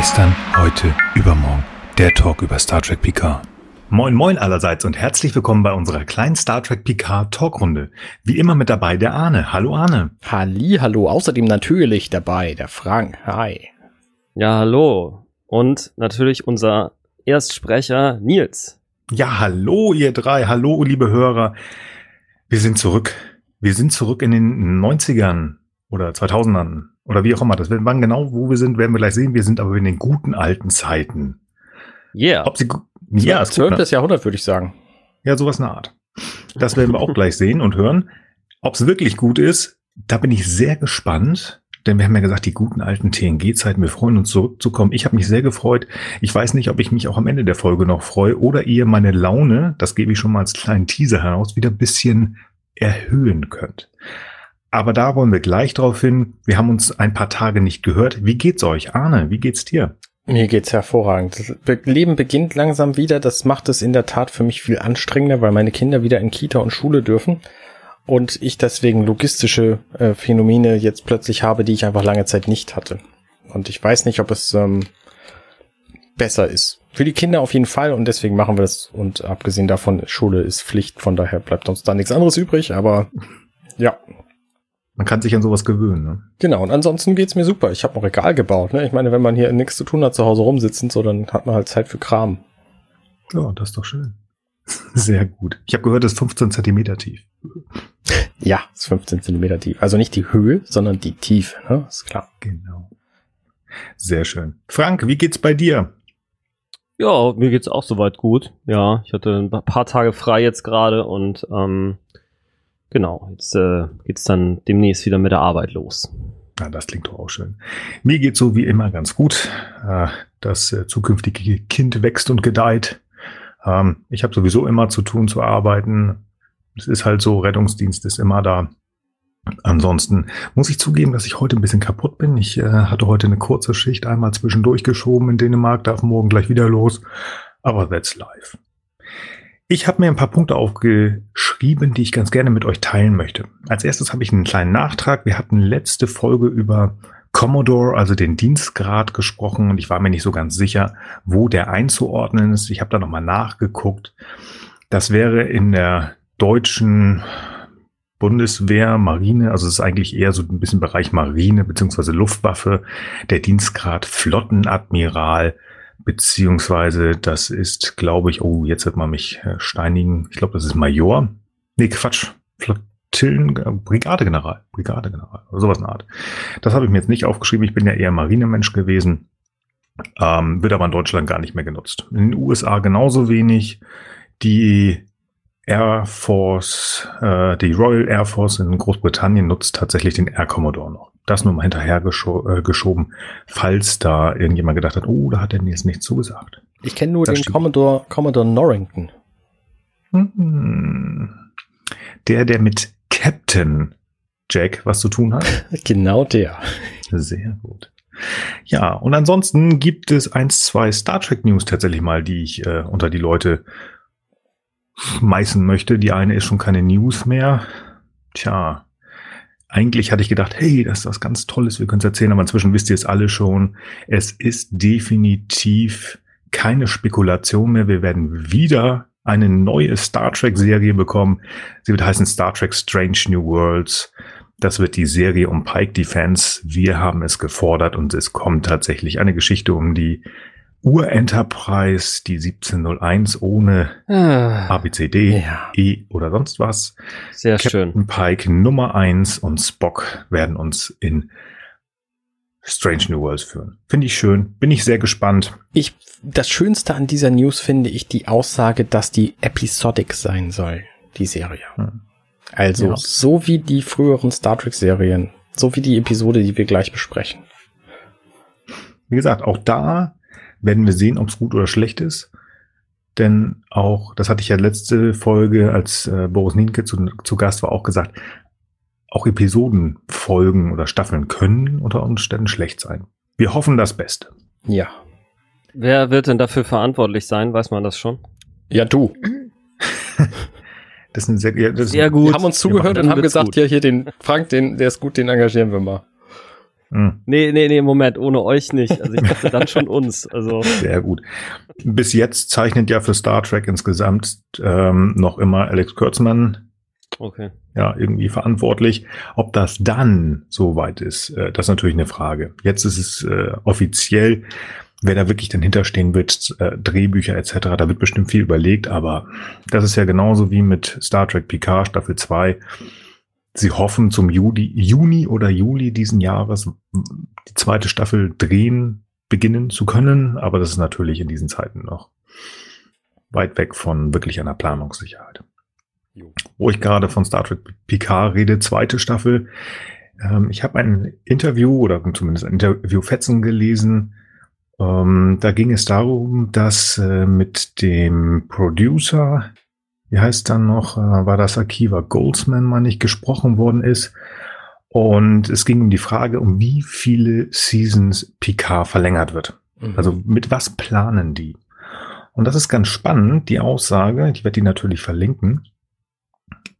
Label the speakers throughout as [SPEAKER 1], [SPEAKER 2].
[SPEAKER 1] Gestern, heute, übermorgen. Der Talk über Star Trek Picard. Moin moin allerseits und herzlich willkommen bei unserer kleinen Star Trek Picard Talkrunde. Wie immer mit dabei der Arne. Hallo Arne.
[SPEAKER 2] Halli, hallo. Außerdem natürlich dabei der Frank. Hi.
[SPEAKER 3] Ja, hallo. Und natürlich unser Erstsprecher Nils.
[SPEAKER 1] Ja, hallo ihr drei. Hallo liebe Hörer. Wir sind zurück. Wir sind zurück in den 90ern oder 2000ern oder wie auch immer. Das wann genau, wo wir sind, werden wir gleich sehen. Wir sind aber in den guten alten Zeiten.
[SPEAKER 3] Yeah.
[SPEAKER 2] Ob sie, ja, 12. Ne? Jahrhundert, würde ich sagen.
[SPEAKER 1] Ja, sowas in der Art. Das werden wir auch gleich sehen und hören. Ob es wirklich gut ist, da bin ich sehr gespannt. Denn wir haben ja gesagt, die guten alten TNG-Zeiten, wir freuen uns zurückzukommen. Ich habe mich sehr gefreut. Ich weiß nicht, ob ich mich auch am Ende der Folge noch freue oder ihr meine Laune, das gebe ich schon mal als kleinen Teaser heraus, wieder ein bisschen erhöhen könnt. Aber da wollen wir gleich drauf hin. Wir haben uns ein paar Tage nicht gehört. Wie geht's euch? Arne, wie geht's dir?
[SPEAKER 2] Mir geht's hervorragend. Das Leben beginnt langsam wieder. Das macht es in der Tat für mich viel anstrengender, weil meine Kinder wieder in Kita und Schule dürfen und ich deswegen logistische äh, Phänomene jetzt plötzlich habe, die ich einfach lange Zeit nicht hatte. Und ich weiß nicht, ob es ähm, besser ist. Für die Kinder auf jeden Fall und deswegen machen wir das. Und abgesehen davon, Schule ist Pflicht, von daher bleibt uns da nichts anderes übrig, aber ja,
[SPEAKER 1] man kann sich an sowas gewöhnen. Ne?
[SPEAKER 2] Genau, und ansonsten geht's mir super. Ich habe ein Regal gebaut. Ne? Ich meine, wenn man hier nichts zu tun hat, zu Hause rumsitzend, so, dann hat man halt Zeit für Kram.
[SPEAKER 1] Ja, das ist doch schön. Sehr gut. Ich habe gehört, es ist 15 Zentimeter tief.
[SPEAKER 2] Ja, es ist 15 Zentimeter tief. Also nicht die Höhe, sondern die Tiefe, ne? Ist klar.
[SPEAKER 1] Genau. Sehr schön. Frank, wie geht's bei dir?
[SPEAKER 3] Ja, mir geht's auch soweit gut. Ja, ich hatte ein paar Tage frei jetzt gerade und ähm, Genau, jetzt äh, geht's dann demnächst wieder mit der Arbeit los.
[SPEAKER 1] Ja, das klingt doch auch schön. Mir geht's so wie immer ganz gut. Äh, das äh, zukünftige Kind wächst und gedeiht. Ähm, ich habe sowieso immer zu tun, zu arbeiten. Es ist halt so, Rettungsdienst ist immer da. Ansonsten muss ich zugeben, dass ich heute ein bisschen kaputt bin. Ich äh, hatte heute eine kurze Schicht einmal zwischendurch geschoben in Dänemark, darf morgen gleich wieder los. Aber that's life. Ich habe mir ein paar Punkte aufgeschrieben, die ich ganz gerne mit euch teilen möchte. Als erstes habe ich einen kleinen Nachtrag. Wir hatten letzte Folge über Commodore, also den Dienstgrad gesprochen und ich war mir nicht so ganz sicher, wo der einzuordnen ist. Ich habe da nochmal nachgeguckt. Das wäre in der deutschen Bundeswehr, Marine, also es ist eigentlich eher so ein bisschen Bereich Marine beziehungsweise Luftwaffe, der Dienstgrad Flottenadmiral beziehungsweise das ist, glaube ich, oh, jetzt wird man mich äh, steinigen. Ich glaube, das ist Major. Nee, Quatsch. Flottillen, äh, Brigadegeneral. Brigadegeneral. Sowas in Art. Das habe ich mir jetzt nicht aufgeschrieben. Ich bin ja eher Marinemensch gewesen. Ähm, wird aber in Deutschland gar nicht mehr genutzt. In den USA genauso wenig. Die Air Force, äh, die Royal Air Force in Großbritannien nutzt tatsächlich den Air Commodore noch. Das nur mal hinterher gescho äh, geschoben, falls da irgendjemand gedacht hat, oh, da hat er jetzt nichts zugesagt.
[SPEAKER 2] Ich kenne nur das den Commodore, Commodore Norrington.
[SPEAKER 1] Hm. Der, der mit Captain Jack was zu tun hat.
[SPEAKER 2] genau der.
[SPEAKER 1] Sehr gut. Ja, und ansonsten gibt es eins, zwei Star Trek News tatsächlich mal, die ich äh, unter die Leute schmeißen möchte. Die eine ist schon keine News mehr. Tja, eigentlich hatte ich gedacht, hey, das ist was ganz Tolles, wir können es erzählen, aber inzwischen wisst ihr es alle schon. Es ist definitiv keine Spekulation mehr. Wir werden wieder eine neue Star Trek-Serie bekommen. Sie wird heißen Star Trek Strange New Worlds. Das wird die Serie um Pike Defense. Wir haben es gefordert und es kommt tatsächlich eine Geschichte um die Ur-Enterprise, die 1701 ohne ah, ABCD, ja. E oder sonst was.
[SPEAKER 3] Sehr Captain
[SPEAKER 1] schön. Pike Nummer eins und Spock werden uns in Strange New Worlds führen. Finde ich schön. Bin ich sehr gespannt.
[SPEAKER 2] Ich, das Schönste an dieser News finde ich die Aussage, dass die episodic sein soll, die Serie. Hm. Also, ja. so wie die früheren Star Trek Serien. So wie die Episode, die wir gleich besprechen.
[SPEAKER 1] Wie gesagt, auch da werden wir sehen, ob es gut oder schlecht ist. Denn auch, das hatte ich ja letzte Folge, als äh, Boris Nienke zu, zu Gast war, auch gesagt, auch Episodenfolgen oder Staffeln können unter Umständen schlecht sein. Wir hoffen das Beste.
[SPEAKER 2] Ja.
[SPEAKER 3] Wer wird denn dafür verantwortlich sein? Weiß man das schon?
[SPEAKER 2] Ja, du.
[SPEAKER 1] das ist ein sehr, ja, das
[SPEAKER 2] sehr gut. Wir haben uns zugehört und haben gesagt, gut. ja, hier den Frank, den, der ist gut, den engagieren wir mal.
[SPEAKER 3] Hm. Nee, nee, nee, Moment, ohne euch nicht. Also ich dachte dann schon uns. Also.
[SPEAKER 1] Sehr gut. Bis jetzt zeichnet ja für Star Trek insgesamt ähm, noch immer Alex Kurtzman
[SPEAKER 3] okay.
[SPEAKER 1] ja, irgendwie verantwortlich. Ob das dann so weit ist, äh, das ist natürlich eine Frage. Jetzt ist es äh, offiziell, wer da wirklich dann hinterstehen wird, äh, Drehbücher etc., da wird bestimmt viel überlegt, aber das ist ja genauso wie mit Star Trek Picard Staffel 2. Sie hoffen zum Juli, Juni oder Juli diesen Jahres die zweite Staffel drehen beginnen zu können, aber das ist natürlich in diesen Zeiten noch weit weg von wirklich einer Planungssicherheit. Jo. Wo ich gerade von Star Trek Picard rede, zweite Staffel. Ähm, ich habe ein Interview oder zumindest ein Interviewfetzen gelesen. Ähm, da ging es darum, dass äh, mit dem Producer, wie heißt dann noch, äh, war das Akiva Goldsman, meine ich, gesprochen worden ist. Und es ging um die Frage, um wie viele Seasons Picard verlängert wird. Mhm. Also mit was planen die? Und das ist ganz spannend, die Aussage, ich werde die natürlich verlinken.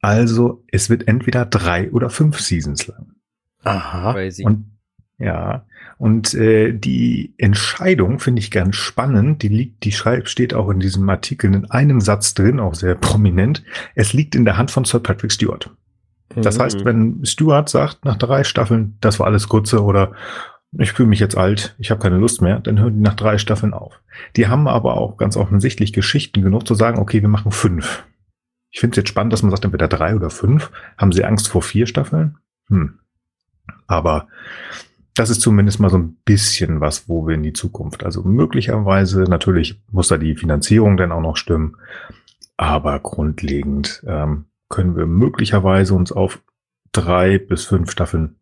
[SPEAKER 1] Also es wird entweder drei oder fünf Seasons lang.
[SPEAKER 2] Aha.
[SPEAKER 1] Crazy. Und ja, und äh, die Entscheidung finde ich ganz spannend. Die liegt, die schreibt, steht auch in diesem Artikel in einem Satz drin, auch sehr prominent. Es liegt in der Hand von Sir Patrick Stewart. Das mhm. heißt, wenn Stewart sagt nach drei Staffeln, das war alles kurze oder ich fühle mich jetzt alt, ich habe keine Lust mehr, dann hören die nach drei Staffeln auf. Die haben aber auch ganz offensichtlich Geschichten genug zu sagen, okay, wir machen fünf. Ich finde es jetzt spannend, dass man sagt, entweder drei oder fünf. Haben Sie Angst vor vier Staffeln? Hm. Aber das ist zumindest mal so ein bisschen was, wo wir in die Zukunft. Also möglicherweise, natürlich muss da die Finanzierung dann auch noch stimmen. Aber grundlegend ähm, können wir möglicherweise uns auf drei bis fünf Staffeln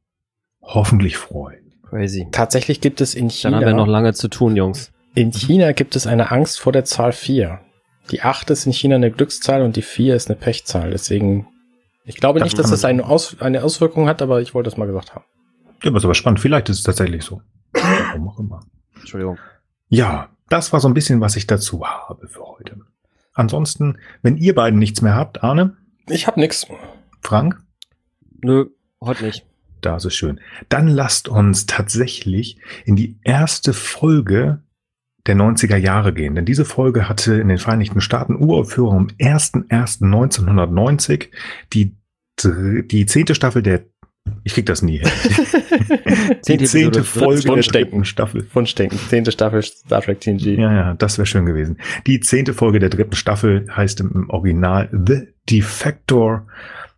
[SPEAKER 1] hoffentlich freuen.
[SPEAKER 2] Crazy. Tatsächlich gibt es in China.
[SPEAKER 3] Dann haben wir noch lange zu tun, Jungs.
[SPEAKER 2] In China gibt es eine Angst vor der Zahl vier. Die 8 ist in China eine Glückszahl und die 4 ist eine Pechzahl. Deswegen, ich glaube nicht, dass das eine, Aus, eine Auswirkung hat, aber ich wollte das mal gesagt haben.
[SPEAKER 1] Ja, aber ist aber spannend. Vielleicht ist es tatsächlich so. Warum auch immer.
[SPEAKER 3] Entschuldigung.
[SPEAKER 1] Ja, das war so ein bisschen, was ich dazu habe für heute. Ansonsten, wenn ihr beiden nichts mehr habt, Arne?
[SPEAKER 2] Ich hab nix.
[SPEAKER 1] Frank?
[SPEAKER 3] Nö, heute nicht.
[SPEAKER 1] Das ist schön. Dann lasst uns tatsächlich in die erste Folge der 90er Jahre gehen. Denn diese Folge hatte in den Vereinigten Staaten Uraufführung am 01.01.1990 die, die zehnte Staffel der ich krieg das nie hin.
[SPEAKER 2] die zehnte Folge
[SPEAKER 1] von der dritten Staffel.
[SPEAKER 2] Von Stecken. Zehnte Staffel Star Trek TNG.
[SPEAKER 1] Ja, ja, das wäre schön gewesen. Die zehnte Folge der dritten Staffel heißt im Original The Defector.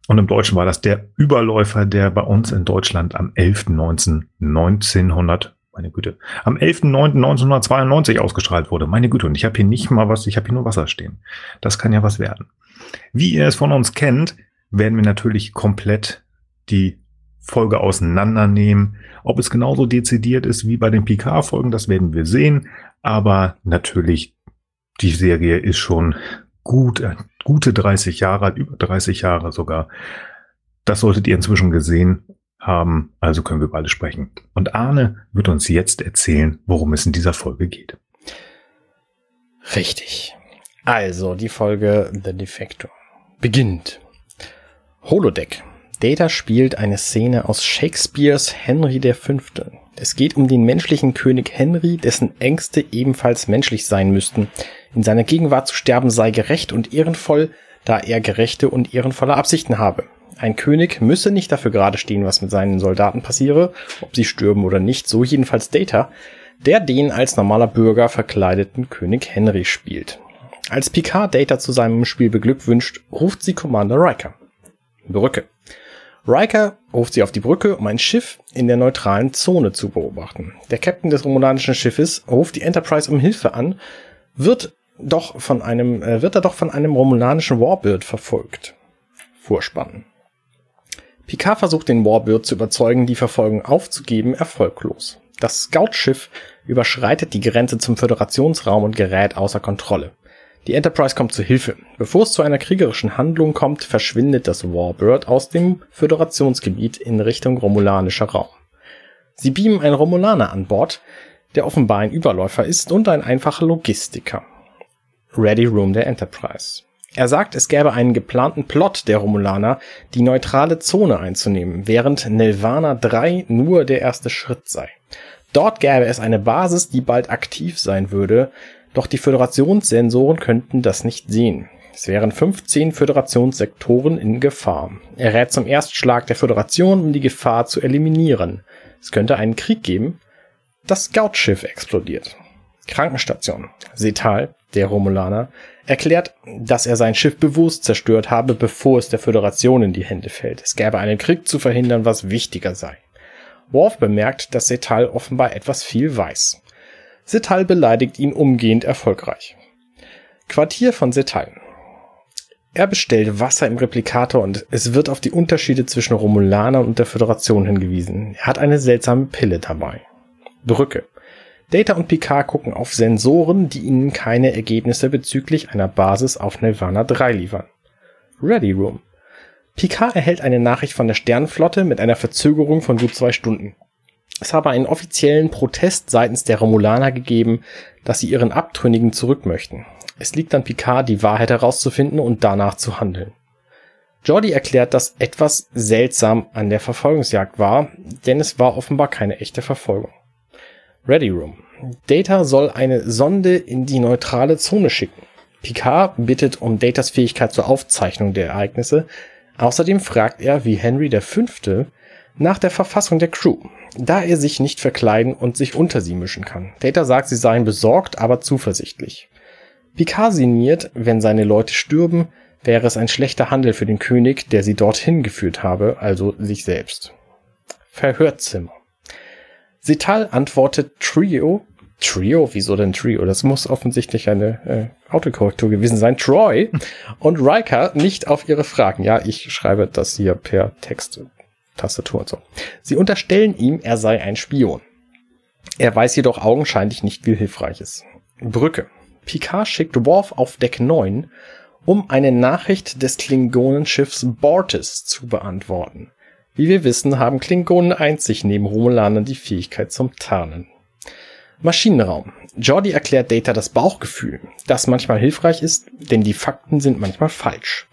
[SPEAKER 1] Und im Deutschen war das der Überläufer, der bei uns in Deutschland am 11.19.1900 meine Güte, am 11.09.1992 ausgestrahlt wurde. Meine Güte, und ich habe hier nicht mal was, ich habe hier nur Wasser stehen. Das kann ja was werden. Wie ihr es von uns kennt, werden wir natürlich komplett die Folge auseinandernehmen. Ob es genauso dezidiert ist wie bei den Picard-Folgen, das werden wir sehen. Aber natürlich, die Serie ist schon gut, äh, gute 30 Jahre über 30 Jahre sogar. Das solltet ihr inzwischen gesehen haben, also können wir beide sprechen. Und Arne wird uns jetzt erzählen, worum es in dieser Folge geht.
[SPEAKER 2] Richtig. Also, die Folge The Defector beginnt. Holodeck. Data spielt eine Szene aus Shakespeares Henry V. Es geht um den menschlichen König Henry, dessen Ängste ebenfalls menschlich sein müssten. In seiner Gegenwart zu sterben sei gerecht und ehrenvoll, da er gerechte und ehrenvolle Absichten habe. Ein König müsse nicht dafür gerade stehen, was mit seinen Soldaten passiere, ob sie stürben oder nicht, so jedenfalls Data, der den als normaler Bürger verkleideten König Henry spielt. Als Picard Data zu seinem Spiel beglückwünscht, ruft sie Commander Riker. Brücke. Riker ruft sie auf die Brücke, um ein Schiff in der neutralen Zone zu beobachten. Der Captain des romulanischen Schiffes ruft die Enterprise um Hilfe an, wird doch von einem, äh, wird er doch von einem romulanischen Warbird verfolgt. Vorspann. Picard versucht den Warbird zu überzeugen, die Verfolgung aufzugeben, erfolglos. Das Scoutschiff überschreitet die Grenze zum Föderationsraum und gerät außer Kontrolle. Die Enterprise kommt zu Hilfe. Bevor es zu einer kriegerischen Handlung kommt, verschwindet das Warbird aus dem Föderationsgebiet in Richtung romulanischer Raum. Sie beamen einen Romulaner an Bord, der offenbar ein Überläufer ist und ein einfacher Logistiker. Ready Room der Enterprise. Er sagt, es gäbe einen geplanten Plot der Romulaner, die neutrale Zone einzunehmen, während Nelvana 3 nur der erste Schritt sei. Dort gäbe es eine Basis, die bald aktiv sein würde, doch die Föderationssensoren könnten das nicht sehen. Es wären 15 Föderationssektoren in Gefahr. Er rät zum Erstschlag der Föderation, um die Gefahr zu eliminieren. Es könnte einen Krieg geben. Das Scoutschiff explodiert. Krankenstation. Setal, der Romulaner, erklärt, dass er sein Schiff bewusst zerstört habe, bevor es der Föderation in die Hände fällt. Es gäbe einen Krieg zu verhindern, was wichtiger sei. Worf bemerkt, dass Setal offenbar etwas viel weiß. Setal beleidigt ihn umgehend erfolgreich. Quartier von Setal. Er bestellt Wasser im Replikator und es wird auf die Unterschiede zwischen Romulanern und der Föderation hingewiesen. Er hat eine seltsame Pille dabei. Brücke. Data und Picard gucken auf Sensoren, die ihnen keine Ergebnisse bezüglich einer Basis auf Nirvana 3 liefern. Ready Room. Picard erhält eine Nachricht von der Sternenflotte mit einer Verzögerung von gut zwei Stunden. Es habe einen offiziellen Protest seitens der Romulaner gegeben, dass sie ihren Abtrünnigen zurück möchten. Es liegt an Picard, die Wahrheit herauszufinden und danach zu handeln. Jordi erklärt, dass etwas seltsam an der Verfolgungsjagd war, denn es war offenbar keine echte Verfolgung. Ready Room. Data soll eine Sonde in die neutrale Zone schicken. Picard bittet um Datas Fähigkeit zur Aufzeichnung der Ereignisse. Außerdem fragt er, wie Henry V. nach der Verfassung der Crew, da er sich nicht verkleiden und sich unter sie mischen kann. Data sagt, sie seien besorgt, aber zuversichtlich. Picard sinniert, wenn seine Leute stürben, wäre es ein schlechter Handel für den König, der sie dorthin geführt habe, also sich selbst. Verhörzimmer. Sital antwortet Trio. Trio? Wieso denn Trio? Das muss offensichtlich eine äh, Autokorrektur gewesen sein. Troy und Riker nicht auf ihre Fragen. Ja, ich schreibe das hier per Text, Tastatur und so. Sie unterstellen ihm, er sei ein Spion. Er weiß jedoch augenscheinlich nicht viel Hilfreiches. Brücke. Picard schickt Worf auf Deck 9, um eine Nachricht des Klingonenschiffs Bortis zu beantworten. Wie wir wissen, haben Klingonen einzig neben Romulanern die Fähigkeit zum Tarnen. Maschinenraum. Jordi erklärt Data das Bauchgefühl, das manchmal hilfreich ist, denn die Fakten sind manchmal falsch.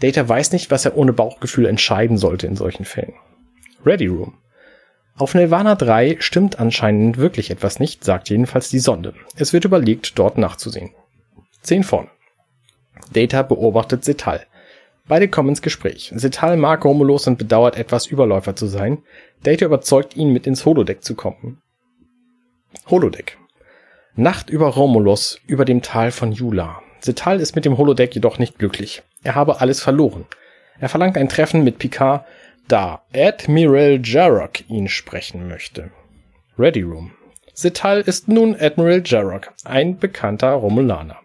[SPEAKER 2] Data weiß nicht, was er ohne Bauchgefühl entscheiden sollte in solchen Fällen. Ready Room. Auf Nirvana 3 stimmt anscheinend wirklich etwas nicht, sagt jedenfalls die Sonde. Es wird überlegt, dort nachzusehen. 10 vorne. Data beobachtet Setal. Beide kommen ins Gespräch. Setal mag Romulus und bedauert etwas Überläufer zu sein. Data überzeugt ihn, mit ins Holodeck zu kommen. Holodeck. Nacht über Romulus, über dem Tal von Jula. Setal ist mit dem Holodeck jedoch nicht glücklich. Er habe alles verloren. Er verlangt ein Treffen mit Picard, da Admiral Jarrock ihn sprechen möchte. Ready Room. Setal ist nun Admiral Jarrock, ein bekannter Romulaner.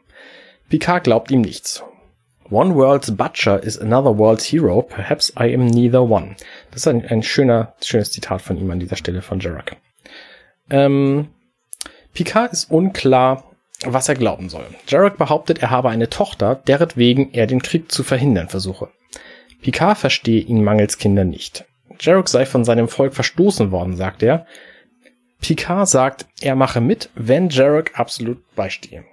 [SPEAKER 2] Picard glaubt ihm nichts. One world's butcher is another world's hero, perhaps I am neither one. Das ist ein, ein schöner, schönes Zitat von ihm an dieser Stelle von Jarek. Ähm, Picard ist unklar, was er glauben soll. Jarek behauptet, er habe eine Tochter, deretwegen er den Krieg zu verhindern versuche. Picard verstehe ihn mangels Kinder nicht. Jarek sei von seinem Volk verstoßen worden, sagt er. Picard sagt, er mache mit, wenn Jarek absolut beistehe.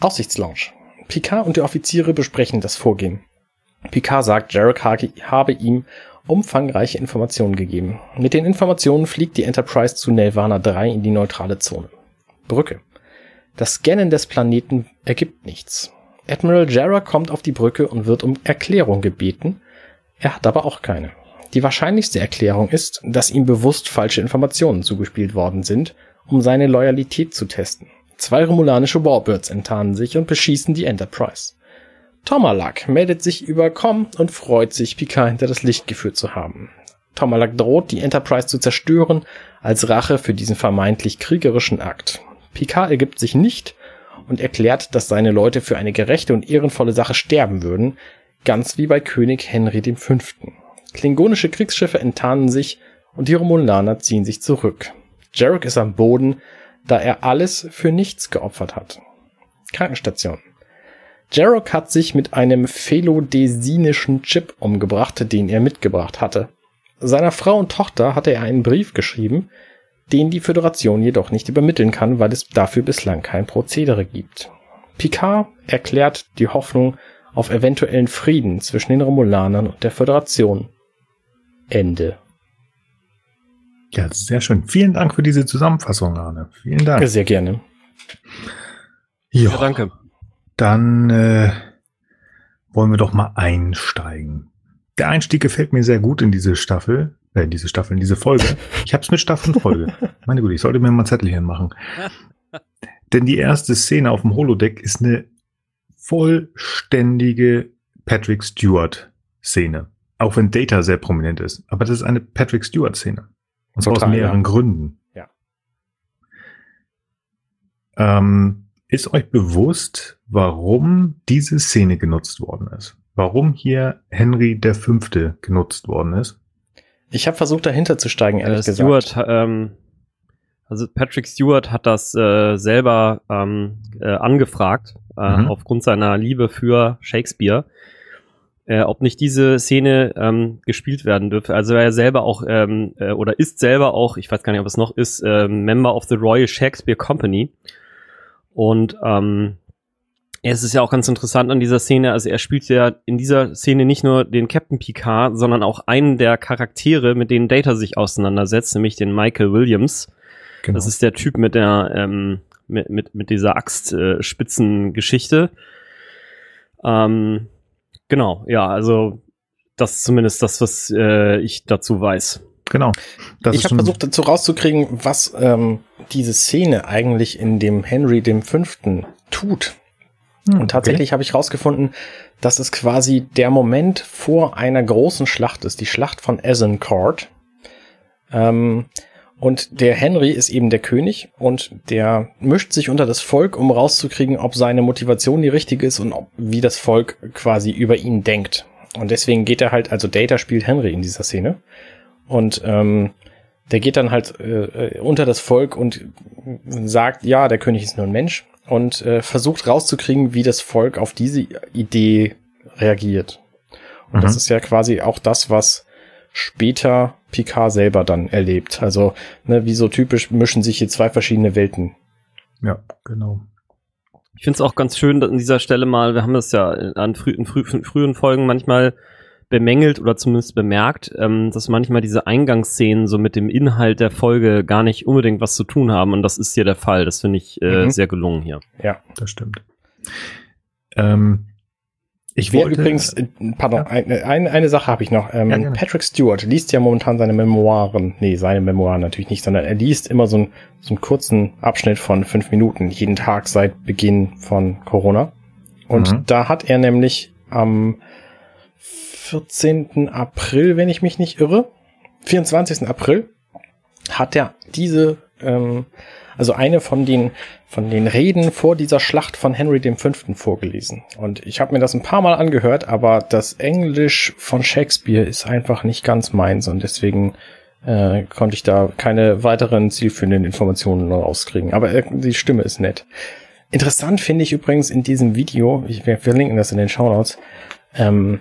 [SPEAKER 2] Aussichtslounge. Picard und die Offiziere besprechen das Vorgehen. Picard sagt, Jarek habe ihm umfangreiche Informationen gegeben. Mit den Informationen fliegt die Enterprise zu Nelvana 3 in die neutrale Zone. Brücke. Das Scannen des Planeten ergibt nichts. Admiral Jarrah kommt auf die Brücke und wird um Erklärung gebeten. Er hat aber auch keine. Die wahrscheinlichste Erklärung ist, dass ihm bewusst falsche Informationen zugespielt worden sind, um seine Loyalität zu testen. Zwei romulanische Warbirds enttarnen sich und beschießen die Enterprise. Tomalak meldet sich über Com und freut sich, Picard hinter das Licht geführt zu haben. Tomalak droht, die Enterprise zu zerstören, als Rache für diesen vermeintlich kriegerischen Akt. Picard ergibt sich nicht und erklärt, dass seine Leute für eine gerechte und ehrenvolle Sache sterben würden, ganz wie bei König Henry V. Klingonische Kriegsschiffe enttarnen sich und die Romulaner ziehen sich zurück. Jarek ist am Boden, da er alles für nichts geopfert hat. Krankenstation. Jarok hat sich mit einem phelodesinischen Chip umgebracht, den er mitgebracht hatte. Seiner Frau und Tochter hatte er einen Brief geschrieben, den die Föderation jedoch nicht übermitteln kann, weil es dafür bislang kein Prozedere gibt. Picard erklärt die Hoffnung auf eventuellen Frieden zwischen den Romulanern und der Föderation. Ende.
[SPEAKER 1] Ja, sehr schön. Vielen Dank für diese Zusammenfassung, Arne. Vielen Dank.
[SPEAKER 2] Sehr gerne.
[SPEAKER 1] Ja,
[SPEAKER 3] Ja, danke.
[SPEAKER 1] Dann äh, wollen wir doch mal einsteigen. Der Einstieg gefällt mir sehr gut in diese Staffel, äh, in diese Staffel, in diese Folge. Ich hab's mit Staffel und Folge. Meine Güte, ich sollte mir mal einen Zettel hier machen. Denn die erste Szene auf dem Holodeck ist eine vollständige Patrick Stewart Szene. Auch wenn Data sehr prominent ist. Aber das ist eine Patrick Stewart Szene. Und zwar aus mehreren
[SPEAKER 2] ja.
[SPEAKER 1] Gründen.
[SPEAKER 2] Ja.
[SPEAKER 1] Ähm, ist euch bewusst, warum diese Szene genutzt worden ist? Warum hier Henry der Fünfte genutzt worden ist?
[SPEAKER 2] Ich habe versucht, dahinter zu steigen, ehrlich
[SPEAKER 3] Äh,
[SPEAKER 2] gesagt.
[SPEAKER 3] Stewart, ähm, also Patrick Stewart hat das äh, selber ähm, äh, angefragt, äh,
[SPEAKER 1] Mhm.
[SPEAKER 3] aufgrund seiner Liebe für Shakespeare, äh, ob nicht diese Szene ähm, gespielt werden dürfe. Also er selber auch ähm, äh, oder ist selber auch, ich weiß gar nicht, ob es noch ist, äh, Member of the Royal Shakespeare Company. Und ähm, es ist ja auch ganz interessant an dieser Szene, also er spielt ja in dieser Szene nicht nur den Captain Picard, sondern auch einen der Charaktere, mit denen Data sich auseinandersetzt, nämlich den Michael Williams.
[SPEAKER 1] Genau.
[SPEAKER 3] Das ist der Typ mit der ähm, mit, mit, mit dieser Axt-Spitzen-Geschichte. Ähm, genau, ja, also das ist zumindest das, was äh, ich dazu weiß.
[SPEAKER 1] genau. Das
[SPEAKER 2] ich habe versucht dazu rauszukriegen, was ähm, diese Szene eigentlich in dem Henry dem Fünften tut.
[SPEAKER 1] Hm,
[SPEAKER 2] Und tatsächlich habe ich rausgefunden, dass es quasi der Moment vor einer großen Schlacht ist, die Schlacht von Azincourt. Ähm, und der Henry ist eben der König und der mischt sich unter das Volk, um rauszukriegen, ob seine Motivation die richtige ist und ob, wie das Volk quasi über ihn denkt. Und deswegen geht er halt, also Data spielt Henry in dieser Szene. Und ähm, der geht dann halt äh, äh, unter das Volk und sagt, ja, der König ist nur ein Mensch und äh, versucht rauszukriegen, wie das Volk auf diese Idee reagiert. Und
[SPEAKER 1] Mhm.
[SPEAKER 2] das ist ja quasi auch das, was später Picard selber dann erlebt. Also, ne, wie so typisch mischen sich hier zwei verschiedene Welten.
[SPEAKER 1] Ja, genau.
[SPEAKER 3] Ich finde es auch ganz schön dass an dieser Stelle mal, wir haben das ja an frü in frü früheren Folgen manchmal bemängelt oder zumindest bemerkt, ähm, dass manchmal diese Eingangsszenen so mit dem Inhalt der Folge gar nicht unbedingt was zu tun haben und das ist hier der Fall. Das finde ich äh,
[SPEAKER 2] Mhm.
[SPEAKER 3] sehr gelungen hier.
[SPEAKER 2] Ja.
[SPEAKER 1] Das stimmt. Ähm, ich
[SPEAKER 2] Wer
[SPEAKER 1] wollte,
[SPEAKER 2] übrigens, äh, pardon, eine, eine, eine Sache habe ich noch. Ähm,
[SPEAKER 1] Ja.
[SPEAKER 2] Patrick Stewart liest ja momentan seine Memoiren. Nee, seine Memoiren natürlich nicht, sondern er liest immer so, ein, so einen kurzen Abschnitt von fünf Minuten, jeden Tag seit Beginn von Corona. Und
[SPEAKER 1] Mhm.
[SPEAKER 2] da hat er nämlich am 14. April, wenn ich mich nicht irre, 24. April, hat er diese, ähm, also eine von den, von den Reden vor dieser Schlacht von Henry V. vorgelesen. Und ich habe mir das ein paar Mal angehört, aber das Englisch von Shakespeare ist einfach nicht ganz meins und deswegen äh, konnte ich da keine weiteren zielführenden Informationen rauskriegen. Aber äh, die Stimme ist nett. Interessant finde ich übrigens in diesem Video, ich, wir verlinken das in den Shownotes, ähm,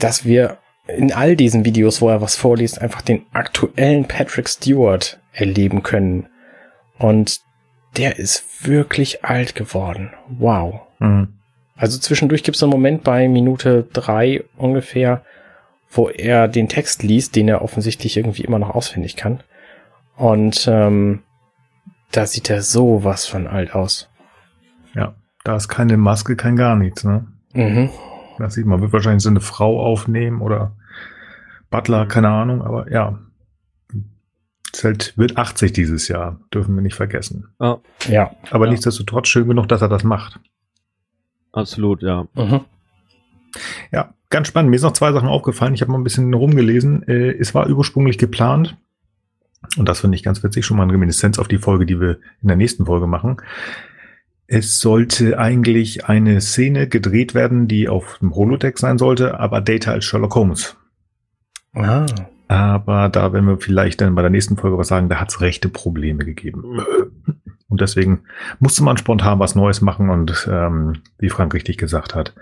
[SPEAKER 2] dass wir in all diesen Videos, wo er was vorliest, einfach den aktuellen Patrick Stewart erleben können. Und der ist wirklich alt geworden. Wow.
[SPEAKER 1] Mhm.
[SPEAKER 2] Also zwischendurch gibt es einen Moment bei Minute drei ungefähr, wo er den Text liest, den er offensichtlich irgendwie immer noch auswendig kann. Und ähm, da sieht er so was von alt aus.
[SPEAKER 1] Ja, da ist keine Maske, kein gar nichts, ne?
[SPEAKER 2] Mhm.
[SPEAKER 1] Das sieht man, wird wahrscheinlich so eine Frau aufnehmen oder Butler, keine Ahnung, aber ja. Zelt wird 80 dieses Jahr, dürfen wir nicht vergessen.
[SPEAKER 3] Ja,
[SPEAKER 2] Ja.
[SPEAKER 1] Aber
[SPEAKER 3] Ja.
[SPEAKER 1] nichtsdestotrotz schön genug, dass er das macht.
[SPEAKER 3] absolut, ja.
[SPEAKER 2] Mhm.
[SPEAKER 1] Ja, ganz spannend. Mir ist noch zwei Sachen aufgefallen. Ich habe mal ein bisschen rumgelesen. Äh, es war ursprünglich geplant, und das finde ich ganz witzig, schon mal eine Reminiszenz auf die Folge, die wir in der nächsten Folge machen. Es sollte eigentlich eine Szene gedreht werden, die auf dem Holodeck sein sollte, aber Data als Sherlock Holmes.
[SPEAKER 2] Ah.
[SPEAKER 1] Aber da werden wir vielleicht dann bei der nächsten Folge was sagen, da hat es rechte Probleme gegeben. Und deswegen musste man spontan was Neues machen und ähm, wie Frank richtig gesagt hat,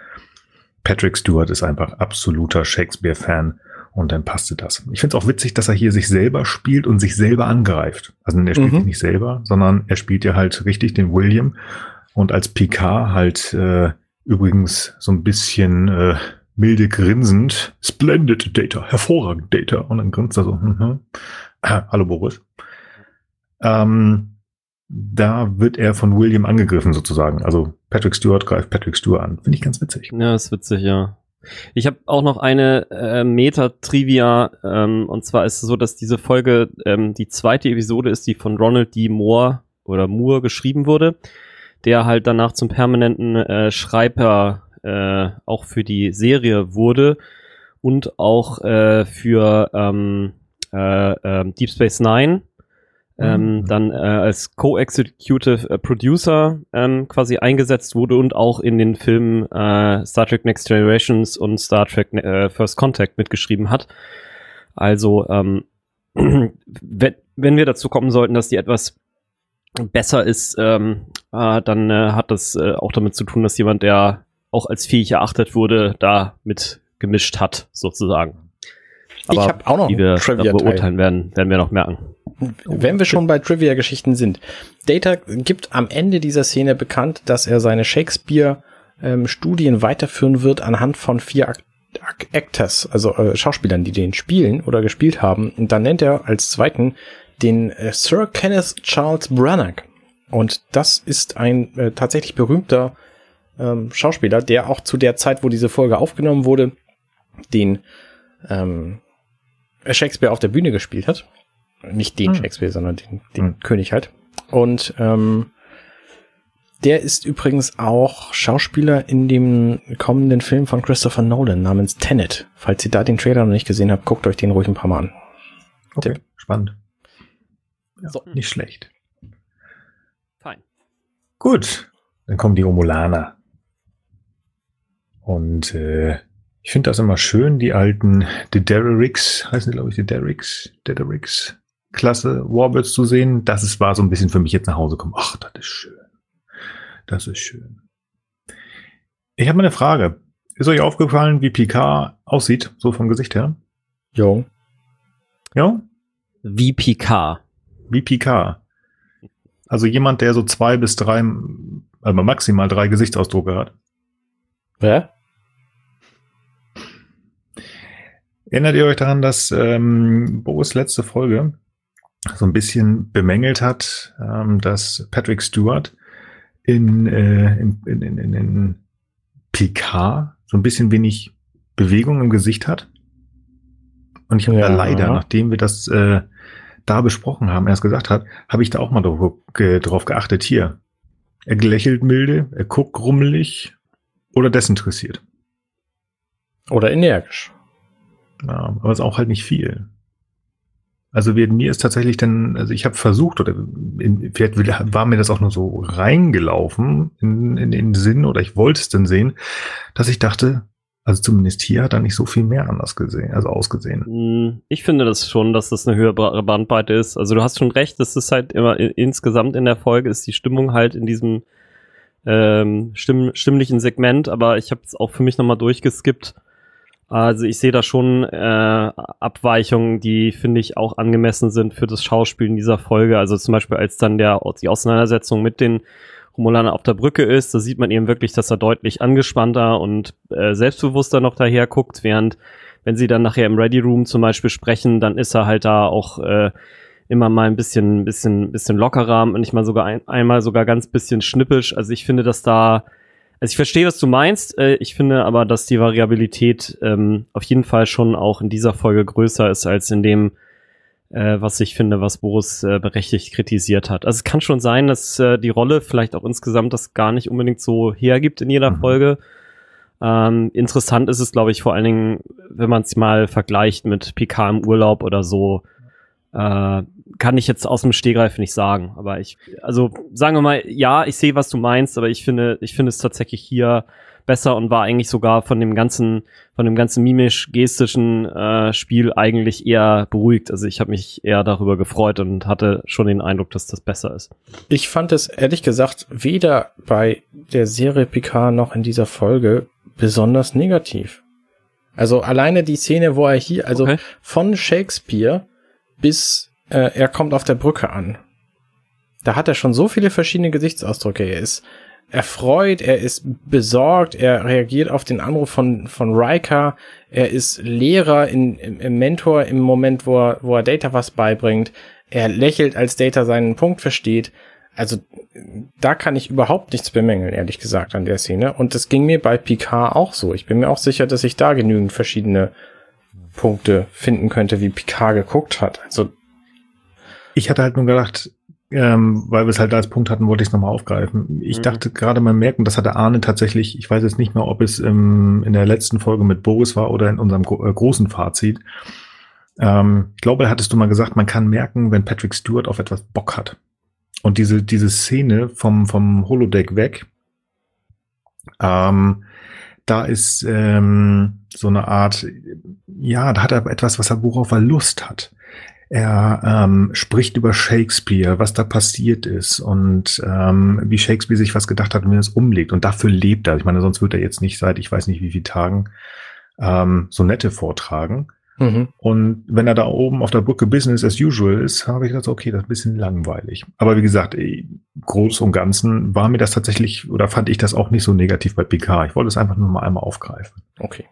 [SPEAKER 1] Patrick Stewart ist einfach absoluter Shakespeare-Fan und dann passte das. Ich finde es auch witzig, dass er hier sich selber spielt und sich selber angreift. Also er spielt
[SPEAKER 2] Mhm.
[SPEAKER 1] nicht selber, sondern er spielt ja halt richtig den William Und als Picard halt äh, übrigens so ein bisschen äh, milde grinsend, splendid Data, hervorragend Data. Und dann grinst er so, mhm. ah, hallo Boris. Ähm, da wird er von William angegriffen sozusagen. Also Patrick Stewart greift Patrick Stewart an. Finde ich ganz witzig.
[SPEAKER 3] Ja, ist witzig, ja. Ich habe auch noch eine äh, Meta-Trivia, ähm, und zwar ist es so, dass diese Folge ähm, die zweite Episode ist, die von Ronald D. Moore oder Moore geschrieben wurde, der halt danach zum permanenten äh, Schreiber äh, auch für die Serie wurde und auch äh, für ähm, äh, äh, Deep Space Nine ähm, mhm. dann äh, als Co-Executive äh, Producer ähm, quasi eingesetzt wurde und auch in den Filmen äh, Star Trek Next Generations und Star Trek äh, First Contact mitgeschrieben hat. Also ähm, wenn, wenn wir dazu kommen sollten, dass die etwas besser ist, ähm, äh, dann äh, hat das äh, auch damit zu tun, dass jemand, der auch als fähig erachtet wurde, da mit gemischt hat, sozusagen.
[SPEAKER 2] Aber ich habe auch noch
[SPEAKER 3] wie wir beurteilen werden, werden wir noch merken.
[SPEAKER 2] Wenn wir schon bei Trivia-Geschichten sind. Data gibt am Ende dieser Szene bekannt, dass er seine Shakespeare-Studien ähm, weiterführen wird anhand von vier Ak Actors, also äh, Schauspielern, die den spielen oder gespielt haben. Und dann nennt er als zweiten den äh, Sir Kenneth Charles Branagh. Und das ist ein äh, tatsächlich berühmter ähm, Schauspieler, der auch zu der Zeit, wo diese Folge aufgenommen wurde, den ähm, Shakespeare auf der Bühne gespielt hat. Nicht den hm. Shakespeare, sondern den, den hm. König halt. Und ähm, der ist übrigens auch Schauspieler in dem kommenden Film von Christopher Nolan namens Tenet. Falls ihr da den Trailer noch nicht gesehen habt, guckt euch den ruhig ein paar Mal an.
[SPEAKER 1] Okay, Tipp. spannend. Ja, so. Nicht schlecht.
[SPEAKER 3] Fein.
[SPEAKER 1] Gut, dann kommen die Romulaner. Und äh, ich finde das immer schön, die alten The Derricks, heißen die, glaube ich, The Derricks, Klasse Warbirds zu sehen. Das ist, war so ein bisschen für mich jetzt nach Hause kommen. Ach, das ist schön. Das ist schön. Ich habe mal eine Frage. Ist euch aufgefallen, wie Picard aussieht, so vom Gesicht her?
[SPEAKER 2] Jo.
[SPEAKER 1] Ja?
[SPEAKER 3] Wie Picard.
[SPEAKER 1] Wie Picard. Also jemand, der so zwei bis drei, also maximal drei Gesichtsausdrucke hat.
[SPEAKER 2] Wer?
[SPEAKER 1] Erinnert ihr euch daran, dass ähm, Boris letzte Folge so ein bisschen bemängelt hat, ähm, dass Patrick Stewart in, äh, in, in, in, in Picard so ein bisschen wenig Bewegung im Gesicht hat? Und ich habe ja. da leider, nachdem wir das äh, da besprochen haben, erst gesagt hat, habe ich da auch mal drauf, ge drauf geachtet. Hier, er lächelt milde, er guckt grummelig oder desinteressiert.
[SPEAKER 2] Oder energisch.
[SPEAKER 1] Ja, aber es ist auch halt nicht viel. Also wir, mir ist tatsächlich dann, also ich habe versucht, oder in, vielleicht war mir das auch nur so reingelaufen in, in den Sinn, oder ich wollte es dann sehen, dass ich dachte, also zumindest hier hat er nicht so viel mehr anders gesehen, also ausgesehen.
[SPEAKER 3] Hm, ich finde das schon, dass das eine höhere Bandbreite ist. Also du hast schon recht, das ist halt immer insgesamt in der Folge ist die Stimmung halt in diesem ähm, stimm, stimmlichen Segment, aber ich habe es auch für mich nochmal durchgeskippt also ich sehe da schon äh, Abweichungen, die finde ich auch angemessen sind für das Schauspiel in dieser Folge. Also zum Beispiel als dann der die Auseinandersetzung mit den Romulanern auf der Brücke ist, da sieht man eben wirklich, dass er deutlich angespannter und äh, selbstbewusster noch daher guckt, während wenn sie dann nachher im Ready Room zum Beispiel sprechen, dann ist er halt da auch äh, immer mal ein bisschen, bisschen, bisschen lockerer, manchmal sogar ein, einmal sogar ganz bisschen schnippisch. Also ich finde, dass da also ich verstehe, was du meinst. Äh, ich finde aber, dass die Variabilität ähm, auf jeden Fall schon auch in dieser Folge größer ist als in dem, äh, was ich finde, was Boris äh, berechtigt kritisiert hat. Also es kann schon sein, dass äh, die Rolle vielleicht auch insgesamt das gar nicht unbedingt so hergibt in jeder mhm. Folge. Ähm, interessant ist es, glaube ich, vor allen Dingen, wenn man es mal vergleicht mit PK im Urlaub oder so. Äh, kann ich jetzt aus dem Stehgreif nicht sagen. Aber ich, also sagen wir mal, ja, ich sehe, was du meinst, aber ich finde, ich finde es tatsächlich hier besser und war eigentlich sogar von dem ganzen, von dem ganzen mimisch-gestischen äh, Spiel eigentlich eher beruhigt. Also ich habe mich eher darüber gefreut und hatte schon den Eindruck, dass das besser ist.
[SPEAKER 2] Ich fand es ehrlich gesagt weder bei der Serie Picard noch in dieser Folge besonders negativ. Also alleine die Szene, wo er hier, also okay. von Shakespeare bis äh, er kommt auf der Brücke an. Da hat er schon so viele verschiedene Gesichtsausdrücke. Er ist erfreut, er ist besorgt, er reagiert auf den Anruf von, von Riker, er ist Lehrer, in, im, im Mentor im Moment, wo er, wo er Data was beibringt, er lächelt, als Data seinen Punkt versteht. Also da kann ich überhaupt nichts bemängeln, ehrlich gesagt, an der Szene. Und das ging mir bei Picard auch so. Ich bin mir auch sicher, dass ich da genügend verschiedene Punkte finden könnte, wie Picard geguckt hat. Also
[SPEAKER 1] ich hatte halt nur gedacht, ähm, weil wir es halt als Punkt hatten, wollte ich es nochmal aufgreifen. Ich mhm. dachte gerade mal merken, das hatte Arne tatsächlich, ich weiß jetzt nicht mehr, ob es im, in der letzten Folge mit Boris war oder in unserem gro äh, großen Fazit. Ähm, ich glaube, da hattest du mal gesagt, man kann merken, wenn Patrick Stewart auf etwas Bock hat. Und diese, diese Szene vom, vom Holodeck weg, ähm, da ist ähm, so eine Art, ja, da hat er etwas, was er, worauf er Lust hat. Er ähm, spricht über Shakespeare, was da passiert ist und ähm, wie Shakespeare sich was gedacht hat und wie er es umlegt. Und dafür lebt er. Ich meine, sonst wird er jetzt nicht seit ich weiß nicht wie vielen Tagen ähm, so nette vortragen. Mhm. Und wenn er da oben auf der Brücke Business as usual ist, habe ich gedacht, okay, das ist ein bisschen langweilig. Aber wie gesagt, groß und ganzen war mir das tatsächlich oder fand ich das auch nicht so negativ bei PK. Ich wollte es einfach nur mal einmal aufgreifen.
[SPEAKER 2] Okay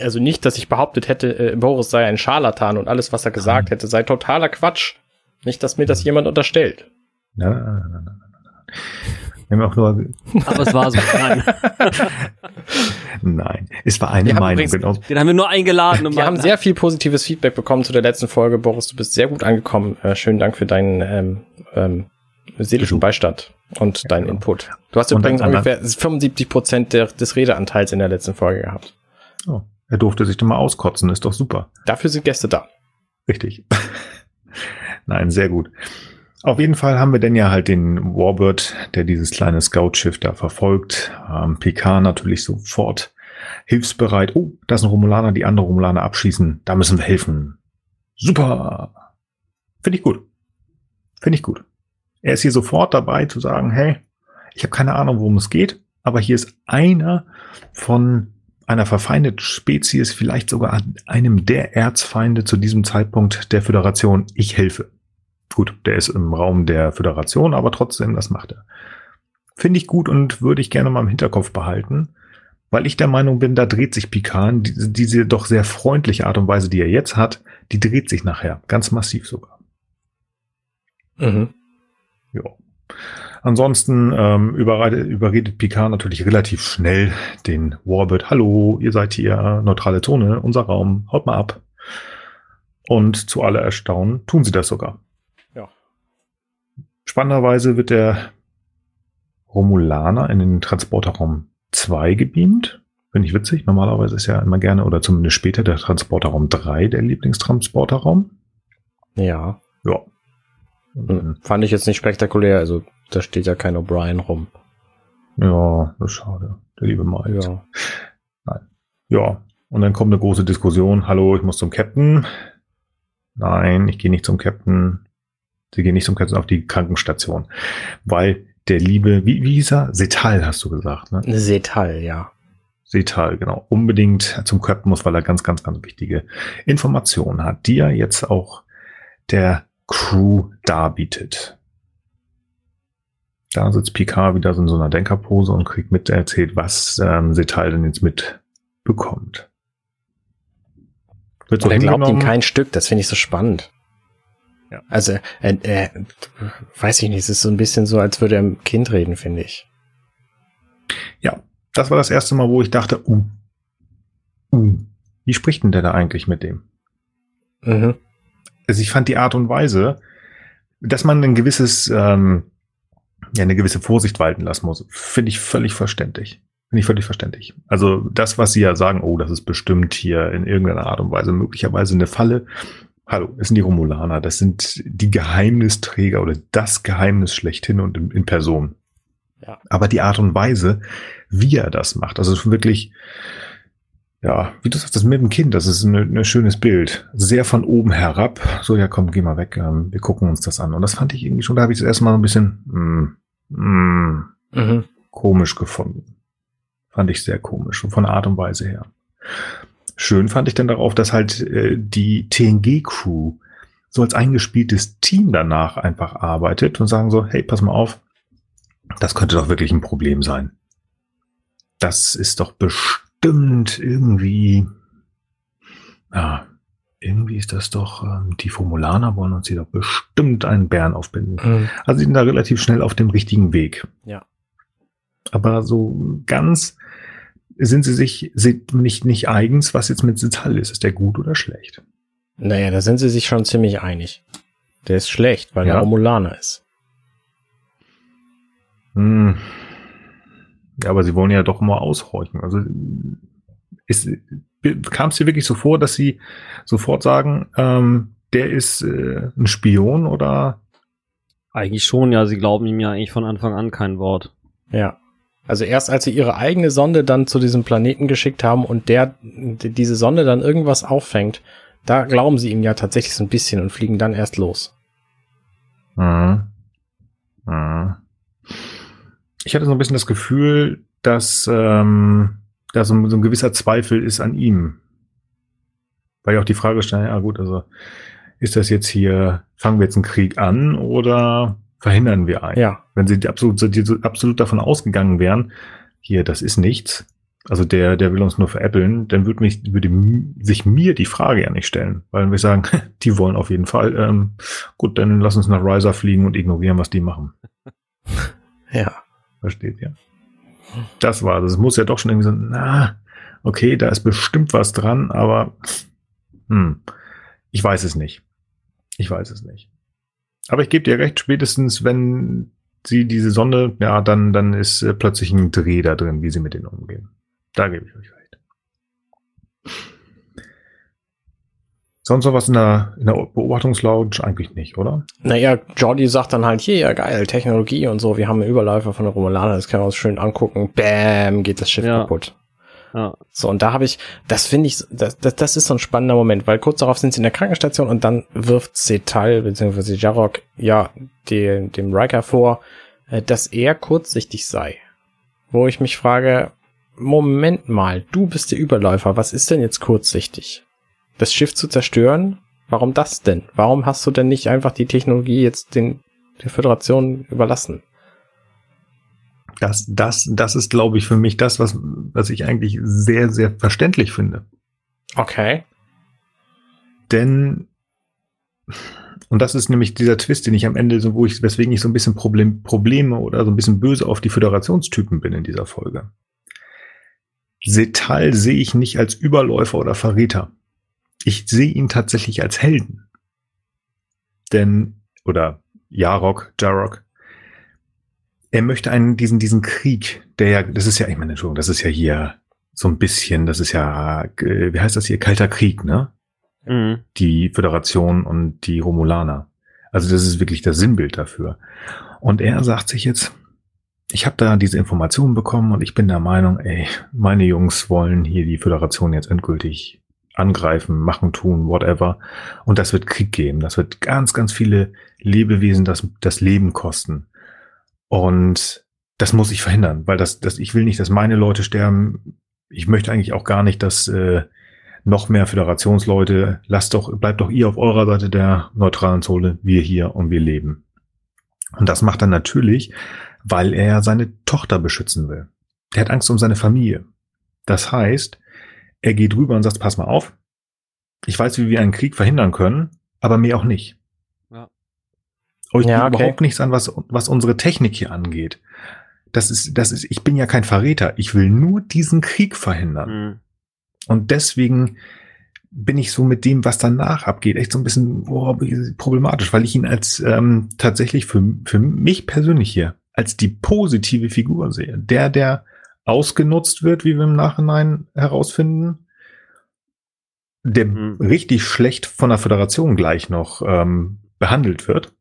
[SPEAKER 2] also nicht, dass ich behauptet hätte, äh, Boris sei ein Scharlatan und alles, was er gesagt hätte, sei totaler Quatsch. Nicht, dass mir das jemand unterstellt.
[SPEAKER 1] Nein, nein, nein, nein, nein. Wir haben auch nur
[SPEAKER 3] Aber es war so. Nein.
[SPEAKER 1] nein, es war eine Meinung.
[SPEAKER 3] Übrigens, genau. Den haben wir nur eingeladen.
[SPEAKER 2] Um wir haben sehr viel positives Feedback bekommen zu der letzten Folge. Boris, du bist sehr gut angekommen. Äh, schönen Dank für deinen ähm, ähm, seelischen Beistand und ja, deinen genau. Input. Du hast und übrigens ungefähr 75 Prozent des Redeanteils in der letzten Folge gehabt.
[SPEAKER 1] Oh. Er durfte sich dann mal auskotzen, ist doch super.
[SPEAKER 2] Dafür sind Gäste da.
[SPEAKER 1] Richtig. Nein, sehr gut. Auf jeden Fall haben wir denn ja halt den Warbird, der dieses kleine Scout-Schiff da verfolgt. Ähm, PK natürlich sofort hilfsbereit. Oh, da ist ein Romulaner, die andere Romulaner abschießen. Da müssen wir helfen. Super. Finde ich gut. Finde ich gut. Er ist hier sofort dabei zu sagen, hey, ich habe keine Ahnung, worum es geht, aber hier ist einer von einer verfeindeten Spezies, vielleicht sogar einem der Erzfeinde zu diesem Zeitpunkt der Föderation, ich helfe. Gut, der ist im Raum der Föderation, aber trotzdem, das macht er. Finde ich gut und würde ich gerne mal im Hinterkopf behalten, weil ich der Meinung bin, da dreht sich Pikan, diese, diese doch sehr freundliche Art und Weise, die er jetzt hat, die dreht sich nachher, ganz massiv sogar. Mhm. Ja. Ansonsten ähm, überredet, überredet Picard natürlich relativ schnell den Warbird. Hallo, ihr seid hier, neutrale Zone, unser Raum, haut mal ab. Und zu aller Erstaunen tun sie das sogar.
[SPEAKER 2] Ja.
[SPEAKER 1] Spannenderweise wird der Romulaner in den Transporterraum 2 gebeamt. Finde ich witzig. Normalerweise ist ja immer gerne, oder zumindest später, der Transporterraum 3 der Lieblingstransporterraum.
[SPEAKER 2] Ja.
[SPEAKER 1] Ja.
[SPEAKER 2] Hm, fand ich jetzt nicht spektakulär. Also da steht ja kein O'Brien rum.
[SPEAKER 1] Ja, das ist schade. Der liebe Mike.
[SPEAKER 2] Ja.
[SPEAKER 1] Nein. Ja. Und dann kommt eine große Diskussion. Hallo, ich muss zum Captain. Nein, ich gehe nicht zum Captain. Sie gehen nicht zum Captain auf die Krankenstation. Weil der liebe, wie, wie hieß er? Setal, hast du gesagt, ne?
[SPEAKER 2] Setal, ja.
[SPEAKER 1] Setal, genau. Unbedingt zum Captain muss, weil er ganz, ganz, ganz wichtige Informationen hat, die er jetzt auch der Crew darbietet. Da sitzt Picard wieder so in so einer Denkerpose und kriegt mit erzählt, was ähm, Setal denn jetzt mitbekommt.
[SPEAKER 2] Wird so er glaubt ihm kein Stück, das finde ich so spannend. Ja. Also, äh, äh, weiß ich nicht, es ist so ein bisschen so, als würde er ein Kind reden, finde ich.
[SPEAKER 1] Ja, das war das erste Mal, wo ich dachte, uh, uh, wie spricht denn der da eigentlich mit dem? Mhm. Also ich fand die Art und Weise, dass man ein gewisses ähm, ja eine gewisse Vorsicht walten lassen muss, finde ich völlig verständlich. Finde ich völlig verständlich. Also das, was Sie ja sagen, oh, das ist bestimmt hier in irgendeiner Art und Weise möglicherweise eine Falle. Hallo, es sind die Romulaner, das sind die Geheimnisträger oder das Geheimnis schlechthin und in, in Person. Ja. Aber die Art und Weise, wie er das macht, also wirklich, ja, wie du sagst, das mit dem Kind, das ist ein schönes Bild. Sehr von oben herab. So, ja, komm, geh mal weg. Ähm, wir gucken uns das an. Und das fand ich irgendwie schon, da habe ich das erstmal ein bisschen mm, mm, mhm. komisch gefunden. Fand ich sehr komisch, von Art und Weise her. Schön fand ich dann darauf, dass halt äh, die TNG-Crew so als eingespieltes Team danach einfach arbeitet und sagen so, hey, pass mal auf, Das könnte doch wirklich ein Problem sein. Das ist doch bestimmt irgendwie, ja, irgendwie ist das doch, ähm, die Formulaner wollen uns hier doch bestimmt einen Bären aufbinden.
[SPEAKER 2] Mhm.
[SPEAKER 1] Also sie sind da relativ schnell auf dem richtigen Weg.
[SPEAKER 2] Ja.
[SPEAKER 1] Aber so ganz sind sie sich sind nicht, nicht eigens, was jetzt mit Sital ist. Ist der gut oder schlecht?
[SPEAKER 2] Naja, da sind sie sich schon ziemlich einig. Der ist schlecht, weil
[SPEAKER 1] Ja.
[SPEAKER 2] er Romulaner ist.
[SPEAKER 1] Hm. Ja, aber sie wollen ja doch mal aushorchen. Also ist, kam es dir wirklich so vor, dass sie sofort sagen, ähm, der ist äh, ein Spion oder
[SPEAKER 3] Eigentlich schon, ja. Sie glauben ihm ja eigentlich von Anfang an kein Wort.
[SPEAKER 2] Ja. Also erst als sie ihre eigene Sonde dann zu diesem Planeten geschickt haben und der die- diese Sonde dann irgendwas auffängt, da glauben sie ihm ja tatsächlich so ein bisschen und fliegen dann erst los.
[SPEAKER 1] Mhm. Mhm. Ich hatte so ein bisschen das Gefühl, dass ähm, da so, ein- so ein gewisser Zweifel ist an ihm. Weil ja auch die Frage stand, ja gut, also ist das jetzt hier, fangen wir jetzt einen Krieg an oder verhindern wir einen?
[SPEAKER 2] Ja.
[SPEAKER 1] Wenn sie absolut, die so absolut davon ausgegangen wären, hier, das ist nichts, also der, der will uns nur veräppeln, dann würde mich, würde sich mir die Frage ja nicht stellen, weil wir sagen, die wollen auf jeden Fall, ähm, gut, dann lass uns nach Riser fliegen und ignorieren, was die machen.
[SPEAKER 2] Ja.
[SPEAKER 1] Versteht ihr? Das war, das muss ja doch schon irgendwie so, na, okay, da ist bestimmt was dran, aber, hm, ich weiß es nicht. Ich weiß es nicht. Aber ich gebe dir recht, spätestens wenn sie diese Sonne, ja, dann, dann ist äh, plötzlich ein Dreh da drin, wie sie mit denen umgehen. Da gebe ich euch recht. Sonst noch was in der, in der Beobachtungslounge? Eigentlich nicht, oder?
[SPEAKER 2] Naja, Jordi sagt dann halt, hier, ja geil, Technologie und so, wir haben einen Überläufer von der Romulaner, das können wir uns schön angucken. Bäm, geht das Schiff
[SPEAKER 3] Ja.
[SPEAKER 2] kaputt.
[SPEAKER 3] Ja.
[SPEAKER 2] So, und da habe ich, das finde ich, das, das, das ist so ein spannender Moment, weil kurz darauf sind sie in der Krankenstation und dann wirft Cetal, beziehungsweise Jarok, ja, die, dem Riker vor, äh, dass er kurzsichtig sei. Wo ich mich frage, Moment mal, du bist der Überläufer, was ist denn jetzt kurzsichtig? Das Schiff zu zerstören? Warum das denn? Warum hast du denn nicht einfach die Technologie jetzt den, der Föderation überlassen?
[SPEAKER 1] Das, das, das ist, glaube ich, für mich das, was, was ich eigentlich sehr, sehr verständlich finde.
[SPEAKER 2] Okay.
[SPEAKER 1] Denn, und das ist nämlich dieser Twist, den ich am Ende, so, wo ich, weswegen ich so ein bisschen Problem, Probleme oder so ein bisschen böse auf die Föderationstypen bin in dieser Folge. Setal sehe ich nicht als Überläufer oder Verräter. Ich sehe ihn tatsächlich als Helden. Denn, oder Jarok, Jarok, er möchte einen, diesen, diesen Krieg, der ja, das ist ja, ich meine, Entschuldigung, das ist ja hier so ein bisschen, das ist ja, äh, wie heißt das hier, Kalter Krieg, ne?
[SPEAKER 3] Mhm.
[SPEAKER 1] die Föderation und die Romulaner. Also das ist wirklich das Sinnbild dafür. Und er sagt sich jetzt, ich habe da diese Informationen bekommen und ich bin der Meinung, ey, meine Jungs wollen hier die Föderation jetzt endgültig angreifen, machen, tun, whatever. Und das wird Krieg geben. Das wird ganz, ganz viele Lebewesen das, das Leben kosten. Und das muss ich verhindern, weil das, das, ich will nicht, dass meine Leute sterben. Ich möchte eigentlich auch gar nicht, dass äh, noch mehr Föderationsleute, lasst doch, bleibt doch ihr auf eurer Seite der neutralen Zone, wir hier und wir leben. Und das macht er natürlich, weil er seine Tochter beschützen will. Der hat Angst um seine Familie. Das heißt, er geht rüber und sagt, pass mal auf, ich weiß, wie wir einen Krieg verhindern können, aber mehr auch nicht.
[SPEAKER 3] Ja.
[SPEAKER 1] Euch
[SPEAKER 2] Ja, okay.
[SPEAKER 1] überhaupt nichts an, was, was unsere Technik hier angeht. Das ist, das ist, ich bin ja kein Verräter. Ich will nur diesen Krieg verhindern.
[SPEAKER 3] Mhm.
[SPEAKER 1] Und deswegen bin ich so mit dem, was danach abgeht, echt so ein bisschen oh, problematisch, weil ich ihn als ähm, tatsächlich für, für mich persönlich hier als die positive Figur sehe. Der, der ausgenutzt wird, wie wir im Nachhinein herausfinden, der
[SPEAKER 3] Mhm.
[SPEAKER 1] richtig schlecht von der Föderation gleich noch ähm, behandelt wird,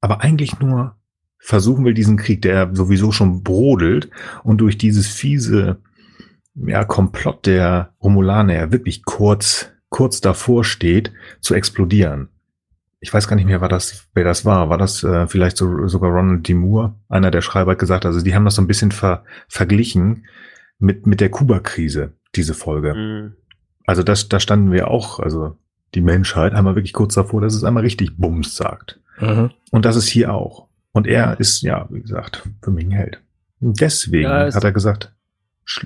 [SPEAKER 1] aber eigentlich nur versuchen will, diesen Krieg, der sowieso schon brodelt und durch dieses fiese ja, Komplott der Romulaner ja wirklich kurz, kurz davor steht, zu explodieren. Ich weiß gar nicht mehr, war das, wer das war. War das äh, vielleicht so, sogar Ronald D. Moore, einer der Schreiber, hat gesagt, also die haben das so ein bisschen ver, verglichen mit, mit der Kuba-Krise, diese Folge.
[SPEAKER 3] Mhm.
[SPEAKER 1] Also das, da standen wir auch, also die Menschheit, einmal wirklich kurz davor, dass es einmal richtig Bums sagt.
[SPEAKER 2] Mhm.
[SPEAKER 1] Und das ist hier auch. Und er ist, ja, wie gesagt, für mich ein Held. Und deswegen ja, hat er gesagt,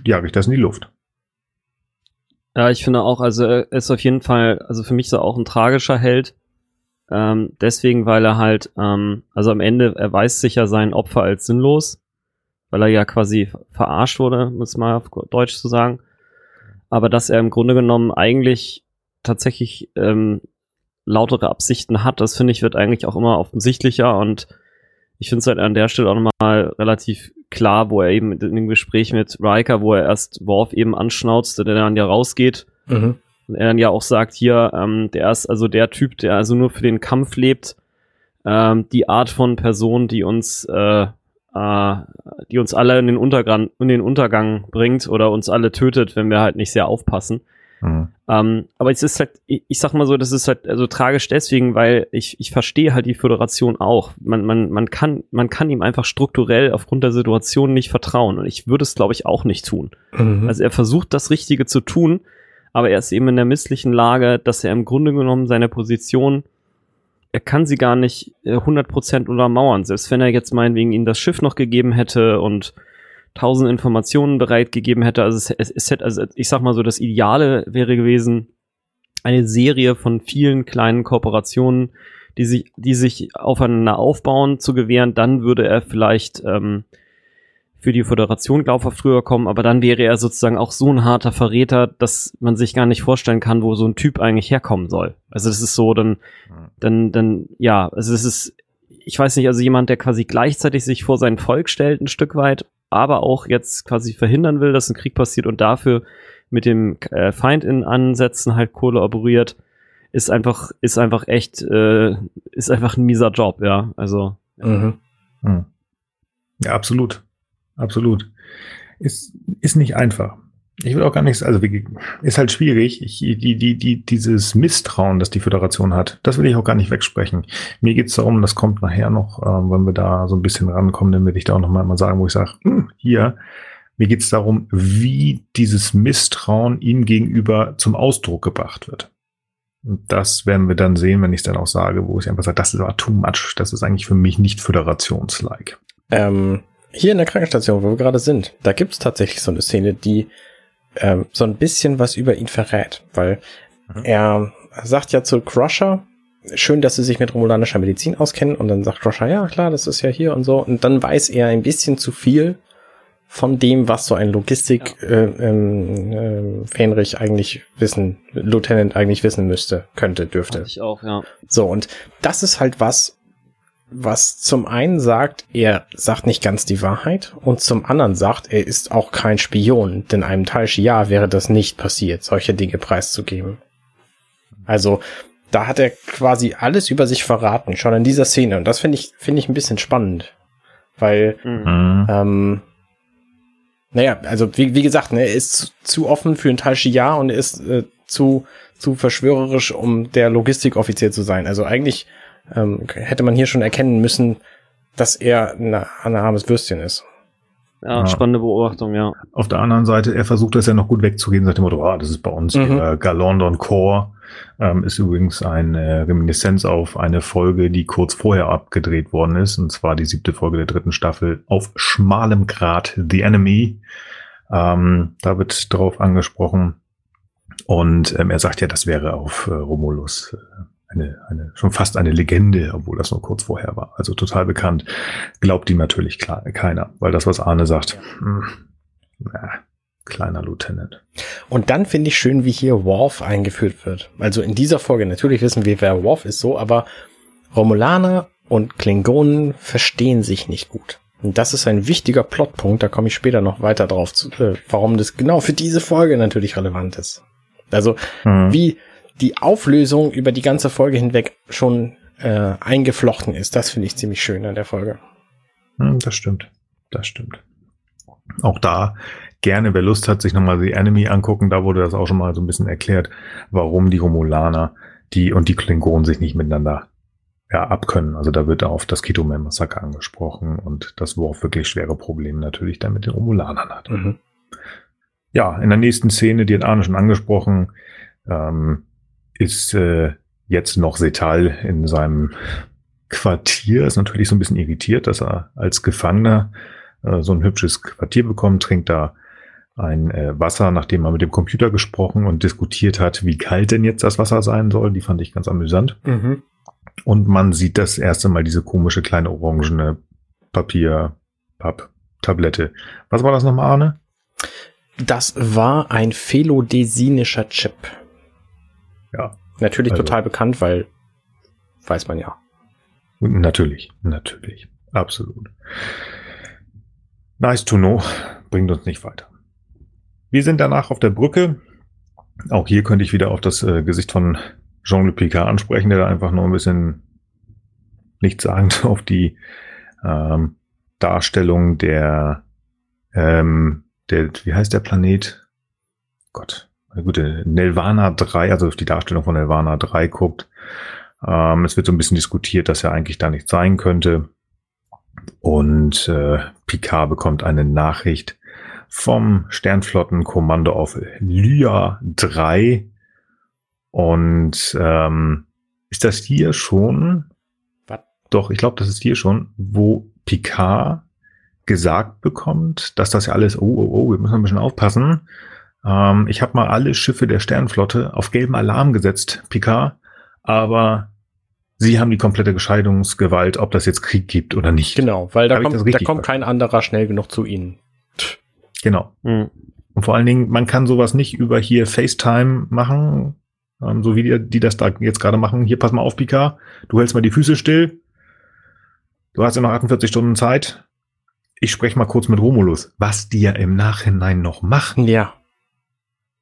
[SPEAKER 1] jage ich das in die Luft.
[SPEAKER 3] Ja, ich finde auch, also er ist auf jeden Fall, also für mich so auch ein tragischer Held. Ähm, deswegen, weil er halt, ähm, also am Ende erweist sich ja sein Opfer als sinnlos, weil er ja quasi verarscht wurde, muss mal auf Deutsch zu sagen. Aber dass er im Grunde genommen eigentlich tatsächlich ähm, lautere Absichten hat, das finde ich wird eigentlich auch immer offensichtlicher und ich finde es halt an der Stelle auch nochmal relativ klar, wo er eben in dem Gespräch mit Riker, wo er erst Worf eben anschnauzte, der dann ja rausgeht mhm. Und er dann ja auch sagt, hier, ähm, der ist also der Typ, der also nur für den Kampf lebt, ähm, die Art von Person, die uns äh, äh, die uns alle in den Untergang in den Untergang bringt oder uns alle tötet, wenn wir halt nicht sehr aufpassen. Mhm. Ähm, aber es ist halt, ich, ich, sag mal so, das ist halt also tragisch deswegen, weil ich, ich verstehe halt die Föderation auch. Man, man, man, kann, man kann ihm einfach strukturell aufgrund der Situation nicht vertrauen. Und ich würde es, glaube ich, auch nicht tun. Mhm. Also er versucht das Richtige zu tun, aber er ist eben in der misslichen Lage, dass er im Grunde genommen seine Position, er kann sie gar nicht 100% äh, untermauern. Selbst wenn er jetzt meinetwegen ihm das Schiff noch gegeben hätte und tausend Informationen bereitgegeben hätte. Also es, es, es hätte, also ich sag mal so, das Ideale wäre gewesen, eine Serie von vielen kleinen Kooperationen, die sich, die sich aufeinander aufbauen, zu gewähren. Dann würde er vielleicht ähm, für die Föderation glaubhaft früher kommen, aber dann wäre er sozusagen auch so ein harter Verräter, dass man sich gar nicht vorstellen kann, wo so ein Typ eigentlich herkommen soll. Also das ist so, dann, dann, dann, ja, also es ist, ich weiß nicht, also jemand, der quasi gleichzeitig sich vor sein Volk stellt, ein Stück weit, aber auch jetzt quasi verhindern will, dass ein Krieg passiert und dafür mit dem äh, Feind in Ansätzen halt kollaboriert, ist einfach, ist einfach echt, äh, ist einfach ein mieser Job, ja. Also. Mhm.
[SPEAKER 1] Mhm. Ja, absolut. Absolut. Ist, ist nicht einfach. Ich will auch gar nichts, also ist halt schwierig. Ich, die, die, die, dieses Misstrauen, das die Föderation hat, das will ich auch gar nicht wegsprechen. Mir geht es darum, das kommt nachher noch, äh, wenn wir da so ein bisschen rankommen, dann werde ich da auch noch mal, sagen, wo ich sage, hm, hier, mir geht es darum, wie dieses Misstrauen ihm gegenüber zum Ausdruck gebracht wird. Und das werden wir dann sehen, wenn ich es dann auch sage, wo ich einfach sage, das ist aber too much, das ist eigentlich für mich nicht föderationslike.
[SPEAKER 2] Ähm, hier in der Krankenstation, wo wir gerade sind, da gibt es tatsächlich so eine Szene, die ähm, so ein bisschen was über ihn verrät, weil mhm. er sagt ja zu Crusher, schön, dass sie sich mit romulanischer Medizin auskennen und dann sagt Crusher, ja klar, das ist ja hier und so und dann weiß er ein bisschen zu viel von dem, was so ein Logistik ja. äh, ähm, äh, Fähnrich eigentlich wissen, Lieutenant eigentlich wissen müsste, könnte, dürfte.
[SPEAKER 3] Ich auch, ja.
[SPEAKER 2] So, und das ist halt was, was zum einen sagt, er sagt nicht ganz die Wahrheit und zum anderen sagt, er ist auch kein Spion, denn einem Tal-Shia wäre das nicht passiert, solche Dinge preiszugeben. Also, da hat er quasi alles über sich verraten, schon in dieser Szene. Und das finde ich, finde ich ein bisschen spannend. Weil, mhm. ähm, naja, also wie, wie gesagt, ne, er ist zu, offen für ein Tal-Shia und er ist äh, zu, zu verschwörerisch, um der Logistikoffizier zu sein. Also eigentlich ähm, hätte man hier schon erkennen müssen, dass er ein armes Würstchen ist.
[SPEAKER 3] Ja, ja, spannende Beobachtung, ja.
[SPEAKER 1] Auf der anderen Seite, er versucht das ja noch gut wegzugehen, sagt dem Motto, oh, das ist bei uns mhm. äh, Galondon Core. Ähm, ist übrigens eine Reminiszenz auf eine Folge, die kurz vorher abgedreht worden ist, und zwar die siebte Folge der dritten Staffel auf schmalem Grad The Enemy. Ähm, da wird drauf angesprochen. Und ähm, er sagt ja, das wäre auf äh, Romulus äh, eine, eine, schon fast eine Legende, obwohl das nur kurz vorher war. Also total bekannt. Glaubt ihm natürlich klar, keiner, weil das, was Arne sagt, mh, hm, na, kleiner Lieutenant.
[SPEAKER 2] Und dann finde ich schön, wie hier Worf eingeführt wird. Also in dieser Folge, natürlich wissen wir, wer Worf ist, so, aber Romulaner und Klingonen verstehen sich nicht gut. Und das ist ein wichtiger Plotpunkt, da komme ich später noch weiter drauf, zu, äh, warum das genau für diese Folge natürlich relevant ist. Also, mhm. wie die Auflösung über die ganze Folge hinweg schon äh, eingeflochten ist. Das finde ich ziemlich schön an der Folge.
[SPEAKER 1] Hm, das stimmt. Das stimmt. Auch da gerne, wer Lust hat, sich nochmal die Enemy angucken, da wurde das auch schon mal so ein bisschen erklärt, warum die Romulaner die und die Klingonen sich nicht miteinander ja, abkönnen. Also da wird auf das Kitoman-Massaker angesprochen und das Worf wirklich schwere Probleme natürlich dann mit den Romulanern hat. Mhm. Ja, in der nächsten Szene, die hat Arne schon angesprochen, ähm, ist äh, jetzt noch Setal in seinem Quartier ist natürlich so ein bisschen irritiert, dass er als Gefangener äh, so ein hübsches Quartier bekommt, trinkt da ein äh, Wasser, nachdem er mit dem Computer gesprochen und diskutiert hat, wie kalt denn jetzt das Wasser sein soll. Die fand ich ganz amüsant.
[SPEAKER 2] Mhm.
[SPEAKER 1] Und man sieht das erste Mal diese komische kleine orangene Papier, Papp, Tablette. Was war das nochmal, Arne?
[SPEAKER 2] Das war ein phelodesinischer Chip.
[SPEAKER 1] Ja.
[SPEAKER 2] Natürlich
[SPEAKER 1] Also-
[SPEAKER 2] total bekannt, weil weiß man ja.
[SPEAKER 1] Natürlich, natürlich. Absolut. Nice to know. Bringt uns nicht weiter. Wir sind danach auf der Brücke. Auch hier könnte ich wieder auf das äh, Gesicht von Jean-Luc Picard ansprechen, der da einfach nur ein bisschen nichtssagend auf die ähm, Darstellung der, ähm, der, wie heißt der Planet? Gott, na gut, äh, Nelvana 3, also auf die Darstellung von Nelvana 3 guckt. Ähm, es wird so ein bisschen diskutiert, dass er eigentlich da nicht sein könnte. Und äh, Picard bekommt eine Nachricht vom Sternflottenkommando auf Lya 3. Und ähm, ist das hier schon?
[SPEAKER 2] Was?
[SPEAKER 1] Doch, ich glaube, das ist hier schon, wo Picard gesagt bekommt, dass das ja alles, oh, oh, oh, wir müssen ein bisschen aufpassen. Ähm, ich habe mal alle Schiffe der Sternflotte auf gelben Alarm gesetzt, Picard, aber sie haben die komplette Gescheidungsgewalt, ob das jetzt Krieg gibt oder nicht.
[SPEAKER 2] Genau, weil da kommt, da kommt kein anderer schnell genug zu ihnen.
[SPEAKER 1] Genau.
[SPEAKER 3] Hm.
[SPEAKER 1] Und vor allen Dingen, man kann sowas nicht über hier FaceTime machen, ähm, so wie die, die das da jetzt gerade machen. Hier, pass mal auf, Picard, du hältst mal die Füße still. Du hast ja noch 48 Stunden Zeit. Ich spreche mal kurz mit Romulus, was die ja im Nachhinein noch machen,
[SPEAKER 2] Ja,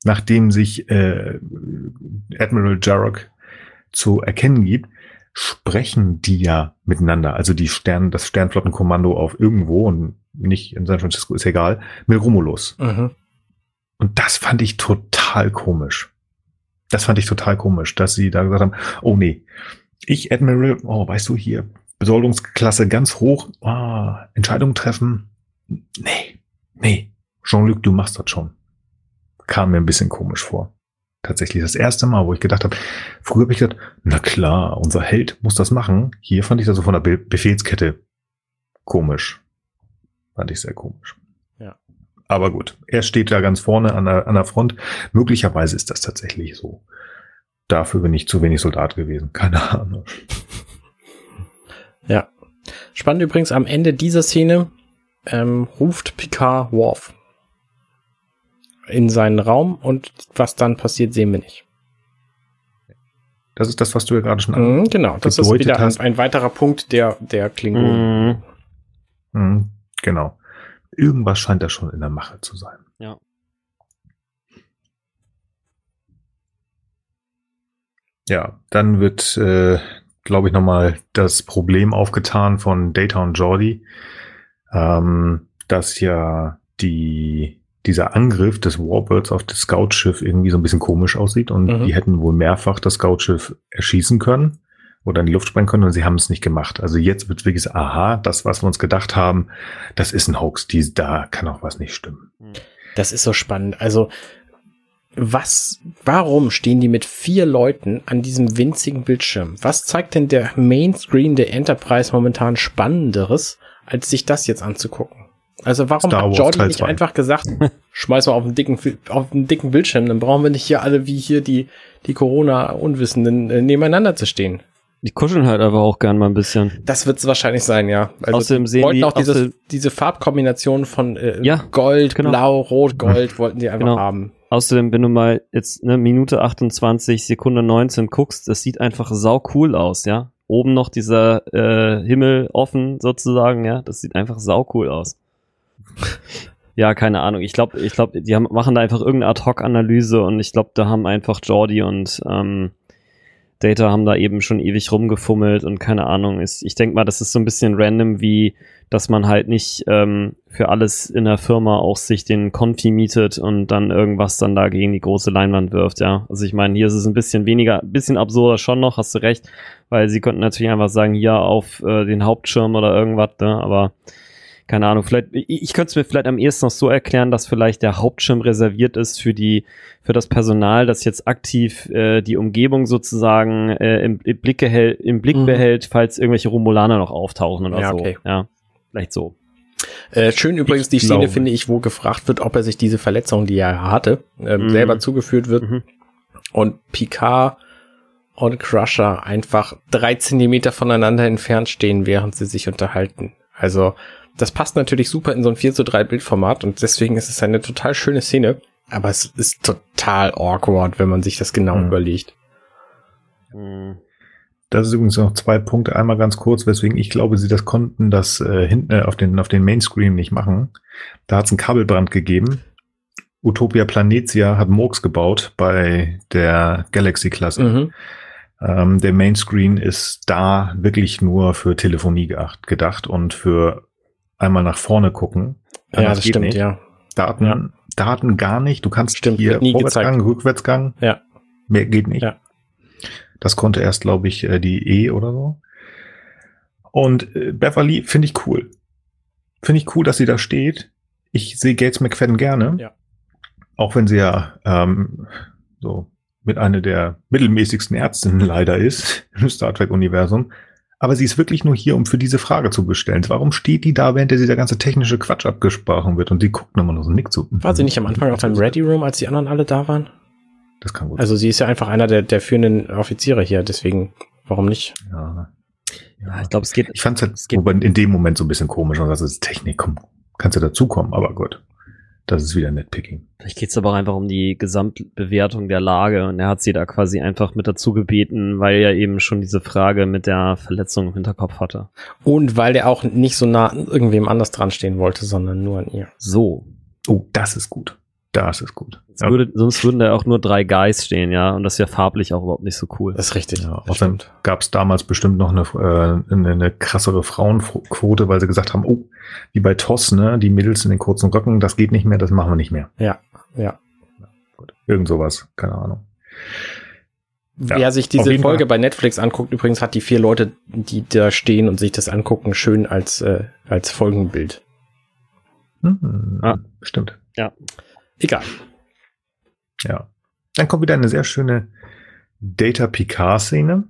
[SPEAKER 1] nachdem sich äh, Admiral Jarrock zu erkennen gibt, sprechen die ja miteinander. Also die Stern, das Sternflottenkommando auf irgendwo und nicht in San Francisco, ist egal, mit Romulus.
[SPEAKER 2] mhm.
[SPEAKER 1] Und das fand ich total komisch. Das fand ich total komisch, dass sie da gesagt haben, oh nee, ich Admiral, oh, weißt du, hier, Besoldungsklasse ganz hoch, ah, Entscheidungen treffen. Nee, nee, Jean-Luc, du machst das schon. Kam mir ein bisschen komisch vor. Tatsächlich das erste Mal, wo ich gedacht habe, früher habe ich gedacht, na klar, unser Held muss das machen. Hier fand ich das so von der Be Befehlskette komisch. Fand ich sehr komisch.
[SPEAKER 2] Ja.
[SPEAKER 1] Aber gut, er steht da ganz vorne an der, an der Front. Möglicherweise ist das tatsächlich so. Dafür bin ich zu wenig Soldat gewesen. Keine Ahnung.
[SPEAKER 2] Ja. Spannend übrigens, am Ende dieser Szene ähm, ruft Picard Worf in seinen Raum und was dann passiert, sehen wir nicht.
[SPEAKER 1] Das ist das, was du ja gerade schon an.
[SPEAKER 2] Mhm, genau, das ist wieder ein,
[SPEAKER 1] hast.
[SPEAKER 2] ein weiterer Punkt der, der Klingonen.
[SPEAKER 3] Mhm.
[SPEAKER 1] Mhm, genau. Irgendwas scheint da schon in der Mache zu sein.
[SPEAKER 3] Ja.
[SPEAKER 1] Ja, dann wird, äh, glaube ich, nochmal das Problem aufgetan von Data und Jordi, ähm, dass ja die, dieser Angriff des Warbirds auf das Scoutschiff irgendwie so ein bisschen komisch aussieht und
[SPEAKER 2] Mhm.
[SPEAKER 1] die hätten wohl mehrfach das Scoutschiff erschießen können oder in die Luft sprengen können und sie haben es nicht gemacht. Also jetzt wird wirklich, so, aha, das, was wir uns gedacht haben, das ist ein Hoax, die, da kann auch was nicht stimmen.
[SPEAKER 2] Das ist so spannend. Also, was, warum stehen die mit vier Leuten an diesem winzigen Bildschirm? Was zeigt denn der Mainscreen der Enterprise momentan Spannenderes, als sich das jetzt anzugucken? Also warum
[SPEAKER 1] Star
[SPEAKER 2] hat Jordi nicht einfach gesagt, schmeiß mal auf einen dicken, auf einen dicken Bildschirm, dann brauchen wir nicht hier alle wie hier die, die Corona-Unwissenden äh, nebeneinander zu stehen.
[SPEAKER 3] Die kuscheln halt aber auch gern mal ein bisschen.
[SPEAKER 2] Das wird es wahrscheinlich sein, ja. Also
[SPEAKER 3] Außerdem sehen
[SPEAKER 2] wollten
[SPEAKER 3] die-
[SPEAKER 2] auch dieses,
[SPEAKER 3] außerdem-
[SPEAKER 2] diese Farbkombination von äh,
[SPEAKER 3] Ja,
[SPEAKER 2] Gold,
[SPEAKER 3] genau.
[SPEAKER 2] Blau, Rot, Gold wollten die einfach
[SPEAKER 3] Genau.
[SPEAKER 2] haben.
[SPEAKER 3] Außerdem, wenn du mal jetzt eine Minute 28, Sekunde 19 guckst, das sieht einfach sau cool aus, ja. Oben noch dieser äh, Himmel offen sozusagen, ja. Das sieht einfach sau cool aus. Ja, keine Ahnung. Ich glaube, ich glaube, die haben, machen da einfach irgendeine Ad-Hoc-Analyse und ich glaube, da haben einfach Jordi und ähm, Data haben da eben schon ewig rumgefummelt und keine Ahnung. Ist, ich denke mal, das ist so ein bisschen random, wie dass man halt nicht ähm, für alles in der Firma auch sich den Konfi mietet und dann irgendwas dann da gegen die große Leinwand wirft, ja. Also ich meine, hier ist es ein bisschen weniger, ein bisschen absurder schon noch, hast du recht, weil sie könnten natürlich einfach sagen, hier auf äh, den Hauptschirm oder irgendwas, ne? aber keine Ahnung, vielleicht, ich, ich könnte es mir vielleicht am ehesten noch so erklären, dass vielleicht der Hauptschirm reserviert ist für die, für das Personal, das jetzt aktiv äh, die Umgebung sozusagen äh, im, im Blick, gehält, im Blick
[SPEAKER 2] Mhm.
[SPEAKER 3] behält, falls irgendwelche Romulaner noch auftauchen oder
[SPEAKER 2] Ja,
[SPEAKER 3] so.
[SPEAKER 2] okay.
[SPEAKER 3] Ja, vielleicht so.
[SPEAKER 2] Äh, schön übrigens
[SPEAKER 1] Ich
[SPEAKER 2] die Szene,
[SPEAKER 1] glaube.
[SPEAKER 2] finde ich, wo gefragt wird, ob er sich diese Verletzung, die er hatte, ähm,
[SPEAKER 3] Mhm.
[SPEAKER 2] selber zugeführt wird.
[SPEAKER 3] Mhm.
[SPEAKER 2] Und Picard und Crusher einfach drei Zentimeter voneinander entfernt stehen, während sie sich unterhalten. Also, das passt natürlich super in so ein 4 zu 3 Bildformat und deswegen ist es eine total schöne Szene. Aber es ist total awkward, wenn man sich das genau
[SPEAKER 1] Mhm.
[SPEAKER 2] überlegt.
[SPEAKER 3] Mhm.
[SPEAKER 1] Das ist übrigens noch zwei Punkte. Einmal ganz kurz, weswegen ich glaube, sie das konnten, das äh, hinten äh, auf den, auf den Mainscreen nicht machen. Da hat es einen Kabelbrand gegeben. Utopia Planetia hat Murks gebaut bei der Galaxy-Klasse.
[SPEAKER 2] Mhm.
[SPEAKER 1] Ähm, der Mainscreen ist da wirklich nur für Telefonie geacht, gedacht und für einmal nach vorne gucken.
[SPEAKER 2] Ja, das
[SPEAKER 1] geht
[SPEAKER 2] stimmt,
[SPEAKER 1] nicht.
[SPEAKER 2] ja.
[SPEAKER 1] Daten,
[SPEAKER 2] Ja.
[SPEAKER 1] Daten gar nicht. Du kannst
[SPEAKER 2] Stimmt,
[SPEAKER 1] hier Vorwärtsgang, Rückwärtsgang.
[SPEAKER 2] Ja.
[SPEAKER 1] Mehr geht nicht.
[SPEAKER 2] Ja.
[SPEAKER 1] Das konnte erst, glaube ich, äh, die E oder so. Und äh, Beverly finde ich cool. Finde ich cool, dass sie da steht. Ich sehe Gates McFadden gerne.
[SPEAKER 2] Ja.
[SPEAKER 1] Auch wenn sie ja ähm, so mit einer der mittelmäßigsten Ärztinnen leider ist im Star Trek-Universum. Aber sie ist wirklich nur hier, um für diese Frage zu bestellen. Warum steht die da, während der dieser ganze technische Quatsch abgesprochen wird und sie guckt immer nur so nick zu?
[SPEAKER 2] War sie nicht am Anfang auf einem Ready Room, als die anderen alle da waren?
[SPEAKER 1] Das kann gut
[SPEAKER 2] Also sie ist ja einfach einer der, der führenden Offiziere hier, deswegen, warum nicht?
[SPEAKER 1] Ja.
[SPEAKER 3] Ja, ich glaube, es geht.
[SPEAKER 1] Ich fand es halt
[SPEAKER 3] Es geht-
[SPEAKER 1] wobei in dem Moment so ein bisschen komisch, und das ist Technik, komm, kannst du dazukommen, aber gut. Das ist wieder Netpicking.
[SPEAKER 3] Vielleicht geht es aber auch einfach um die Gesamtbewertung der Lage und er hat sie da quasi einfach mit dazu gebeten, weil er eben schon diese Frage mit der Verletzung im Hinterkopf hatte.
[SPEAKER 2] Und weil der auch nicht so nah an irgendwem anders dran stehen wollte, sondern nur an ihr.
[SPEAKER 3] So.
[SPEAKER 1] Oh, das ist gut. Das ist gut.
[SPEAKER 3] Sonst, würde, sonst würden da auch nur drei Guys stehen, ja, und das wäre farblich auch überhaupt nicht so cool.
[SPEAKER 2] Das ist richtig.
[SPEAKER 1] Ja, außerdem gab es damals bestimmt noch eine, äh, eine, eine krassere Frauenquote, weil sie gesagt haben, oh, wie bei TOS, ne, die Mädels in den kurzen Röcken, das geht nicht mehr, das machen wir nicht mehr.
[SPEAKER 2] Ja, ja.
[SPEAKER 1] Gut. Irgend sowas, keine Ahnung. Ja,
[SPEAKER 2] Wer sich diese Folge
[SPEAKER 1] Fall.
[SPEAKER 2] bei Netflix anguckt, übrigens hat die vier Leute, die da stehen und sich das angucken, schön als, äh, als Folgenbild.
[SPEAKER 1] Hm,
[SPEAKER 3] Ah.
[SPEAKER 1] Stimmt.
[SPEAKER 2] Egal.
[SPEAKER 1] Ja. Dann kommt wieder eine sehr schöne Data Picard-Szene.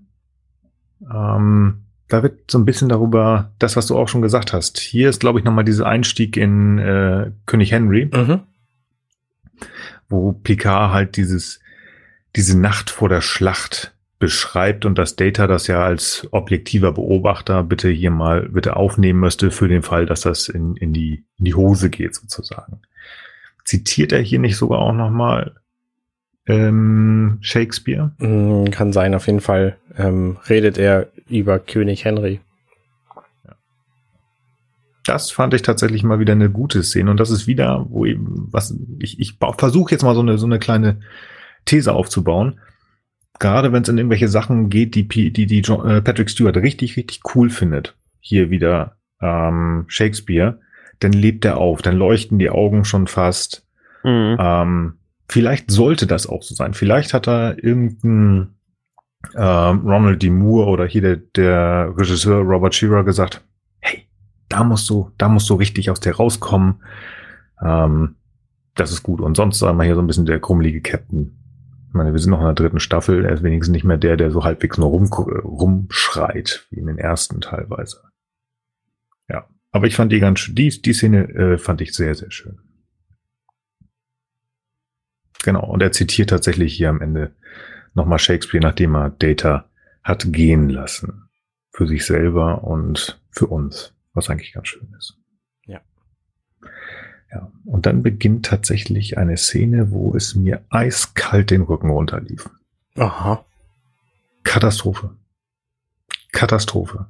[SPEAKER 1] Ähm, da wird so ein bisschen darüber, das, was du auch schon gesagt hast. Hier ist, glaube ich, nochmal dieser Einstieg in äh, König Henry,
[SPEAKER 2] Mhm.
[SPEAKER 1] wo Picard halt dieses, diese Nacht vor der Schlacht beschreibt und das Data das ja als objektiver Beobachter bitte hier mal bitte aufnehmen müsste für den Fall, dass das in, in, die, in die Hose geht sozusagen. Zitiert er hier nicht sogar auch nochmal ähm, Shakespeare?
[SPEAKER 2] Mm, Kann sein, auf jeden Fall ähm, redet er über König Henry.
[SPEAKER 1] Das fand ich tatsächlich mal wieder eine gute Szene und das ist wieder, wo eben, was ich, ich versuche jetzt mal so eine, so eine kleine These aufzubauen. Gerade wenn es in irgendwelche Sachen geht, die, die, die John, äh, Patrick Stewart richtig, richtig cool findet, hier wieder ähm, Shakespeare, dann lebt er auf, dann leuchten die Augen schon fast.
[SPEAKER 3] Mhm.
[SPEAKER 1] Ähm, vielleicht sollte das auch so sein. Vielleicht hat er irgendein ähm, Ronald D. Moore oder hier der, der Regisseur Robert Shearer gesagt, hey, da musst du, da musst du richtig aus der rauskommen. Ähm, das ist gut. Und sonst sagen wir hier so ein bisschen der krummelige Captain. Ich meine, wir sind noch in der dritten Staffel. Er ist wenigstens nicht mehr der, der so halbwegs nur rum, rumschreit, wie in den ersten teilweise. Aber ich fand die ganz schön, die, die Szene äh, fand ich sehr, sehr schön. Genau, und er zitiert tatsächlich hier am Ende nochmal Shakespeare, nachdem er Data hat gehen lassen. Für sich selber und für uns, was eigentlich ganz schön ist.
[SPEAKER 2] Ja.
[SPEAKER 1] Ja, und dann beginnt tatsächlich eine Szene, wo es mir eiskalt den Rücken runterlief.
[SPEAKER 2] Aha.
[SPEAKER 1] Katastrophe. Katastrophe.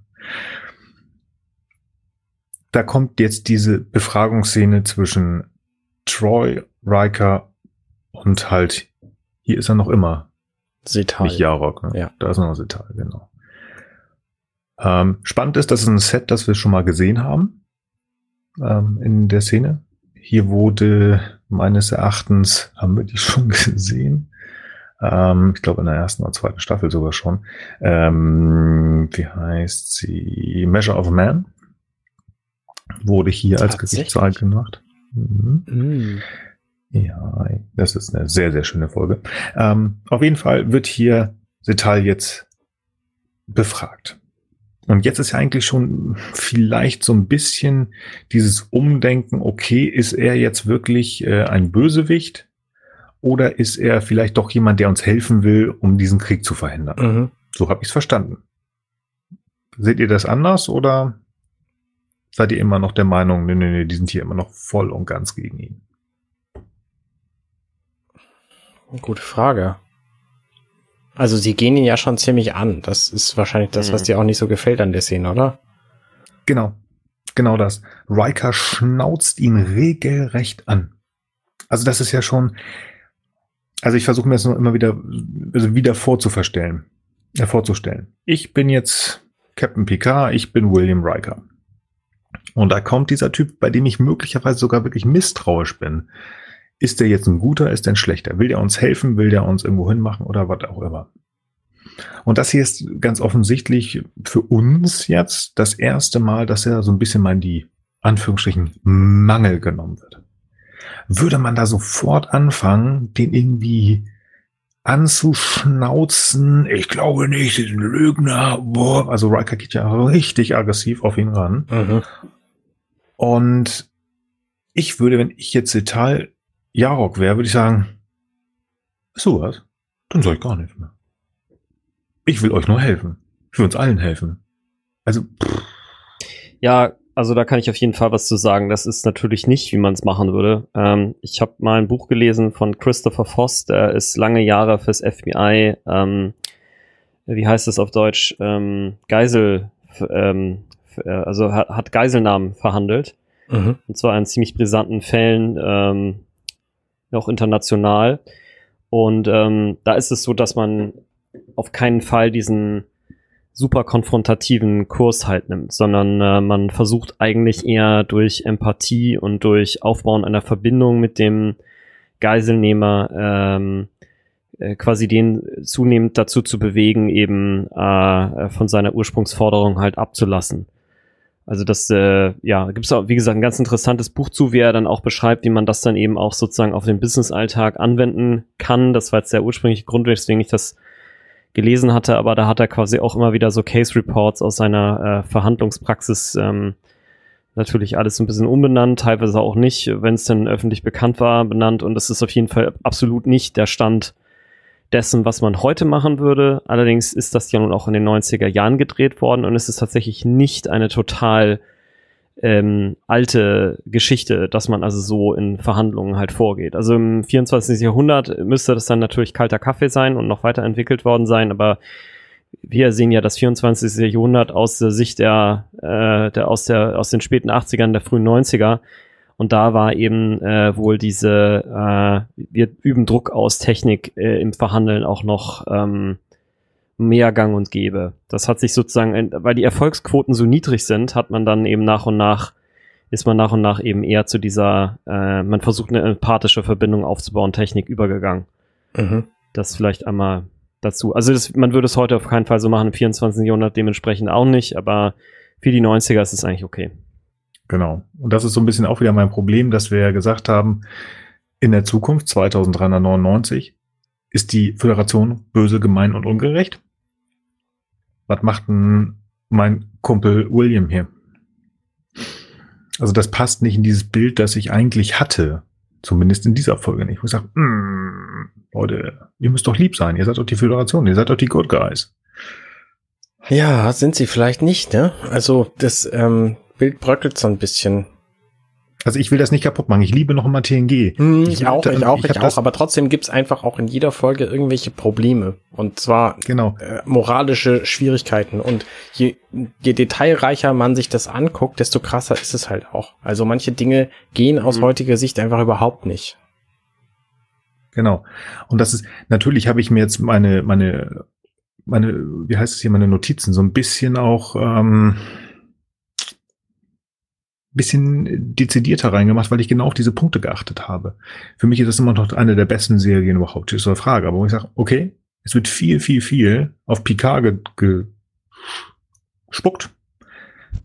[SPEAKER 1] Da kommt jetzt diese Befragungsszene zwischen Troy, Riker und halt, hier ist er noch immer,
[SPEAKER 2] Setal.
[SPEAKER 1] nicht Jarok, ne?
[SPEAKER 2] Ja.
[SPEAKER 1] Da ist noch Setal, genau. Ähm, spannend ist, das ist ein Set, das wir schon mal gesehen haben ähm, in der Szene. Hier wurde meines Erachtens, haben wir die schon gesehen, ähm, ich glaube in der ersten oder zweiten Staffel sogar schon, ähm, wie heißt sie, Measure of Man. Wurde hier als Gerichtssaal gemacht. Mhm.
[SPEAKER 2] Mm.
[SPEAKER 1] Ja, das ist eine sehr, sehr schöne Folge. Ähm, auf jeden Fall wird hier Setal jetzt befragt. Und jetzt ist ja eigentlich schon vielleicht so ein bisschen dieses Umdenken, okay, ist er jetzt wirklich äh, ein Bösewicht oder ist er vielleicht doch jemand, der uns helfen will, um diesen Krieg zu verhindern?
[SPEAKER 2] Mhm.
[SPEAKER 1] So habe ich es verstanden. Seht ihr das anders oder seid ihr immer noch der Meinung, nee, nee, nee, die sind hier immer noch voll und ganz gegen ihn?
[SPEAKER 2] Gute Frage. Also sie gehen ihn ja schon ziemlich an. Das ist wahrscheinlich das, was
[SPEAKER 3] Mhm.
[SPEAKER 2] dir auch nicht so gefällt an der Szene, oder?
[SPEAKER 1] Genau. Genau das. Riker schnauzt ihn regelrecht an. Also das ist ja schon, also ich versuche mir das nur immer wieder, also wieder vorzustellen, äh, vorzustellen. Ich bin jetzt Captain Picard, ich bin William Riker. Und da kommt dieser Typ, bei dem ich möglicherweise sogar wirklich misstrauisch bin. Ist der jetzt ein guter, ist der ein schlechter? Will der uns helfen? Will der uns irgendwo hinmachen oder was auch immer? Und das hier ist ganz offensichtlich für uns jetzt das erste Mal, dass er so ein bisschen mal in die Anführungsstrichen Mangel genommen wird. Würde man da sofort anfangen, den irgendwie anzuschnauzen, ich glaube nicht, sie sind Lügner, boah. also Riker geht ja richtig aggressiv auf ihn ran.
[SPEAKER 2] Mhm.
[SPEAKER 1] Und ich würde, wenn ich jetzt total Jarok wäre, würde ich sagen, ist sowas? Dann soll ich gar nicht mehr. Ich will euch nur helfen. Ich will uns allen helfen. Also, pff,
[SPEAKER 3] Ja, also da kann ich auf jeden Fall was zu sagen. Das ist natürlich nicht, wie man es machen würde. Ähm, ich habe mal ein Buch gelesen von Christopher Voss, der ist lange Jahre fürs FBI, ähm, wie heißt es auf Deutsch, ähm, Geisel, ähm, äh, also hat, Geiselnahmen verhandelt.
[SPEAKER 2] Mhm.
[SPEAKER 3] Und zwar in ziemlich brisanten Fällen, ähm, auch international. Und ähm, da ist es so, dass man auf keinen Fall diesen super konfrontativen Kurs halt nimmt, sondern äh, man versucht eigentlich eher durch Empathie und durch Aufbauen einer Verbindung mit dem Geiselnehmer ähm, äh, quasi den zunehmend dazu zu bewegen, eben äh, von seiner Ursprungsforderung halt abzulassen. Also das, äh, ja, gibt es auch, wie gesagt, ein ganz interessantes Buch zu, wie er dann auch beschreibt, wie man das dann eben auch sozusagen auf den Business-Alltag anwenden kann. Das war jetzt der ursprüngliche Grund, weswegen ich das gelesen hatte, aber da hat er quasi auch immer wieder so Case Reports aus seiner äh, Verhandlungspraxis ähm, natürlich alles ein bisschen umbenannt, teilweise auch nicht, wenn es dann öffentlich bekannt war, benannt und das ist auf jeden Fall absolut nicht der Stand dessen, was man heute machen würde. Allerdings ist das ja nun auch in den 90er Jahren gedreht worden und es ist tatsächlich nicht eine total ähm, alte Geschichte, dass man also so in Verhandlungen halt vorgeht. Also im 24. Jahrhundert müsste das dann natürlich kalter Kaffee sein und noch weiterentwickelt worden sein, aber wir sehen ja das 24. Jahrhundert aus der Sicht der, äh, der aus der aus den späten 80ern, der frühen 90er und da war eben äh, wohl diese äh, wir üben Druck aus Technik äh, im Verhandeln auch noch ähm, mehr gang und gäbe. Das hat sich sozusagen, weil die Erfolgsquoten so niedrig sind, hat man dann eben nach und nach, ist man nach und nach eben eher zu dieser, äh, man versucht eine empathische Verbindung aufzubauen, Technik übergegangen.
[SPEAKER 2] Mhm.
[SPEAKER 3] Das vielleicht einmal dazu. Also das, man würde es heute auf keinen Fall so machen, im 24. Jahrhundert dementsprechend auch nicht, aber für die 90er ist es eigentlich okay.
[SPEAKER 1] Genau. Und das ist so ein bisschen auch wieder mein Problem, dass wir ja gesagt haben, in der Zukunft, 2399, ist die Föderation böse, gemein und ungerecht. Was macht denn mein Kumpel William hier? Also das passt nicht in dieses Bild, das ich eigentlich hatte. Zumindest in dieser Folge nicht. Wo ich sage, "Mm, Leute, ihr müsst doch lieb sein. Ihr seid doch die Föderation. Ihr seid doch die Good Guys.
[SPEAKER 2] Ja, sind sie vielleicht nicht, ne? Also das ähm, Bild bröckelt so ein bisschen.
[SPEAKER 1] Also ich will das nicht kaputt machen. Ich liebe noch immer TNG.
[SPEAKER 2] Hm, ich auch, ich auch, ich,
[SPEAKER 1] hab
[SPEAKER 2] auch. Aber trotzdem gibt's einfach auch in jeder Folge irgendwelche Probleme. Und zwar
[SPEAKER 1] Genau.
[SPEAKER 2] äh, moralische Schwierigkeiten. Und je, je detailreicher man sich das anguckt, desto krasser ist es halt auch. Also manche Dinge gehen aus
[SPEAKER 3] Mhm.
[SPEAKER 2] heutiger Sicht einfach überhaupt nicht.
[SPEAKER 1] Genau. Und das ist, natürlich habe ich mir jetzt meine, meine, meine, wie heißt es hier, meine Notizen so ein bisschen auch, ähm, bisschen dezidierter reingemacht, weil ich genau auf diese Punkte geachtet habe. Für mich ist das immer noch eine der besten Serien überhaupt, ist so eine Frage. Aber wo ich sage, okay, es wird viel, viel, viel auf Picard ge gespuckt.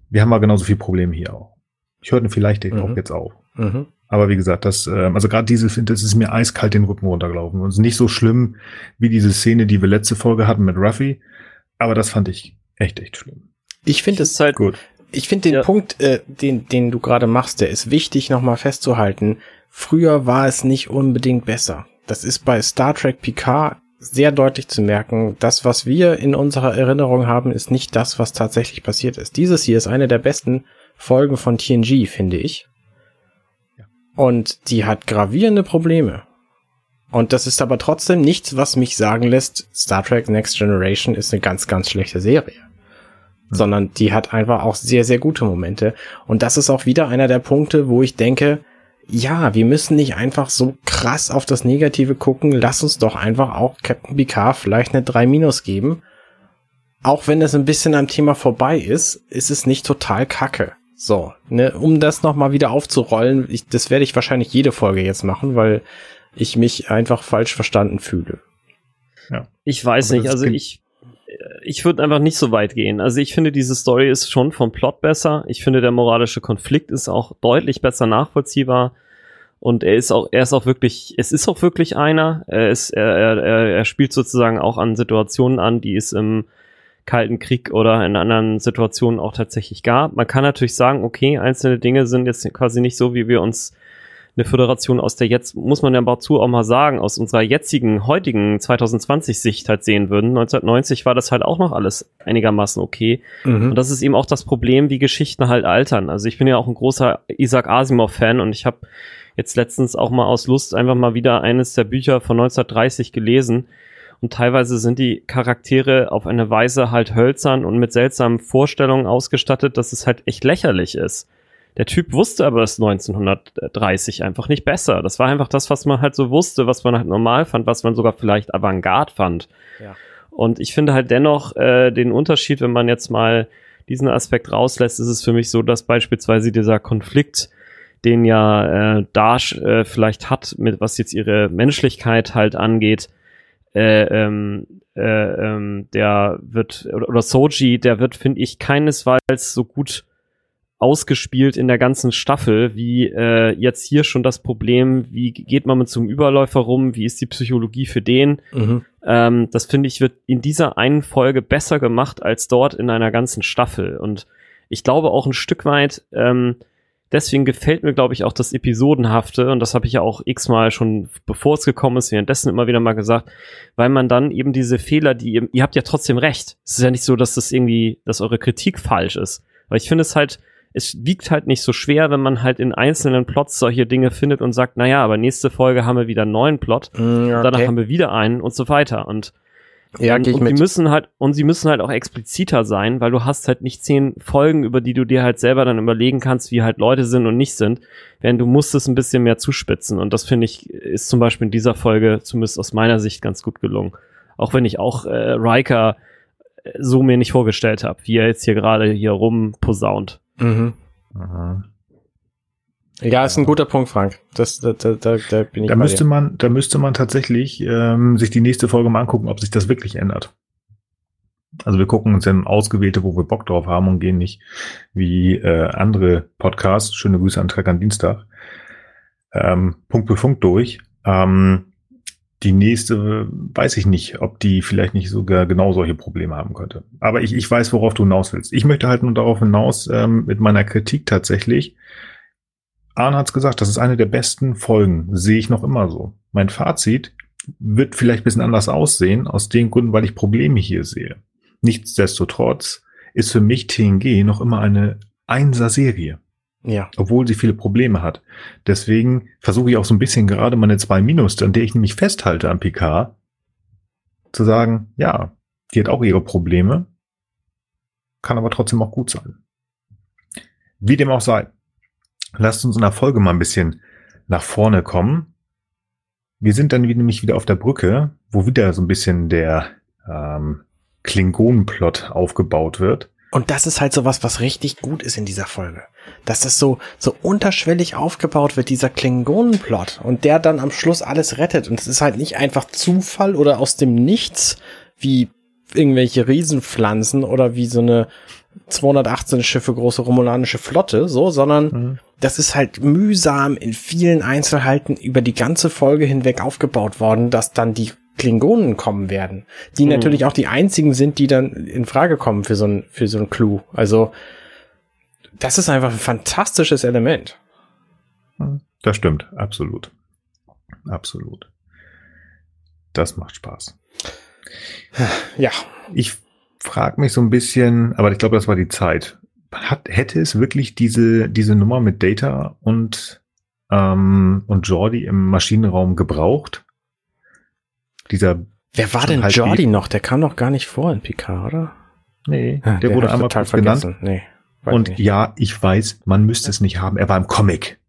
[SPEAKER 1] Wir haben aber genauso viel Probleme hier auch. Ich hörte vielleicht den mhm. auch jetzt auf. Mhm. Aber wie gesagt, das, äh, also gerade diese, das ist mir eiskalt den Rücken runtergelaufen. Und es ist nicht so schlimm wie diese Szene, die wir letzte Folge hatten mit Ruffy. Aber das fand ich echt, echt schlimm.
[SPEAKER 2] Ich finde es halt gut. Ich finde den ja. Punkt, äh, den, den du gerade machst, der ist wichtig, nochmal festzuhalten. Früher war es nicht unbedingt besser. Das ist bei Star Trek Picard sehr deutlich zu merken. Das, was wir in unserer Erinnerung haben, ist nicht das, was tatsächlich passiert ist. Dieses hier ist eine der besten Folgen von TNG, finde ich. Und die hat gravierende Probleme. Und das ist aber trotzdem nichts, was mich sagen lässt, Star Trek Next Generation ist eine ganz, ganz schlechte Serie. Mhm. Sondern die hat einfach auch sehr, sehr gute Momente. Und das ist auch wieder einer der Punkte, wo ich denke, ja, wir müssen nicht einfach so krass auf das Negative gucken. Lass uns doch einfach auch Captain Picard vielleicht eine 3 Minus geben. Auch wenn es ein bisschen am Thema vorbei ist, ist es nicht total kacke. So, ne, um das nochmal wieder aufzurollen, ich, das werde ich wahrscheinlich jede Folge jetzt machen, weil ich mich einfach falsch verstanden fühle.
[SPEAKER 3] Ja. Ich weiß nicht, also ich, ich würde einfach nicht so weit gehen. Also ich finde, diese Story ist schon vom Plot besser. Ich finde, der moralische Konflikt ist auch deutlich besser nachvollziehbar. Und er ist auch, er ist auch wirklich, es ist auch wirklich einer. Er ist, er, er, er spielt sozusagen auch an Situationen an, die es im Kalten Krieg oder in anderen Situationen auch tatsächlich gab. Man kann natürlich sagen, okay, einzelne Dinge sind jetzt quasi nicht so, wie wir uns eine Föderation aus der jetzt, muss man ja dazu auch mal sagen, aus unserer jetzigen, heutigen 2020-Sicht halt sehen würden. 1990 war das halt auch noch alles einigermaßen okay. Mhm. Und das ist eben auch das Problem, wie Geschichten halt altern. Also ich bin ja auch ein großer Isaac Asimov-Fan und ich habe jetzt letztens auch mal aus Lust einfach mal wieder eines der Bücher von 1930 gelesen und teilweise sind die Charaktere auf eine Weise halt hölzern und mit seltsamen Vorstellungen ausgestattet, dass es halt echt lächerlich ist. Der Typ wusste aber das 1930 einfach nicht besser. Das war einfach das, was man halt so wusste, was man halt normal fand, was man sogar vielleicht Avantgarde fand. Ja. Und ich finde halt dennoch äh, den Unterschied, wenn man jetzt mal diesen Aspekt rauslässt, ist es für mich so, dass beispielsweise dieser Konflikt, den ja äh, Dash äh, vielleicht hat, mit was jetzt ihre Menschlichkeit halt angeht, äh, ähm, äh, ähm, der wird, oder, oder Soji, der wird, finde ich, keinesfalls so gut ausgespielt in der ganzen Staffel, wie äh, jetzt hier schon das Problem, wie geht man mit zum Überläufer rum, wie ist die Psychologie für den. Mhm. Ähm, das finde ich wird in dieser einen Folge besser gemacht als dort in einer ganzen Staffel. Und ich glaube auch ein Stück weit, ähm, deswegen gefällt mir, glaube ich, auch das Episodenhafte, und das habe ich ja auch x-mal schon, bevor es gekommen ist, währenddessen immer wieder mal gesagt, weil man dann eben diese Fehler, die ihr, ihr habt ja trotzdem recht. Es ist ja nicht so, dass das irgendwie, dass eure Kritik falsch ist. Weil ich finde es halt, es wiegt halt nicht so schwer, wenn man halt in einzelnen Plots solche Dinge findet und sagt, naja, aber nächste Folge haben wir wieder einen neuen Plot, mm, okay. danach haben wir wieder einen und so weiter. Und ja, und, und sie müssen halt, und sie müssen halt auch expliziter sein, weil du hast halt nicht zehn Folgen, über die du dir halt selber dann überlegen kannst, wie halt Leute sind und nicht sind, während du musst es ein bisschen mehr zuspitzen. Und das finde ich, ist zum Beispiel in dieser Folge, zumindest aus meiner Sicht, ganz gut gelungen. Auch wenn ich auch äh, Riker äh, so mir nicht vorgestellt habe, wie er jetzt hier gerade hier rumposaunt. Mhm. Aha.
[SPEAKER 2] Ja, ist ein guter Punkt, Frank. Das, da, da, da, da bin ich.
[SPEAKER 1] Da müsste dir. man, da müsste man tatsächlich ähm, sich die nächste Folge mal angucken, ob sich das wirklich ändert. Also wir gucken uns dann ausgewählte, wo wir Bock drauf haben und gehen nicht wie äh, andere Podcasts. Schöne Grüße an Trek an Dienstag. Ähm, Punkt für Punkt durch. Ähm, die nächste weiß ich nicht, ob die vielleicht nicht sogar genau solche Probleme haben könnte. Aber ich, ich weiß, worauf du hinaus willst. Ich möchte halt nur darauf hinaus ähm, mit meiner Kritik tatsächlich, Arne hat's gesagt, das ist eine der besten Folgen, sehe ich noch immer so. Mein Fazit wird vielleicht ein bisschen anders aussehen, aus den Gründen, weil ich Probleme hier sehe. Nichtsdestotrotz ist für mich TNG noch immer eine Einser-Serie. Ja. Obwohl sie viele Probleme hat. Deswegen versuche ich auch so ein bisschen gerade meine zwei Minus, an der ich nämlich festhalte am PK, zu sagen, ja, die hat auch ihre Probleme, kann aber trotzdem auch gut sein. Wie dem auch sei. Lasst uns in der Folge mal ein bisschen nach vorne kommen. Wir sind dann nämlich wieder auf der Brücke, wo wieder so ein bisschen der ähm, Klingonenplot aufgebaut wird.
[SPEAKER 2] Und das ist halt so was, was richtig gut ist in dieser Folge. Dass das so, so unterschwellig aufgebaut wird, dieser Klingonenplot. Und der dann am Schluss alles rettet. Und es ist halt nicht einfach Zufall oder aus dem Nichts, wie irgendwelche Riesenpflanzen oder wie so eine 218 Schiffe große romulanische Flotte, so, sondern mhm. das ist halt mühsam in vielen Einzelheiten über die ganze Folge hinweg aufgebaut worden, dass dann die Klingonen kommen werden, die mhm. natürlich auch die einzigen sind, die dann in Frage kommen für so ein, für so ein Clou. Also, das ist einfach ein fantastisches Element.
[SPEAKER 1] Das stimmt, absolut. Absolut. Das macht Spaß.
[SPEAKER 2] Ja.
[SPEAKER 1] Ich frage mich so ein bisschen, aber ich glaube, das war die Zeit. Hat, hätte es wirklich diese, diese Nummer mit Data und, ähm, und Jordi im Maschinenraum gebraucht? Dieser.
[SPEAKER 2] Wer war denn halt Jordi noch? Der kam noch gar nicht vor in Picard, oder?
[SPEAKER 1] Nee, der, der wurde einmal kurz vergessen. genannt. Nee, und nicht. ja, ich weiß, man müsste es nicht haben. Er war im Comic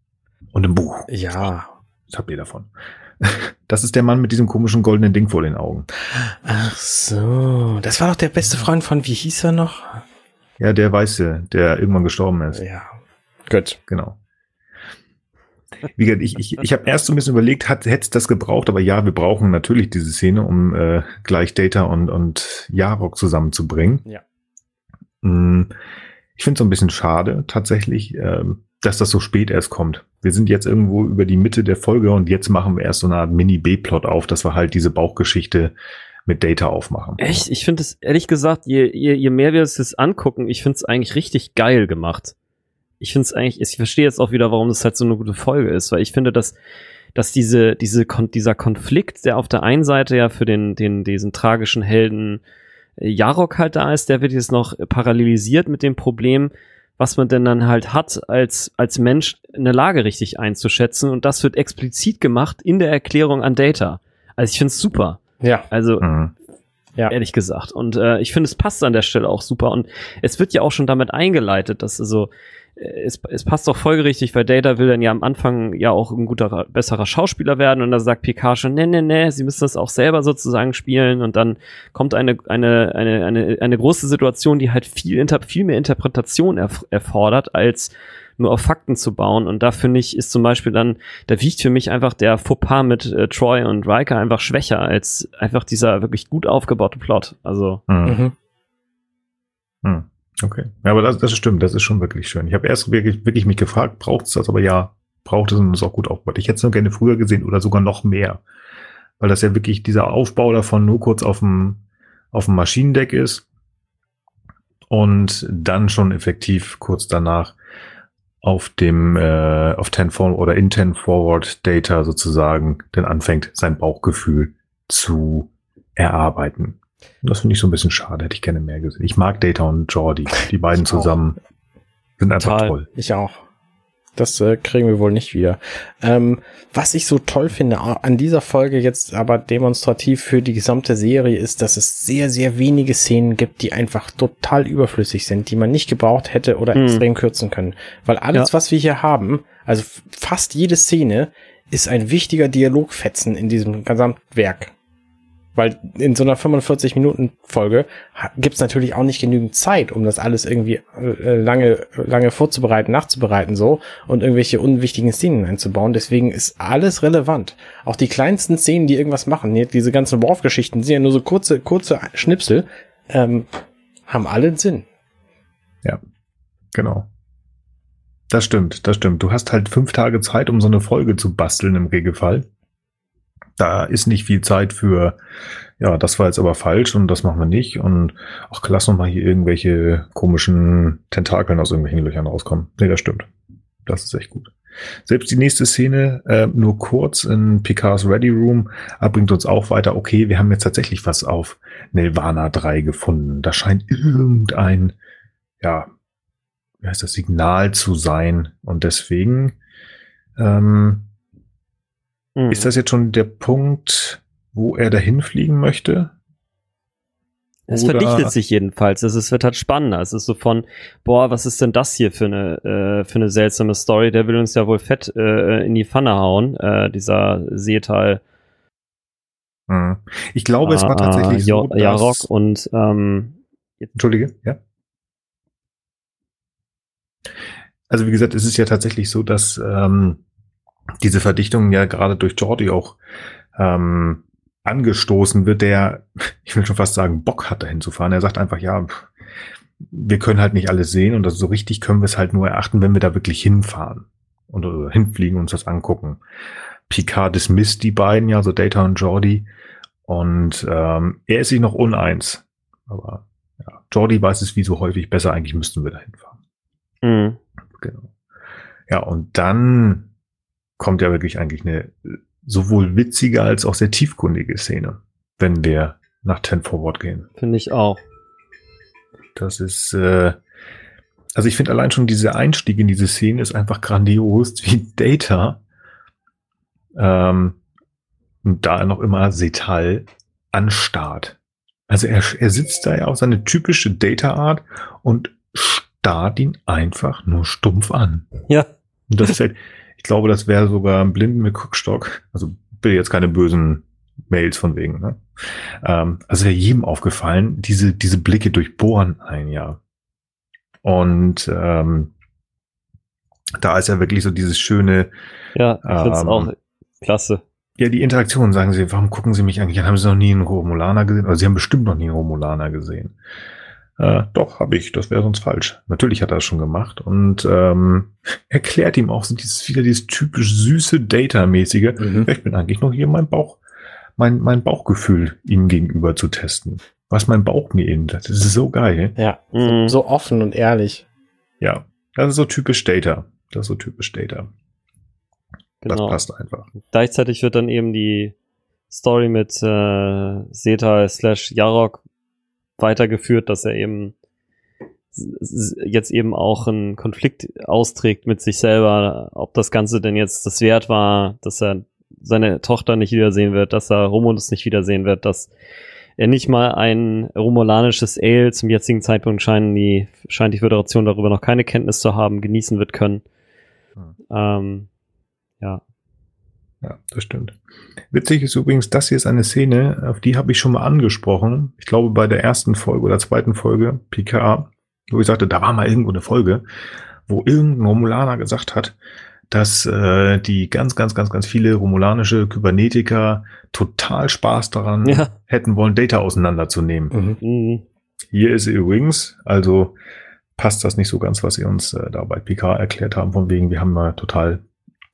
[SPEAKER 1] und im Buch.
[SPEAKER 2] Ja.
[SPEAKER 1] Was habt ihr davon? Das ist der Mann mit diesem komischen goldenen Ding vor den Augen.
[SPEAKER 2] Ach so, das war doch der beste Freund von, wie hieß er noch?
[SPEAKER 1] Ja, der Weiße, der irgendwann gestorben ist.
[SPEAKER 2] Ja, gut.
[SPEAKER 1] Genau. Wie gesagt, ich, ich, ich habe erst so ein bisschen überlegt, hat, hätte es das gebraucht, aber ja, wir brauchen natürlich diese Szene, um äh, gleich Data und, und Jarok zusammenzubringen.
[SPEAKER 2] Ja.
[SPEAKER 1] Mm, ich finde es so ein bisschen schade, tatsächlich, ähm, dass das so spät erst kommt. Wir sind jetzt irgendwo über die Mitte der Folge und jetzt machen wir erst so eine Art Mini-B-Plot auf, dass wir halt diese Bauchgeschichte mit Data aufmachen.
[SPEAKER 3] Echt? Ich finde es, ehrlich gesagt, je, je, je mehr wir es jetzt angucken, ich finde es eigentlich richtig geil gemacht. Ich finde es eigentlich, ich verstehe jetzt auch wieder, warum das halt so eine gute Folge ist, weil ich finde, dass, dass diese, diese, dieser Konflikt, der auf der einen Seite ja für den, den, diesen tragischen Helden Jarok halt da ist, der wird jetzt noch parallelisiert mit dem Problem, was man denn dann halt hat, als, als Mensch eine Lage richtig einzuschätzen. Und das wird explizit gemacht in der Erklärung an Data. Also ich finde es super.
[SPEAKER 2] Ja.
[SPEAKER 3] Also, mhm. ja. ehrlich gesagt. Und äh, ich finde, es passt an der Stelle auch super. Und es wird ja auch schon damit eingeleitet, dass also es, es passt doch folgerichtig, weil Data will dann ja am Anfang ja auch ein guter, besserer Schauspieler werden und da sagt Picard schon, ne, ne, ne, sie müssen das auch selber sozusagen spielen und dann kommt eine, eine, eine, eine, eine große Situation, die halt viel, inter, viel mehr Interpretation erf erfordert, als nur auf Fakten zu bauen und da finde ich, ist zum Beispiel dann, da wiegt für mich einfach der Fauxpas mit äh, Troy und Riker einfach schwächer als einfach dieser wirklich gut aufgebaute Plot, also.
[SPEAKER 1] Mhm. Mhm. Okay. Ja, aber das, das stimmt, das ist schon wirklich schön. Ich habe erst wirklich, wirklich mich gefragt, braucht es das, aber ja, braucht es und ist auch gut aufgebaut. Ich hätte es nur gerne früher gesehen oder sogar noch mehr. Weil das ja wirklich dieser Aufbau davon nur kurz auf dem, auf dem Maschinendeck ist und dann schon effektiv kurz danach auf dem äh, auf 10 Forward oder in 10 Forward Data sozusagen dann anfängt, sein Bauchgefühl zu erarbeiten. Das finde ich so ein bisschen schade, hätte ich gerne mehr gesehen. Ich mag Data und Jordi. Die beiden ich zusammen auch. sind einfach Total. toll.
[SPEAKER 2] Ich auch. Das äh, kriegen wir wohl nicht wieder. Ähm, was ich so toll finde an dieser Folge jetzt aber demonstrativ für die gesamte Serie ist, dass es sehr, sehr wenige Szenen gibt, die einfach total überflüssig sind, die man nicht gebraucht hätte oder hm. extrem kürzen können. Weil alles, ja. was wir hier haben, also fast jede Szene, ist ein wichtiger Dialogfetzen in diesem Gesamtwerk. Weil in so einer 45-Minuten-Folge gibt's natürlich auch nicht genügend Zeit, um das alles irgendwie äh, lange, lange vorzubereiten, nachzubereiten so und irgendwelche unwichtigen Szenen einzubauen. Deswegen ist alles relevant. Auch die kleinsten Szenen, die irgendwas machen, diese ganzen Worf-Geschichten sind ja nur so kurze, kurze Schnipsel, ähm, haben alle einen Sinn.
[SPEAKER 1] Ja, genau. Das stimmt, das stimmt. Du hast halt fünf Tage Zeit, um so eine Folge zu basteln im Regelfall da ist nicht viel Zeit für, ja, das war jetzt aber falsch und das machen wir nicht und ach, lass noch mal hier irgendwelche komischen Tentakeln aus irgendwelchen Löchern rauskommen. Nee, das stimmt. Das ist echt gut. Selbst die nächste Szene, äh, nur kurz in Picards Ready Room, äh, bringt uns auch weiter, okay, wir haben jetzt tatsächlich was auf Nelvana 3 gefunden. Da scheint irgendein, ja, wie heißt das, Signal zu sein. Und deswegen ähm, Mhm. Ist das jetzt schon der Punkt, wo er dahin fliegen möchte?
[SPEAKER 3] Es Oder verdichtet sich jedenfalls. Es wird halt spannender. Es ist so von, boah, was ist denn das hier für eine, äh, für eine seltsame Story? Der will uns ja wohl fett äh, in die Pfanne hauen, äh, dieser Seetal.
[SPEAKER 1] Hm. Ich glaube, es war ah, tatsächlich so,
[SPEAKER 3] dass... Jarok und ähm,
[SPEAKER 1] Entschuldige, ja. Also wie gesagt, es ist ja tatsächlich so, dass ähm, diese Verdichtung ja gerade durch Jordi auch ähm, angestoßen wird, der, ich will schon fast sagen, Bock hat, dahin zu fahren. Er sagt einfach, ja, wir können halt nicht alles sehen und das so richtig können wir es halt nur erachten, wenn wir da wirklich hinfahren und oder hinfliegen und uns das angucken. Picard dismisst die beiden, ja, so Data und Jordi. Und ähm, er ist sich noch uneins. Aber ja, Jordi weiß es wie so häufig besser, eigentlich müssten wir da hinfahren. Mhm. Genau. Ja, und dann kommt ja wirklich eigentlich eine sowohl witzige als auch sehr tiefgründige Szene, wenn wir nach Ten Forward gehen.
[SPEAKER 3] Finde ich auch.
[SPEAKER 1] Das ist, äh, also ich finde allein schon dieser Einstieg in diese Szene ist einfach grandios, wie Data ähm, und da noch immer Setal anstarrt. Also er, er sitzt da ja auf seine typische Data-Art und starrt ihn einfach nur stumpf an.
[SPEAKER 3] Ja.
[SPEAKER 1] Und das ist halt, glaube, das wäre sogar ein Blinden mit Guckstock. Also bitte jetzt keine bösen Mails von wegen. Ne? Ähm, also wäre jedem aufgefallen, diese, diese Blicke durchbohren ein, ja. Und ähm, da ist ja wirklich so dieses schöne.
[SPEAKER 3] Ja, ich finde ähm, auch klasse.
[SPEAKER 1] Ja, die Interaktion, sagen sie, warum gucken sie mich eigentlich an? Haben sie noch nie einen Romulaner gesehen? Oder sie haben bestimmt noch nie einen Romulaner gesehen. Äh, doch, habe ich, das wäre sonst falsch. Natürlich hat er das schon gemacht und ähm, erklärt ihm auch so dieses wieder dieses typisch süße Data-mäßige. Mhm. Ich bin eigentlich noch hier mein Bauch, mein, mein Bauchgefühl ihm gegenüber zu testen. Was mein Bauch mir eben, das ist so geil.
[SPEAKER 2] Ja, mhm. so offen und ehrlich.
[SPEAKER 1] Ja, das ist so typisch Data. Das ist so typisch Data.
[SPEAKER 3] Genau. Das passt einfach. Gleichzeitig wird dann eben die Story mit äh, Seta slash Yarok weitergeführt, dass er eben jetzt eben auch einen Konflikt austrägt mit sich selber, ob das Ganze denn jetzt das wert war, dass er seine Tochter nicht wiedersehen wird, dass er Romulus nicht wiedersehen wird, dass er nicht mal ein romulanisches Ale zum jetzigen Zeitpunkt scheinen die, scheint die Föderation darüber noch keine Kenntnis zu haben, genießen wird können. Hm. Ähm, ja.
[SPEAKER 1] Ja, das stimmt. Witzig ist übrigens, das hier ist eine Szene, auf die habe ich schon mal angesprochen. Ich glaube bei der ersten Folge oder zweiten Folge, PK, wo ich sagte, da war mal irgendwo eine Folge, wo irgendein Romulaner gesagt hat, dass äh, die ganz, ganz, ganz, ganz viele romulanische Kybernetiker total Spaß daran ja. hätten wollen, Data auseinanderzunehmen. Mhm. mhm. Hier ist übrigens, also passt das nicht so ganz, was sie uns äh, da bei PK erklärt haben, von wegen, wir haben mal total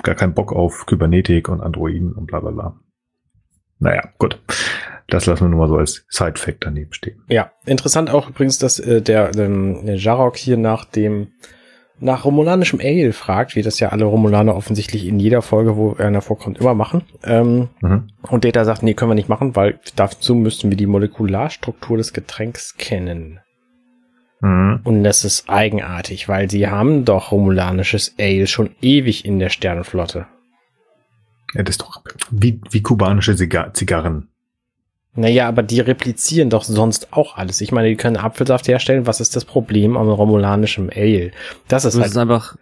[SPEAKER 1] gar keinen Bock auf Kybernetik und Androiden und bla bla bla. Naja, gut. Das lassen wir nur mal so als Side-Fact daneben stehen.
[SPEAKER 2] Ja, interessant auch übrigens, dass äh, der, ähm, Jarok hier nach dem nach romulanischem Ale fragt, wie das ja alle Romulaner offensichtlich in jeder Folge, wo einer vorkommt, immer machen. Ähm, mhm. Und Data sagt, nee, können wir nicht machen, weil dazu müssten wir die Molekularstruktur des Getränks kennen. Mhm. Und das ist eigenartig, weil sie haben doch romulanisches Ale schon ewig in der Sternenflotte.
[SPEAKER 1] Ja, das ist doch wie, wie kubanische Zigarren.
[SPEAKER 2] Naja, aber die replizieren doch sonst auch alles. Ich meine, die können Apfelsaft herstellen. Was ist das Problem am romulanischen Ale?
[SPEAKER 3] Das ist, das halt ist einfach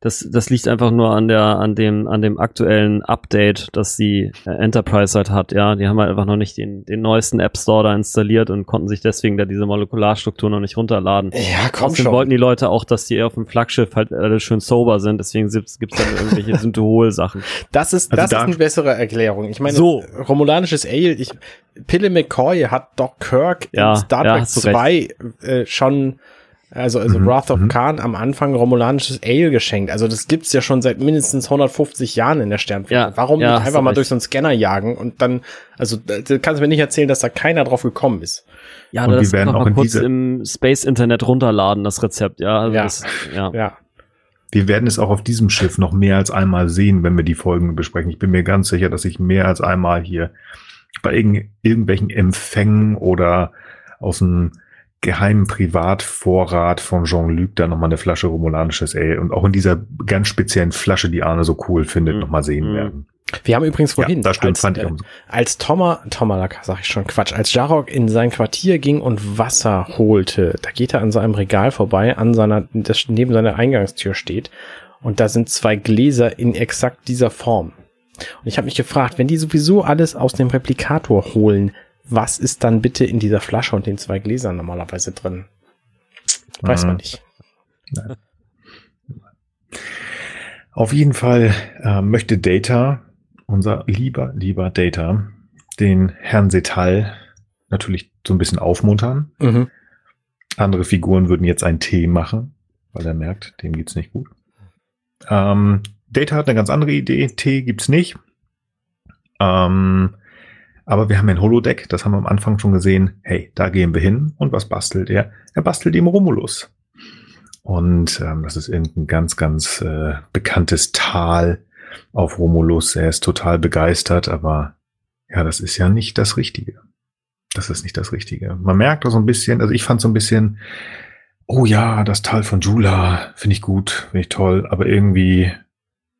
[SPEAKER 3] das, das liegt einfach nur an der, an dem, an dem aktuellen Update, das die äh, Enterprise halt hat, ja. Die haben halt einfach noch nicht den, den neuesten App Store da installiert und konnten sich deswegen da diese Molekularstruktur noch nicht runterladen.
[SPEAKER 2] Ja, komm Außerdem
[SPEAKER 3] schon. wollten die Leute auch, dass die auf dem Flaggschiff halt alle schön sober sind, deswegen gibt's, gibt's dann irgendwelche Synthehol-Sachen.
[SPEAKER 2] Das ist, also das da ist eine bessere Erklärung. Ich meine, so. romulanisches Ale, ich, Pille McCoy hat Doc Kirk
[SPEAKER 3] ja,
[SPEAKER 2] in Star Trek ja, 2 äh, schon also, also mhm. Wrath of mhm. Khan am Anfang romulanisches Ale geschenkt. Also das gibt's ja schon seit mindestens 150 Jahren in der Sternflotte. Ja, Warum ja, nicht einfach mal durch so einen Scanner jagen und dann, also du kannst mir nicht erzählen, dass da keiner drauf gekommen ist.
[SPEAKER 3] Ja, und das werden auch mal kurz im Space Internet runterladen, das Rezept, ja. Also
[SPEAKER 2] ja.
[SPEAKER 3] Das,
[SPEAKER 2] ja. ja.
[SPEAKER 1] Wir werden es auch auf diesem Schiff noch mehr als einmal sehen, wenn wir die Folgen besprechen. Ich bin mir ganz sicher, dass ich mehr als einmal hier bei irgend, irgendwelchen Empfängen oder aus dem geheimen Privatvorrat von Jean-Luc da nochmal eine Flasche romulanisches Ale und auch in dieser ganz speziellen Flasche, die Arne so cool findet, mhm. nochmal sehen mhm. werden.
[SPEAKER 2] Wir haben übrigens vorhin,
[SPEAKER 1] ja, das stimmt,
[SPEAKER 2] als,
[SPEAKER 1] fand
[SPEAKER 2] ich äh, als Thomas, Tomalak, sag ich schon, Quatsch, als Jarok in sein Quartier ging und Wasser holte, da geht er an seinem Regal vorbei, an seiner, das neben seiner Eingangstür steht und da sind zwei Gläser in exakt dieser Form. Und ich habe mich gefragt, wenn die sowieso alles aus dem Replikator holen, was ist dann bitte in dieser Flasche und den zwei Gläsern normalerweise drin? Weiß mhm. man nicht. Nein.
[SPEAKER 1] Auf jeden Fall äh, möchte Data, unser lieber, lieber Data, den Herrn Setal natürlich so ein bisschen aufmuntern.
[SPEAKER 2] Mhm.
[SPEAKER 1] Andere Figuren würden jetzt einen Tee machen, weil er merkt, dem geht's nicht gut. Ähm, Data hat eine ganz andere Idee. Tee gibt's nicht. Ähm, aber wir haben ein Holodeck, das haben wir am Anfang schon gesehen. Hey, da gehen wir hin. Und was bastelt er? Er bastelt eben Romulus. Und ähm, das ist irgendein ganz, ganz äh, bekanntes Tal auf Romulus. Er ist total begeistert, aber ja, das ist ja nicht das Richtige. Das ist nicht das Richtige. Man merkt auch so ein bisschen, also ich fand so ein bisschen, oh ja, das Tal von Jula finde ich gut, finde ich toll, aber irgendwie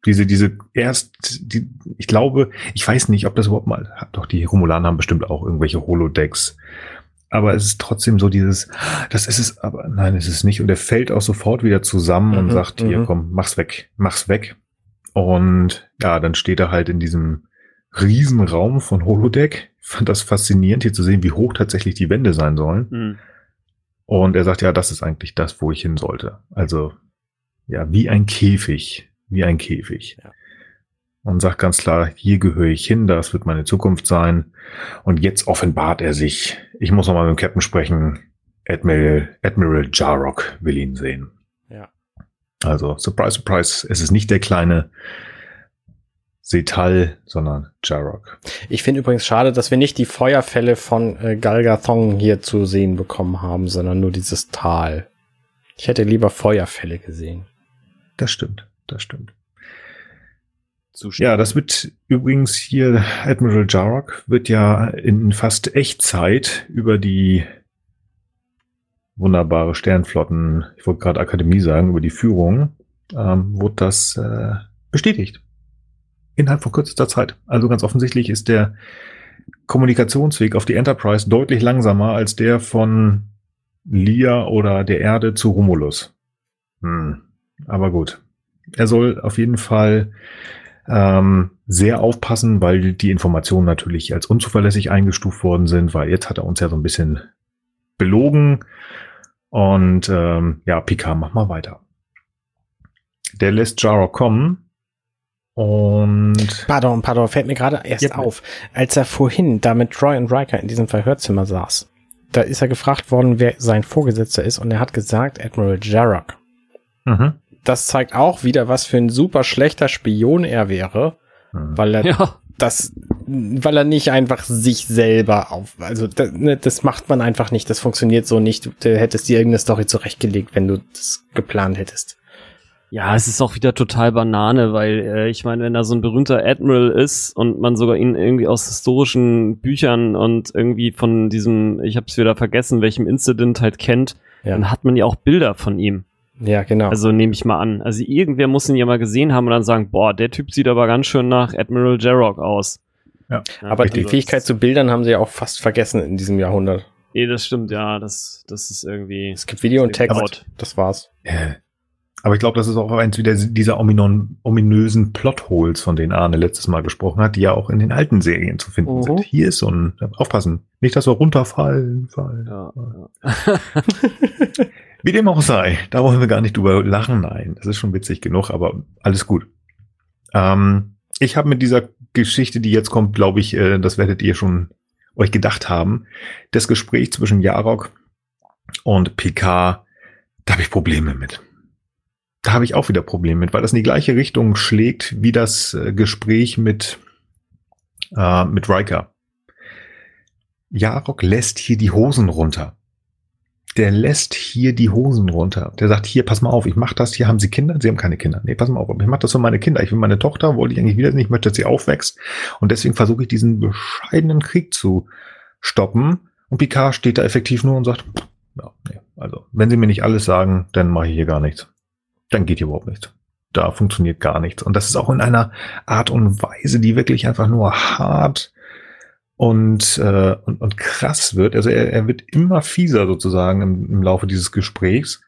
[SPEAKER 1] diese, diese erst, die, ich glaube, ich weiß nicht, ob das überhaupt mal, doch die Romulaner haben bestimmt auch irgendwelche Holodecks. Aber es ist trotzdem so dieses, das ist es, aber nein, es ist nicht. Und er fällt auch sofort wieder zusammen
[SPEAKER 2] Mhm,
[SPEAKER 1] und sagt, hier,
[SPEAKER 2] mhm.
[SPEAKER 1] komm, mach's weg, mach's weg. Und ja, dann steht er halt in diesem Riesenraum von Holodeck. Ich fand das faszinierend, hier zu sehen, wie hoch tatsächlich die Wände sein sollen.
[SPEAKER 3] Hm.
[SPEAKER 1] Und er sagt, ja, das ist eigentlich das, wo ich hin sollte. Also, ja, wie ein Käfig, wie ein Käfig.
[SPEAKER 2] Ja.
[SPEAKER 1] Und sagt ganz klar, hier gehöre ich hin, das wird meine Zukunft sein. Und jetzt offenbart er sich. Ich muss nochmal mit dem Captain sprechen. Admiral, Admiral Jarrock will ihn sehen.
[SPEAKER 2] Ja.
[SPEAKER 1] Also, surprise, surprise, es ist nicht der kleine Setal, sondern Jarrock.
[SPEAKER 2] Ich finde übrigens schade, dass wir nicht die Feuerfälle von äh, Galgathong hier zu sehen bekommen haben, sondern nur dieses Tal. Ich hätte lieber Feuerfälle gesehen.
[SPEAKER 1] Das stimmt, das stimmt.
[SPEAKER 3] Zu
[SPEAKER 1] Ja, das wird übrigens hier, Admiral Jarrock wird ja in fast Echtzeit über die wunderbare Sternflotten, ich wollte gerade Akademie sagen, über die Führung, ähm, wurde das äh, bestätigt. Innerhalb von kürzester Zeit. Also ganz offensichtlich ist der Kommunikationsweg auf die Enterprise deutlich langsamer als der von Lia oder der Erde zu Romulus. Hm, aber gut. Er soll auf jeden Fall ähm, sehr aufpassen, weil die Informationen natürlich als unzuverlässig eingestuft worden sind, weil jetzt hat er uns ja so ein bisschen belogen. Und ähm, ja, Picard, mach mal weiter. Der lässt Jarrock kommen und
[SPEAKER 2] Pardon, pardon, fällt mir gerade erst
[SPEAKER 1] Ja.
[SPEAKER 2] auf. Als er vorhin da mit Troy und Riker in diesem Verhörzimmer saß, da ist er gefragt worden, wer sein Vorgesetzter ist und er hat gesagt Admiral Jarrock.
[SPEAKER 1] mhm.
[SPEAKER 2] Das zeigt auch wieder, was für ein super schlechter Spion er wäre,
[SPEAKER 1] Mhm.
[SPEAKER 2] weil er
[SPEAKER 3] Ja,
[SPEAKER 2] das, weil er nicht einfach sich selber auf, also das, ne, das macht man einfach nicht, das funktioniert so nicht. Du hättest dir irgendeine Story zurechtgelegt, wenn du das geplant hättest.
[SPEAKER 3] Ja, es ist auch wieder total Banane, weil äh, ich meine, wenn da so ein berühmter Admiral ist und man sogar ihn irgendwie aus historischen Büchern und irgendwie von diesem, ich habe es wieder vergessen, welchem Incident halt kennt,
[SPEAKER 2] Ja,
[SPEAKER 3] dann hat man ja auch Bilder von ihm.
[SPEAKER 2] Ja genau.
[SPEAKER 3] Also nehme ich mal an. Also irgendwer muss ihn ja mal gesehen haben und dann sagen, boah, der Typ sieht aber ganz schön nach Admiral Jarrock aus.
[SPEAKER 1] Ja.
[SPEAKER 2] Aber die
[SPEAKER 3] also
[SPEAKER 2] Fähigkeit zu Bildern haben sie ja auch fast vergessen in diesem Jahrhundert.
[SPEAKER 3] Nee, das stimmt, ja, das, das ist irgendwie.
[SPEAKER 2] Es gibt Video und Text.
[SPEAKER 3] Aber-
[SPEAKER 2] Das war's.
[SPEAKER 1] Äh, Aber ich glaube, das ist auch eins wieder dieser ominon, ominösen Plotholes, von denen Arne letztes Mal gesprochen hat, die ja auch in den alten Serien zu finden
[SPEAKER 2] Mhm.
[SPEAKER 1] sind. Hier ist so ein, aufpassen, nicht, dass wir runterfallen. Fallen.
[SPEAKER 3] Ja, ja.
[SPEAKER 1] Wie dem auch sei, da wollen wir gar nicht drüber lachen. Nein, das ist schon witzig genug, aber alles gut. Ähm, ich habe mit dieser Geschichte, die jetzt kommt, glaube ich, äh, das werdet ihr schon euch gedacht haben, das Gespräch zwischen Jarok und Picard, da habe ich Probleme mit. Da habe ich auch wieder Probleme mit, weil das in die gleiche Richtung schlägt wie das äh, Gespräch mit, äh, mit Riker. Jarok lässt hier die Hosen runter der lässt hier die Hosen runter. Der sagt, hier, pass mal auf, ich mach das, hier haben Sie Kinder? Sie haben keine Kinder. Nee, pass mal auf, ich mach das für meine Kinder. Ich will meine Tochter, wollte ich eigentlich wieder nicht, ich möchte, dass sie aufwächst. Und deswegen versuche ich diesen bescheidenen Krieg zu stoppen. Und Picard steht da effektiv nur und sagt, ja, nee, also, wenn Sie mir nicht alles sagen, dann mache ich hier gar nichts. Dann geht hier überhaupt nichts. Da funktioniert gar nichts. Und das ist auch in einer Art und Weise, die wirklich einfach nur hart und, äh, und, und krass wird. Also er, er wird immer fieser sozusagen im, im Laufe dieses Gesprächs.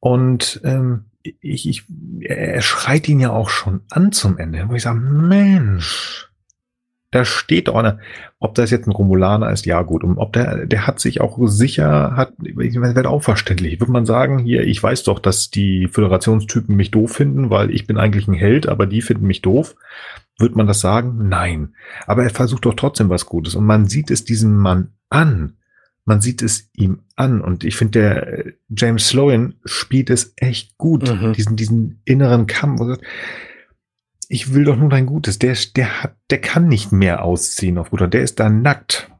[SPEAKER 1] Und ähm, ich, ich, er schreit ihn ja auch schon an zum Ende, wo ich sage, Mensch, da steht doch einer, ob das jetzt ein Romulaner ist, ja gut, und ob der, der hat sich auch sicher, hat, ich meine, wird auch verständlich. Würde man sagen, hier, ich weiß doch, dass die Föderationstypen mich doof finden, weil ich bin eigentlich ein Held, aber die finden mich doof. Wird man das sagen? Nein. Aber er versucht doch trotzdem was Gutes. Und man sieht es diesem Mann an. Man sieht es ihm an. Und ich finde, der äh, James Sloan spielt es echt gut. Mhm. Diesen, diesen inneren Kampf. Ich will doch nur dein Gutes. Der, der hat, der kann nicht mehr ausziehen auf Guter. Der ist da nackt.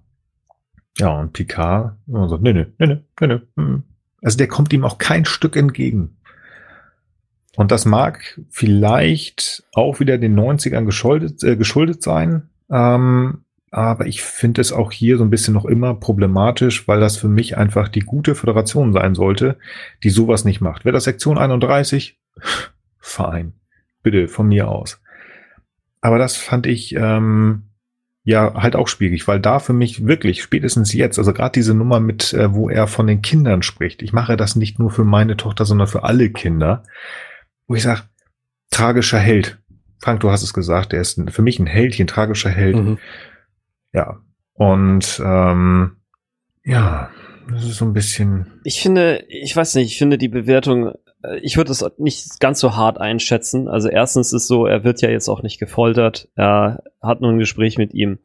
[SPEAKER 1] Ja, und Picard sagt, nee, nee, nee, nee, nee. Hm. Also der kommt ihm auch kein Stück entgegen. Und das mag vielleicht auch wieder den 90ern geschuldet, äh, geschuldet sein. Ähm, aber ich finde es auch hier so ein bisschen noch immer problematisch, weil das für mich einfach die gute Föderation sein sollte, die sowas nicht macht. Wäre das Sektion 31? Fein. Bitte, von mir aus. Aber das fand ich ähm, ja halt auch schwierig, weil da für mich wirklich spätestens jetzt, also gerade diese Nummer mit, äh, wo er von den Kindern spricht, ich mache das nicht nur für meine Tochter, sondern für alle Kinder, wo ich sage, tragischer Held. Frank, du hast es gesagt, der ist für mich ein Heldchen, tragischer Held. Mhm. Ja. Und ähm, ja, das ist so ein bisschen.
[SPEAKER 3] Ich finde, ich weiß nicht, ich finde die Bewertung, äh, ich würde es nicht ganz so hart einschätzen. Also erstens ist so, er wird ja jetzt auch nicht gefoltert. Er hat nur ein Gespräch mit ihm.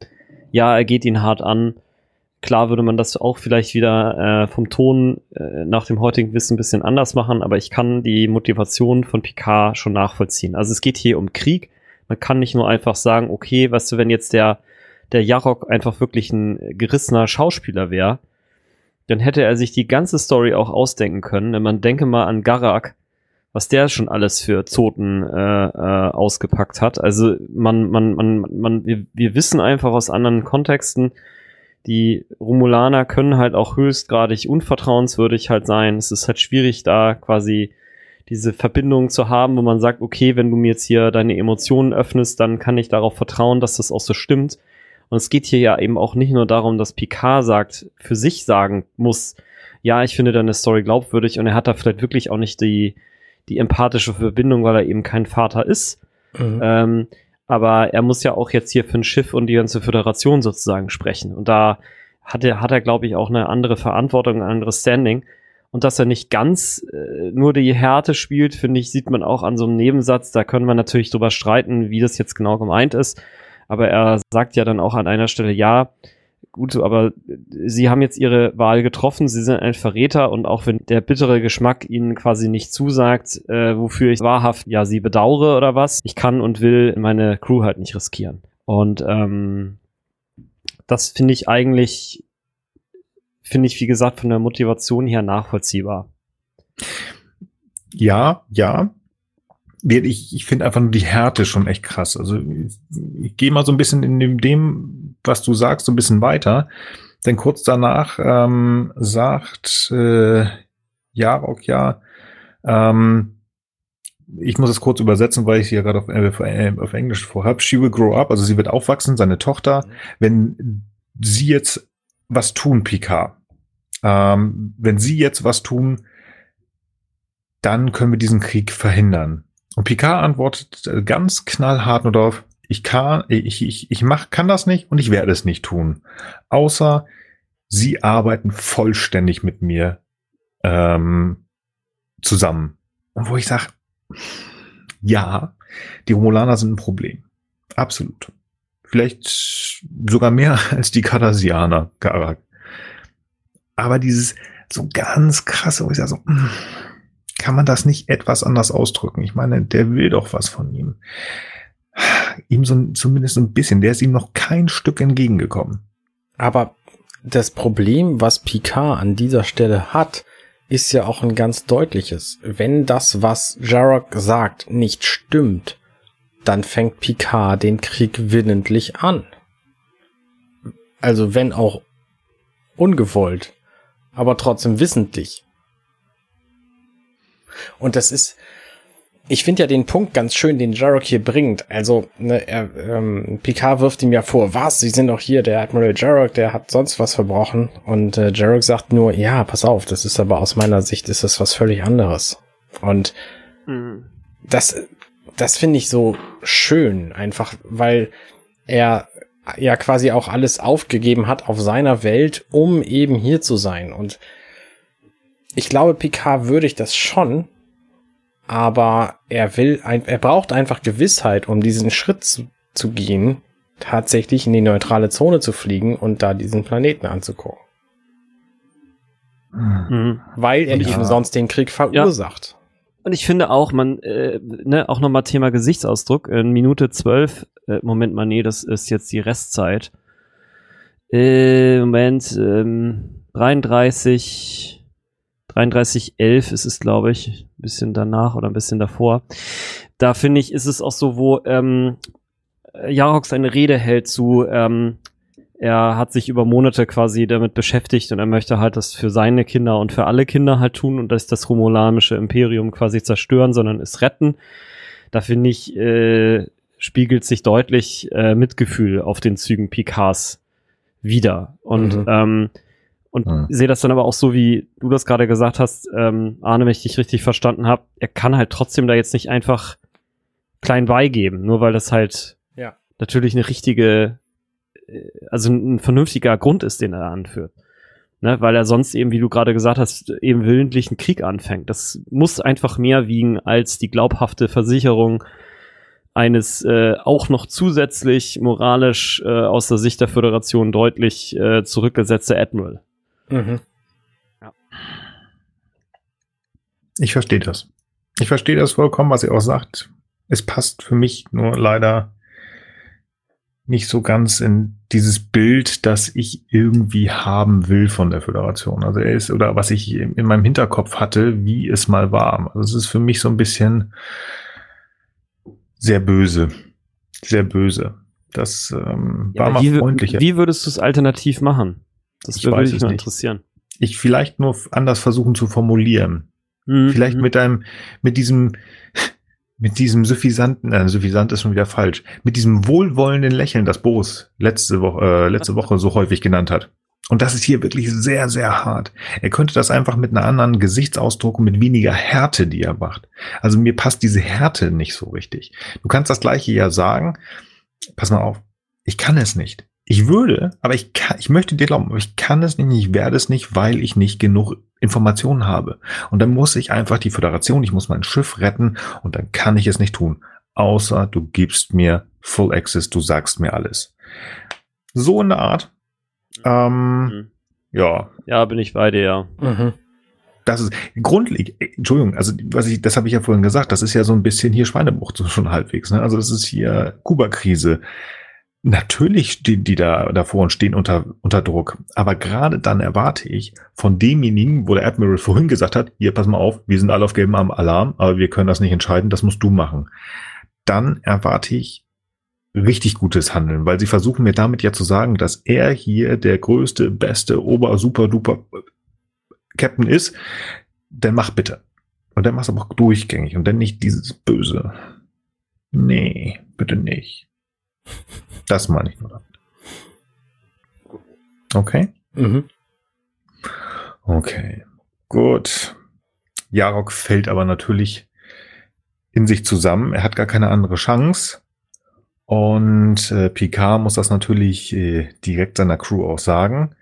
[SPEAKER 3] Ja, er geht ihn hart an. Klar würde man das auch vielleicht wieder äh, vom Ton äh, nach dem heutigen Wissen ein bisschen anders machen, aber ich kann die Motivation von Picard schon nachvollziehen. Also es geht hier um Krieg. Man kann nicht nur einfach sagen, okay, weißt du, wenn jetzt der, der Jarok einfach wirklich ein gerissener Schauspieler wäre, dann hätte er sich die ganze Story auch ausdenken können. Wenn man denke mal an Garak, was der schon alles für Zoten äh, äh, ausgepackt hat. Also man, man, man, man, wir, wir wissen einfach aus anderen Kontexten, die Romulaner können halt auch höchstgradig unvertrauenswürdig halt sein. Es ist halt schwierig, da quasi diese Verbindung zu haben, wo man sagt, okay, wenn du mir jetzt hier deine Emotionen öffnest, dann kann ich darauf vertrauen, dass das auch so stimmt. Und es geht hier ja eben auch nicht nur darum, dass Picard sagt, für sich sagen muss, ja, ich finde deine Story glaubwürdig und er hat da vielleicht wirklich auch nicht die, die empathische Verbindung, weil er eben kein Vater ist. Mhm. Ähm, aber er muss ja auch jetzt hier für ein Schiff und die ganze Föderation sozusagen sprechen. Und da hat er, hat er, glaube ich, auch eine andere Verantwortung, ein anderes Standing. Und dass er nicht ganz äh, nur die Härte spielt, finde ich, sieht man auch an so einem Nebensatz. Da können wir natürlich drüber streiten, wie das jetzt genau gemeint ist. Aber er sagt ja dann auch an einer Stelle, ja, gut, aber sie haben jetzt ihre Wahl getroffen, sie sind ein Verräter und auch wenn der bittere Geschmack ihnen quasi nicht zusagt, äh, wofür ich wahrhaft ja sie bedauere oder was, ich kann und will meine Crew halt nicht riskieren. Und ähm, das finde ich eigentlich, finde ich, wie gesagt, von der Motivation her nachvollziehbar.
[SPEAKER 1] Ja, ja ich, ich finde einfach nur die Härte schon echt krass. Also ich, ich gehe mal so ein bisschen in dem, dem, was du sagst, so ein bisschen weiter. Denn kurz danach ähm, sagt äh, Jarok ja, ähm, ich muss es kurz übersetzen, weil ich hier gerade auf, äh, auf Englisch vorhab. She will grow up, also sie wird aufwachsen, seine Tochter. Wenn sie jetzt was tun, Picard, ähm, wenn sie jetzt was tun, dann können wir diesen Krieg verhindern. Und Picard antwortet äh, ganz knallhart nur darauf, ich kann, ich, ich, ich mach, kann das nicht und ich werde es nicht tun. Außer sie arbeiten vollständig mit mir ähm, zusammen. Und wo ich sage, ja, die Romulaner sind ein Problem. Absolut. Vielleicht sogar mehr als die Cardassianer, Garak. Aber dieses so ganz krasse, wo ich sage so, mh, kann man das nicht etwas anders ausdrücken? Ich meine, der will doch was von ihm. Ihm so zumindest ein bisschen. Der ist ihm noch kein Stück entgegengekommen.
[SPEAKER 2] Aber das Problem, was Picard an dieser Stelle hat, ist ja auch ein ganz deutliches. Wenn das, was Jarok sagt, nicht stimmt, dann fängt Picard den Krieg willentlich an. Also wenn auch ungewollt, aber trotzdem wissentlich. Und das ist, ich finde ja den Punkt ganz schön, den Jarok hier bringt. Also, ne, er, ähm, Picard wirft ihm ja vor, was, sie sind doch hier, der Admiral Jarok, der hat sonst was verbrochen. Und äh, Jarok sagt nur, ja, pass auf, das ist aber aus meiner Sicht ist das was völlig anderes. Und mhm. das, das finde ich so schön, einfach, weil er ja quasi auch alles aufgegeben hat auf seiner Welt, um eben hier zu sein. Und ich glaube, Picard würdigt das schon, aber er will, er braucht einfach Gewissheit, um diesen Schritt zu zu gehen, tatsächlich in die neutrale Zone zu fliegen und da diesen Planeten anzugucken. Mhm. Weil er nicht umsonst den Krieg verursacht.
[SPEAKER 3] Ja. Und ich finde auch, man, äh, ne, auch nochmal Thema Gesichtsausdruck, in Minute zwölf, äh, Moment mal, nee, das ist jetzt die Restzeit. Äh, Moment, ähm, 33, 33, 11 ist es, glaube ich, ein bisschen danach oder ein bisschen davor. Da finde ich, ist es auch so, wo ähm, Jarok seine Rede hält zu, ähm, er hat sich über Monate quasi damit beschäftigt und er möchte halt das für seine Kinder und für alle Kinder halt tun und das das romulanische Imperium quasi zerstören, sondern es retten. Da finde ich, äh, spiegelt sich deutlich äh, Mitgefühl auf den Zügen Picards wieder. Und, mhm. ähm, und mhm. sehe das dann aber auch so, wie du das gerade gesagt hast, ähm, Arne, wenn ich dich richtig verstanden habe, er kann halt trotzdem da jetzt nicht einfach klein beigeben, nur weil das halt ja. natürlich eine richtige also ein vernünftiger Grund ist, den er anführt. Ne, weil er sonst eben, wie du gerade gesagt hast, eben willentlich einen Krieg anfängt. Das muss einfach mehr wiegen als die glaubhafte Versicherung eines äh, auch noch zusätzlich moralisch äh, aus der Sicht der Föderation deutlich äh, zurückgesetzte Admiral. Mhm.
[SPEAKER 1] Ja. Ich verstehe das. Ich verstehe das vollkommen, was ihr auch sagt. Es passt für mich nur leider nicht so ganz in dieses Bild, das ich irgendwie haben will von der Föderation. Also er ist, oder was ich in meinem Hinterkopf hatte, wie es mal war. Also es ist für mich so ein bisschen sehr böse. Sehr böse. Das ähm,
[SPEAKER 3] ja, war mal wie, freundlicher. Wie würdest du es alternativ machen? Das ich würde mich mal interessieren.
[SPEAKER 1] Ich vielleicht nur anders versuchen zu formulieren. Mhm. Vielleicht mit einem, mit diesem, mit diesem suffisanten, äh, suffisant ist schon wieder falsch, mit diesem wohlwollenden Lächeln, das Boris letzte Woche, äh, letzte Woche so häufig genannt hat. Und das ist hier wirklich sehr, sehr hart. Er könnte das einfach mit einer anderen Gesichtsausdruck und mit weniger Härte, die er macht. Also mir passt diese Härte nicht so richtig. Du kannst das gleiche ja sagen. Pass mal auf. Ich kann es nicht. Ich würde, aber ich kann, ich möchte dir glauben, aber ich kann es nicht, ich werde es nicht, weil ich nicht genug Informationen habe. Und dann muss ich einfach die Föderation, ich muss mein Schiff retten und dann kann ich es nicht tun. Außer du gibst mir Full Access, du sagst mir alles. So in der Art. Ähm, mhm. Ja.
[SPEAKER 3] Ja, bin ich bei dir, ja. Mhm.
[SPEAKER 1] Das ist grundlegend, Entschuldigung, also was ich, das habe ich ja vorhin gesagt, das ist ja so ein bisschen hier Schweinebucht schon halbwegs. Ne? Also das ist hier Kuba-Krise. Natürlich stehen die da davor und stehen unter, unter Druck. Aber gerade dann erwarte ich von demjenigen, wo der Admiral vorhin gesagt hat, hier, pass mal auf, wir sind alle auf gelbem Alarm, aber wir können das nicht entscheiden, das musst du machen. Dann erwarte ich richtig gutes Handeln, weil sie versuchen mir damit ja zu sagen, dass er hier der größte, beste, ober, super, duper Captain ist. Dann mach bitte. Und dann mach's aber auch durchgängig und dann nicht dieses Böse. Nee, bitte nicht. Das meine ich nur damit. Okay? Mhm. Okay. Gut. Jarok fällt aber natürlich in sich zusammen. Er hat gar keine andere Chance. Und äh, Picard muss das natürlich äh, direkt seiner Crew auch sagen.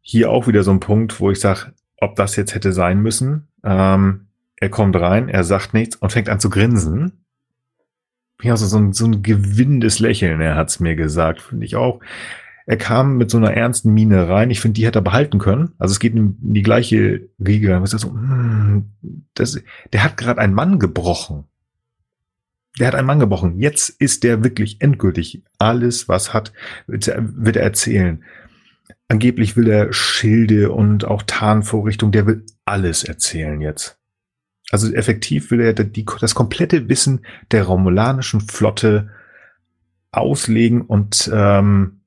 [SPEAKER 1] Hier auch wieder so ein Punkt, wo ich sage, ob das jetzt hätte sein müssen. Ähm, er kommt rein, er sagt nichts und fängt an zu grinsen ja, so, so, ein, so ein gewinnendes Lächeln, er hat's mir gesagt, finde ich auch. Er kam mit so einer ernsten Miene rein. Ich finde, die hätte er behalten können. Also es geht in die gleiche Riege. Ist so, hm, das, der hat gerade einen Mann gebrochen. Der hat einen Mann gebrochen. Jetzt ist der wirklich endgültig. Alles, was hat, wird er erzählen. Angeblich will er Schilde und auch Tarnvorrichtung. Der will alles erzählen jetzt. Also effektiv will er die, das komplette Wissen der romulanischen Flotte auslegen und ähm,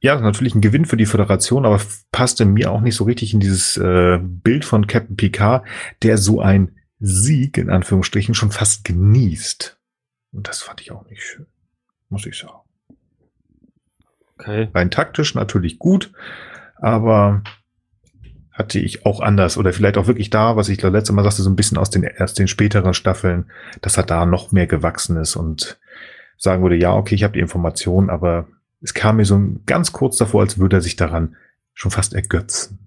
[SPEAKER 1] ja, natürlich ein Gewinn für die Föderation, aber passte mir auch nicht so richtig in dieses äh, Bild von Captain Picard, der so ein Sieg in Anführungsstrichen schon fast genießt. Und das fand ich auch nicht schön, muss ich sagen. Okay. Rein taktisch natürlich gut, aber hatte ich auch anders oder vielleicht auch wirklich da, was ich das letzte Mal sagte, so ein bisschen aus den erst den späteren Staffeln, dass er da noch mehr gewachsen ist und sagen würde, ja, okay, ich habe die Information, aber es kam mir so ganz kurz davor, als würde er sich daran schon fast ergötzen.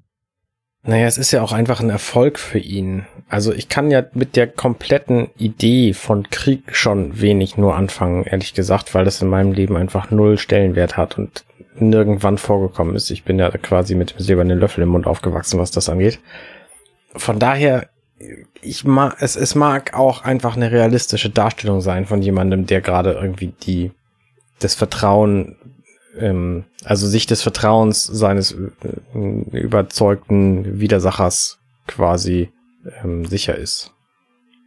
[SPEAKER 2] Naja, es ist ja auch einfach ein Erfolg für ihn. Also ich kann ja mit der kompletten Idee von Krieg schon wenig nur anfangen, ehrlich gesagt, weil das in meinem Leben einfach null Stellenwert hat und nirgendwann vorgekommen ist. Ich bin ja quasi mit dem silbernen Löffel im Mund aufgewachsen, was das angeht. Von daher, ich mag, es, es mag auch einfach eine realistische Darstellung sein von jemandem, der gerade irgendwie die, das Vertrauen ähm, also sich des Vertrauens seines äh, überzeugten Widersachers quasi ähm, sicher ist.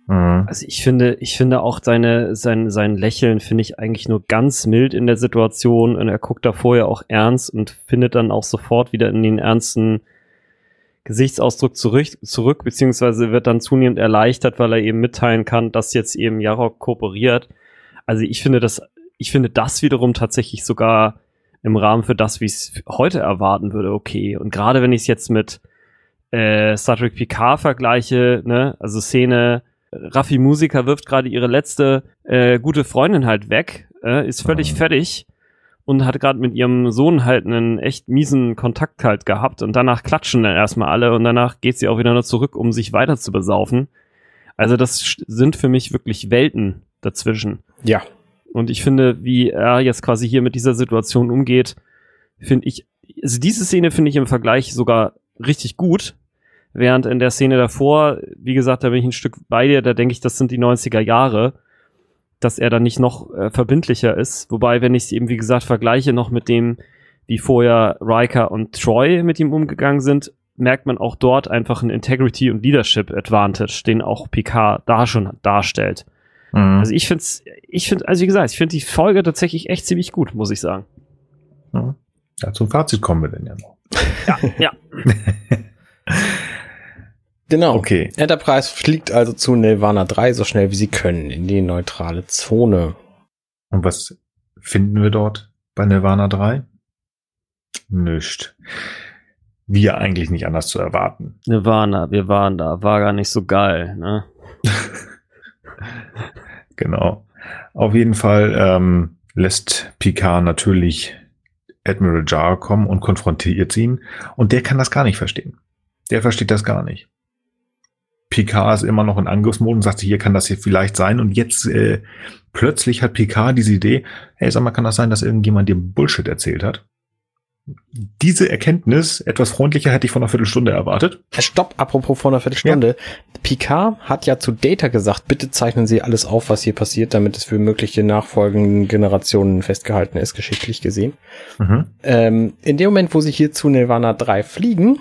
[SPEAKER 3] Mhm. Also ich finde, ich finde auch seine, sein, sein Lächeln finde ich eigentlich nur ganz mild in der Situation und er guckt da vorher auch ernst und findet dann auch sofort wieder in den ernsten Gesichtsausdruck zurück, zurück beziehungsweise wird dann zunehmend erleichtert, weil er eben mitteilen kann, dass jetzt eben Jarok kooperiert. Also ich finde das, ich finde das wiederum tatsächlich sogar im Rahmen für das, wie ich es heute erwarten würde, okay. Und gerade wenn ich es jetzt mit äh, Star Trek Picard vergleiche, ne, also Szene, Raffi Musiker wirft gerade ihre letzte äh, gute Freundin halt weg, äh, ist völlig mhm. fertig und hat gerade mit ihrem Sohn halt einen echt miesen Kontakt halt gehabt und danach klatschen dann erstmal alle und danach geht sie auch wieder nur zurück, um sich weiter zu besaufen. Also das sind für mich wirklich Welten dazwischen.
[SPEAKER 2] Ja,
[SPEAKER 3] und ich finde, wie er jetzt quasi hier mit dieser Situation umgeht, finde ich, also diese Szene finde ich im Vergleich sogar richtig gut. Während in der Szene davor, wie gesagt, da bin ich ein Stück bei dir, da denke ich, das sind die 90er Jahre, dass er dann nicht noch äh, verbindlicher ist. Wobei, wenn ich es eben, wie gesagt, vergleiche noch mit dem, wie vorher Riker und Troy mit ihm umgegangen sind, merkt man auch dort einfach ein Integrity und Leadership Advantage, den auch Picard da schon darstellt. Mhm. Also ich finde ich finde, also wie gesagt, ich finde die Folge tatsächlich echt ziemlich gut, muss ich sagen.
[SPEAKER 1] Ja, ja zum Fazit kommen wir denn ja noch.
[SPEAKER 3] Ja, ja.
[SPEAKER 2] genau. Okay. Enterprise fliegt also zu Nirvana 3 so schnell wie sie können in die neutrale Zone.
[SPEAKER 1] Und was finden wir dort bei Nirvana 3? Nicht. Wie ja eigentlich nicht anders zu erwarten.
[SPEAKER 3] Nirvana, wir waren da, war gar nicht so geil, ne?
[SPEAKER 1] genau. Auf jeden Fall ähm, lässt Picard natürlich Admiral Jar kommen und konfrontiert ihn. Und der kann das gar nicht verstehen. Der versteht das gar nicht. Picard ist immer noch in Angriffsmodus und sagt, hier kann das hier vielleicht sein. Und jetzt äh, plötzlich hat Picard diese Idee, hey, sag mal, kann das sein, dass irgendjemand dir Bullshit erzählt hat? diese Erkenntnis etwas freundlicher hätte ich von einer Viertelstunde erwartet.
[SPEAKER 2] Stopp, apropos von einer Viertelstunde. Ja. Picard hat ja zu Data gesagt, bitte zeichnen Sie alles auf, was hier passiert, damit es für mögliche nachfolgenden Generationen festgehalten ist, geschichtlich gesehen. Mhm. Ähm, in dem Moment, wo Sie hier zu Nirvana 3 fliegen,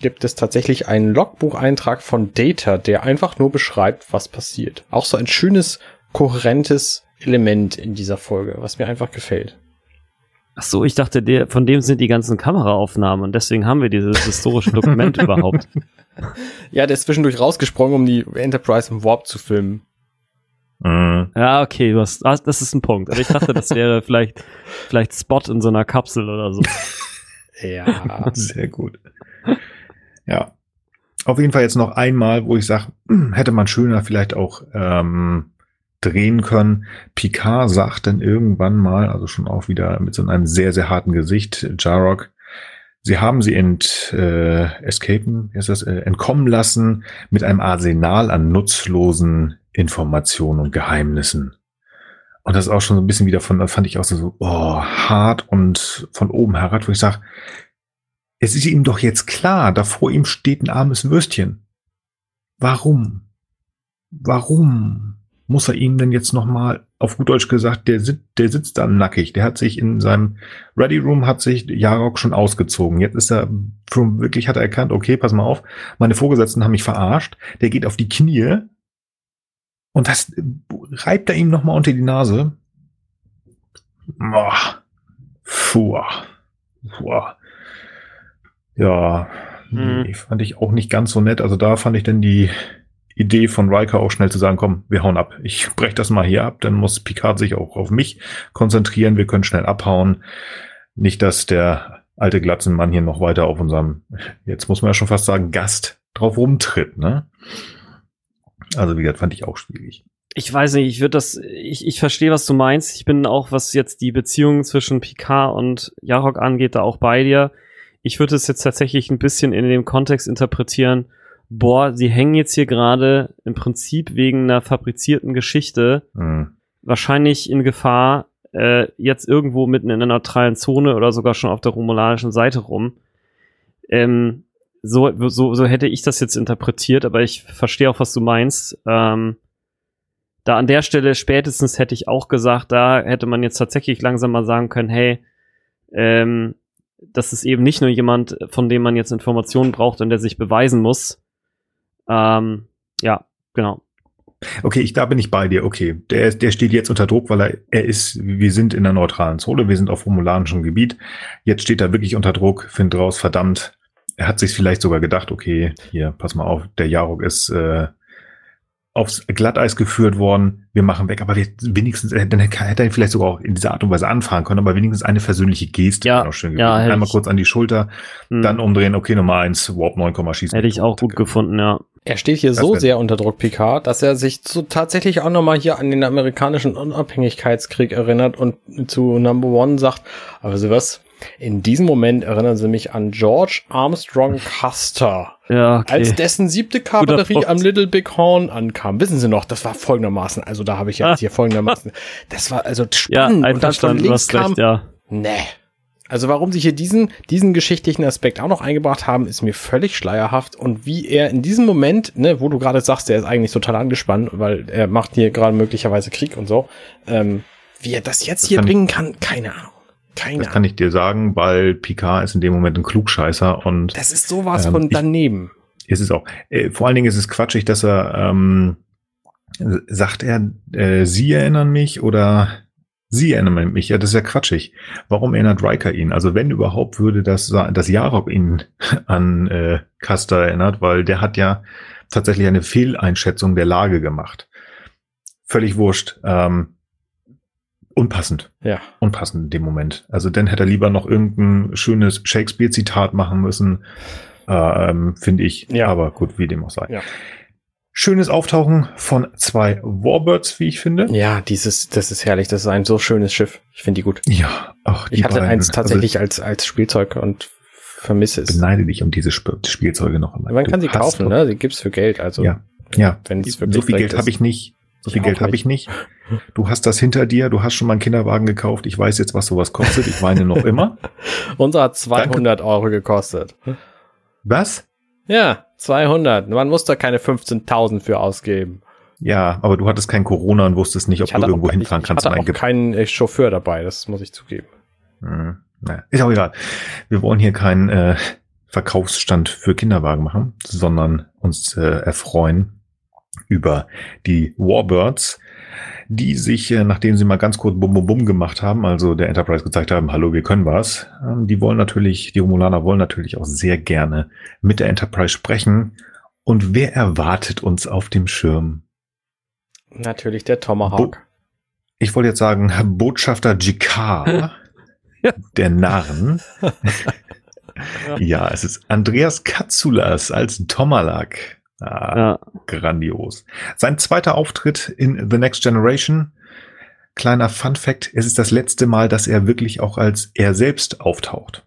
[SPEAKER 2] gibt es tatsächlich einen Logbucheintrag von Data, der einfach nur beschreibt, was passiert. Auch so ein schönes, kohärentes Element in dieser Folge, was mir einfach gefällt.
[SPEAKER 3] Ach so, ich dachte, der, von dem sind die ganzen Kameraaufnahmen und deswegen haben wir dieses historische Dokument überhaupt.
[SPEAKER 2] Ja, der ist zwischendurch rausgesprungen, um die Enterprise im Warp zu filmen.
[SPEAKER 3] Mhm. Ja, okay, du hast, das ist ein Punkt. Aber ich dachte, das wäre vielleicht, vielleicht Spot in so einer Kapsel oder so.
[SPEAKER 1] ja. Sehr gut. Ja. Auf jeden Fall jetzt noch einmal, wo ich sage, hm, hätte man schöner vielleicht auch ähm, drehen können. Picard sagt dann irgendwann mal, also schon auch wieder mit so einem sehr, sehr harten Gesicht, Jarok, sie haben sie ent, äh, escapen, ist das, äh, entkommen lassen mit einem Arsenal an nutzlosen Informationen und Geheimnissen. Und das ist auch schon so ein bisschen wieder von, fand ich auch so, oh, hart und von oben herab, wo ich sage, es ist ihm doch jetzt klar, da vor ihm steht ein armes Würstchen. Warum? Warum? muss er ihm denn jetzt nochmal, auf gut Deutsch gesagt, der, sit, der sitzt da nackig. Der hat sich in seinem Ready Room, hat sich Jarok schon ausgezogen. Jetzt ist er, wirklich hat er erkannt, okay, pass mal auf, meine Vorgesetzten haben mich verarscht. Der geht auf die Knie und das reibt er ihm nochmal unter die Nase. Boah. Puh. Puh. Ja, mhm. fand ich auch nicht ganz so nett. Also da fand ich denn die, Idee von Riker auch schnell zu sagen, komm, wir hauen ab. Ich breche das mal hier ab, dann muss Picard sich auch auf mich konzentrieren. Wir können schnell abhauen. Nicht, dass der alte Glatzenmann hier noch weiter auf unserem, jetzt muss man ja schon fast sagen, Gast drauf rumtritt, ne? Also, wie gesagt, fand ich auch schwierig.
[SPEAKER 3] Ich weiß nicht, ich würde das, ich, ich verstehe, was du meinst. Ich bin auch, was jetzt die Beziehung zwischen Picard und Jarok angeht, da auch bei dir. Ich würde es jetzt tatsächlich ein bisschen in dem Kontext interpretieren, boah, sie hängen jetzt hier gerade im Prinzip wegen einer fabrizierten Geschichte
[SPEAKER 1] Hm.
[SPEAKER 3] wahrscheinlich in Gefahr, äh, jetzt irgendwo mitten in einer neutralen Zone oder sogar schon auf der romulanischen Seite rum. Ähm, so, so, so hätte ich das jetzt interpretiert, aber ich verstehe auch, was du meinst. Ähm, da an der Stelle spätestens hätte ich auch gesagt, da hätte man jetzt tatsächlich langsam mal sagen können, hey, ähm, das ist eben nicht nur jemand, von dem man jetzt Informationen braucht und der sich beweisen muss. Ähm, ja, genau.
[SPEAKER 1] Okay, ich, da bin ich bei dir. Okay, der, der steht jetzt unter Druck, weil er, er ist, wir sind in der neutralen Zone, wir sind auf romulanischem Gebiet. Jetzt steht er wirklich unter Druck, findet raus, verdammt. Er hat sich vielleicht sogar gedacht, okay, hier, pass mal auf, der Jarok ist äh, aufs Glatteis geführt worden, wir machen weg, aber wir, wenigstens, äh, dann hätte er vielleicht sogar auch in dieser Art und Weise anfahren können, aber wenigstens eine versöhnliche Geste
[SPEAKER 3] Ja,
[SPEAKER 1] wäre noch schön gewesen.
[SPEAKER 3] ja,
[SPEAKER 1] Einmal
[SPEAKER 3] ich-
[SPEAKER 1] kurz an die Schulter,
[SPEAKER 3] Hm.
[SPEAKER 1] dann umdrehen, okay, Nummer eins, Warp 9, schießen.
[SPEAKER 3] Hätte ich auch gut gefunden, ja.
[SPEAKER 2] Er steht hier
[SPEAKER 1] Das
[SPEAKER 2] so sehr unter Druck, Picard, dass er sich so tatsächlich auch nochmal hier an den amerikanischen Unabhängigkeitskrieg erinnert und zu Number One sagt, aber so was, in diesem Moment erinnern sie mich an George Armstrong Custer,
[SPEAKER 3] Ja, okay.
[SPEAKER 2] als dessen siebte Kavallerie am Little Big Horn ankam. Wissen Sie noch, das war folgendermaßen, also da habe ich
[SPEAKER 3] Ah.
[SPEAKER 2] jetzt hier folgendermaßen, das war also
[SPEAKER 3] ja,
[SPEAKER 2] spannend und dann von links kam,
[SPEAKER 3] recht, ja.
[SPEAKER 2] Nee. Also warum sie hier diesen, diesen geschichtlichen Aspekt auch noch eingebracht haben, ist mir völlig schleierhaft. Und wie er in diesem Moment, ne, wo du gerade sagst, der ist eigentlich total angespannt, weil er macht hier gerade möglicherweise Krieg und so, ähm, wie er das jetzt
[SPEAKER 1] Das
[SPEAKER 2] hier bringen kann, keine Ahnung. Keine
[SPEAKER 1] Das kann ich dir sagen, weil Picard ist in dem Moment ein Klugscheißer und
[SPEAKER 2] Das ist sowas
[SPEAKER 1] Ähm,
[SPEAKER 2] von
[SPEAKER 1] ich-
[SPEAKER 2] daneben.
[SPEAKER 1] ist es auch. Äh, vor allen Dingen ist es quatschig, dass er ähm, sagt er, äh, Sie erinnern mich oder Sie erinnern mich. Ja, das ist ja quatschig. Warum erinnert Riker ihn? Also wenn überhaupt würde das das Jarok ihn an äh, Custer erinnert, weil der hat ja tatsächlich eine Fehleinschätzung der Lage gemacht. Völlig wurscht. Ähm, unpassend.
[SPEAKER 2] Ja.
[SPEAKER 1] Unpassend in dem Moment. Also dann hätte er lieber noch irgendein schönes Shakespeare-Zitat machen müssen, ähm, finde ich.
[SPEAKER 2] Ja.
[SPEAKER 1] Aber gut, wie dem auch sei.
[SPEAKER 2] Ja.
[SPEAKER 1] Schönes Auftauchen von zwei Warbirds, wie ich finde.
[SPEAKER 2] Ja, dieses, das ist herrlich. Das ist ein so schönes Schiff. Ich finde die gut.
[SPEAKER 1] Ja, ach, die
[SPEAKER 2] Ich hatte
[SPEAKER 1] beiden.
[SPEAKER 2] eins tatsächlich als, als Spielzeug und vermisse
[SPEAKER 1] Also,
[SPEAKER 2] es.
[SPEAKER 1] ich beneide dich um diese Sp Spielzeuge noch einmal.
[SPEAKER 2] Man
[SPEAKER 1] Du
[SPEAKER 2] kann sie kaufen, ne? Die gibt's für Geld. Also,
[SPEAKER 1] Ja, ja.
[SPEAKER 2] wenn es
[SPEAKER 1] So viel Geld habe ich nicht. So viel Geld habe ich nicht. Du hast das hinter dir. Du hast schon mal einen Kinderwagen gekauft. Ich weiß jetzt, was sowas kostet. Ich weine noch immer.
[SPEAKER 2] Unser hat 200 Euro gekostet.
[SPEAKER 1] Was?
[SPEAKER 2] Ja, 200. Man muss da keine 15.000 für ausgeben.
[SPEAKER 1] Ja, aber du hattest kein Corona und wusstest nicht, ob du irgendwo hinfahren
[SPEAKER 2] ich, ich
[SPEAKER 1] kannst.
[SPEAKER 2] hatte auch keinen äh, Chauffeur dabei, das muss ich zugeben.
[SPEAKER 1] Hm, naja, ist auch egal. Wir wollen hier keinen äh, Verkaufsstand für Kinderwagen machen, sondern uns äh, erfreuen über die Warbirds, die sich, äh, nachdem sie mal ganz kurz Bum Bum Bum gemacht haben, also der Enterprise gezeigt haben, hallo, wir können was, ähm, die wollen natürlich, die Romulaner wollen natürlich auch sehr gerne mit der Enterprise sprechen. Und wer erwartet uns auf dem Schirm?
[SPEAKER 2] Natürlich der Tomahawk.
[SPEAKER 1] Ich wollte jetzt sagen, Botschafter Jikar,
[SPEAKER 3] Ja.
[SPEAKER 1] der Narren. ja, es ist Andreas Katsoulas als Tomalak. Ah,
[SPEAKER 3] Ja.
[SPEAKER 1] Grandios. Sein zweiter Auftritt in The Next Generation. Kleiner Fun Fact, es ist das letzte Mal, dass er wirklich auch als er selbst auftaucht.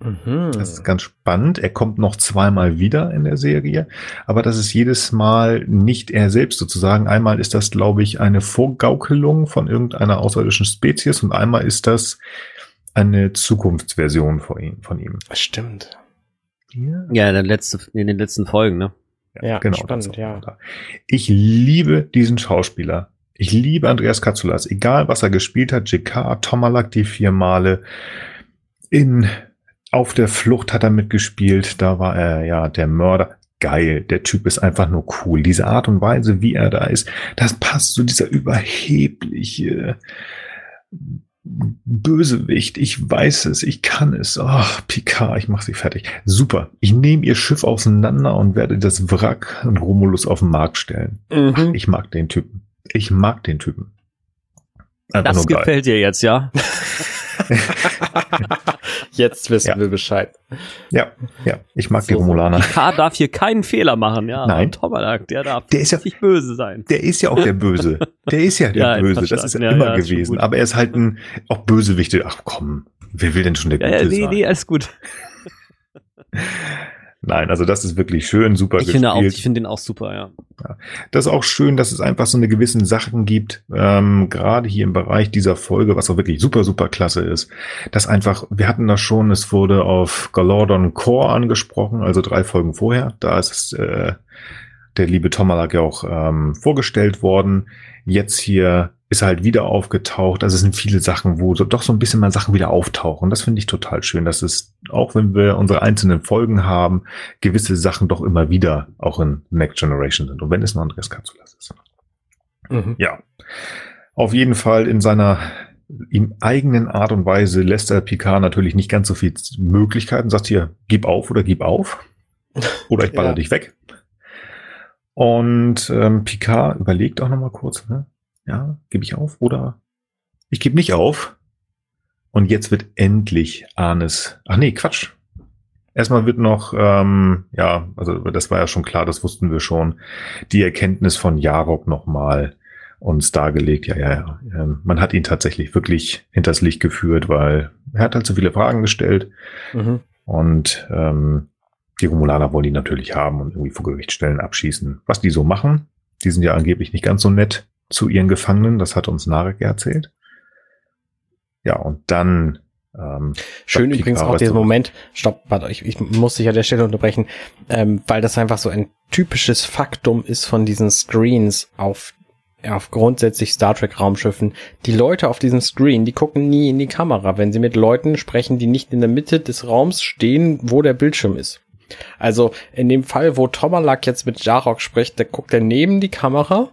[SPEAKER 2] Mhm.
[SPEAKER 1] Das ist ganz spannend. Er kommt noch zweimal wieder in der Serie, aber das ist jedes Mal nicht er selbst sozusagen. Einmal ist das, glaube ich, eine Vorgaukelung von irgendeiner außerirdischen Spezies und einmal ist das eine Zukunftsversion von ihm. Von ihm.
[SPEAKER 2] Stimmt.
[SPEAKER 1] Ja,
[SPEAKER 3] Ja, in, der letzte, in den letzten Folgen, ne?
[SPEAKER 2] Ja,
[SPEAKER 1] genau.
[SPEAKER 2] spannend, ja.
[SPEAKER 1] da. Ich liebe diesen Schauspieler. Ich liebe Andreas Katsoulas. Egal, was er gespielt hat. JK, Tomalak die vier Male. In Auf der Flucht hat er mitgespielt. Da war er ja der Mörder. Geil. Der Typ ist einfach nur cool. Diese Art und Weise, wie er da ist, das passt zu dieser überhebliche Bösewicht. Ich weiß es. Ich kann es. Ach, Picard, ich mach sie fertig. Super. Ich nehme ihr Schiff auseinander und werde das Wrack und Romulus auf den Markt stellen.
[SPEAKER 2] Mhm.
[SPEAKER 1] Ich mag den Typen. Ich mag den Typen. Einfach
[SPEAKER 3] Das gefällt dir jetzt, ja?
[SPEAKER 2] Jetzt wissen
[SPEAKER 1] Ja.
[SPEAKER 2] wir Bescheid.
[SPEAKER 1] Ja, ja, ich mag die
[SPEAKER 2] So.
[SPEAKER 1] Romulaner.
[SPEAKER 3] K darf hier keinen Fehler machen, ja.
[SPEAKER 1] Nein.
[SPEAKER 3] Tomalak, der darf
[SPEAKER 1] Der ist ja-
[SPEAKER 3] richtig böse sein.
[SPEAKER 1] Der ist ja auch der Böse. Der ist ja der
[SPEAKER 3] Ja,
[SPEAKER 1] Böse. Das ist ja immer gewesen. Aber er ist halt ein auch Bösewichte. Ach komm, wer will denn schon der Gute
[SPEAKER 3] ja, nee,
[SPEAKER 1] sein?
[SPEAKER 3] nee, alles gut.
[SPEAKER 1] Nein, also das ist wirklich schön, super
[SPEAKER 3] ich Finde auch, ich finde den auch super, ja.
[SPEAKER 1] ja. Das ist auch schön, dass es einfach so eine gewissen Sachen gibt, ähm, gerade hier im Bereich dieser Folge, was auch wirklich super, super klasse ist, dass einfach, wir hatten das schon, es wurde auf Galordon Core angesprochen, also drei Folgen vorher, da ist äh, der liebe Tomalak ja auch ähm, vorgestellt worden. Jetzt hier ist er halt wieder aufgetaucht. Also es sind viele Sachen, wo so, doch so ein bisschen mal Sachen wieder auftauchen. Das finde ich total schön, dass es, auch wenn wir unsere einzelnen Folgen haben, gewisse Sachen doch immer wieder auch in Next Generation sind. Und wenn es nur Andreas Katsulas ist. Mhm. Ja. Auf jeden Fall in seiner ihm eigenen Art und Weise lässt er Picard natürlich nicht ganz so viel Möglichkeiten, sagt hier, gib auf oder gib auf. Oder ich baller ja. dich weg. Und ähm, Picard überlegt auch nochmal kurz, ne? Ja, gebe ich auf oder ich gebe nicht auf. Und jetzt wird endlich Arnes. Ach nee, Quatsch. Erstmal wird noch, ähm, ja, also das war ja schon klar, das wussten wir schon, die Erkenntnis von Jarok nochmal uns dargelegt. Ja, ja, ja. Ähm, man hat ihn tatsächlich wirklich hinters Licht geführt, weil er hat halt so viele Fragen gestellt. Mhm. Und ähm, die Romulaner wollen ihn natürlich haben und irgendwie vor Gericht stellen, abschießen. Was die so machen, die sind ja angeblich nicht ganz so nett zu ihren Gefangenen, das hat uns Narek erzählt. Ja, und dann
[SPEAKER 2] ähm, Schön übrigens auch dieser Moment, stopp, warte, ich, ich muss dich an der Stelle unterbrechen, ähm, weil das einfach so ein typisches Faktum ist von diesen Screens auf, auf grundsätzlich Star Trek Raumschiffen. Die Leute auf diesem Screen, die gucken nie in die Kamera, wenn sie mit Leuten sprechen, die nicht in der Mitte des Raums stehen, wo der Bildschirm ist. Also in dem Fall, wo Tomalak jetzt mit Jarok spricht, da guckt er neben die Kamera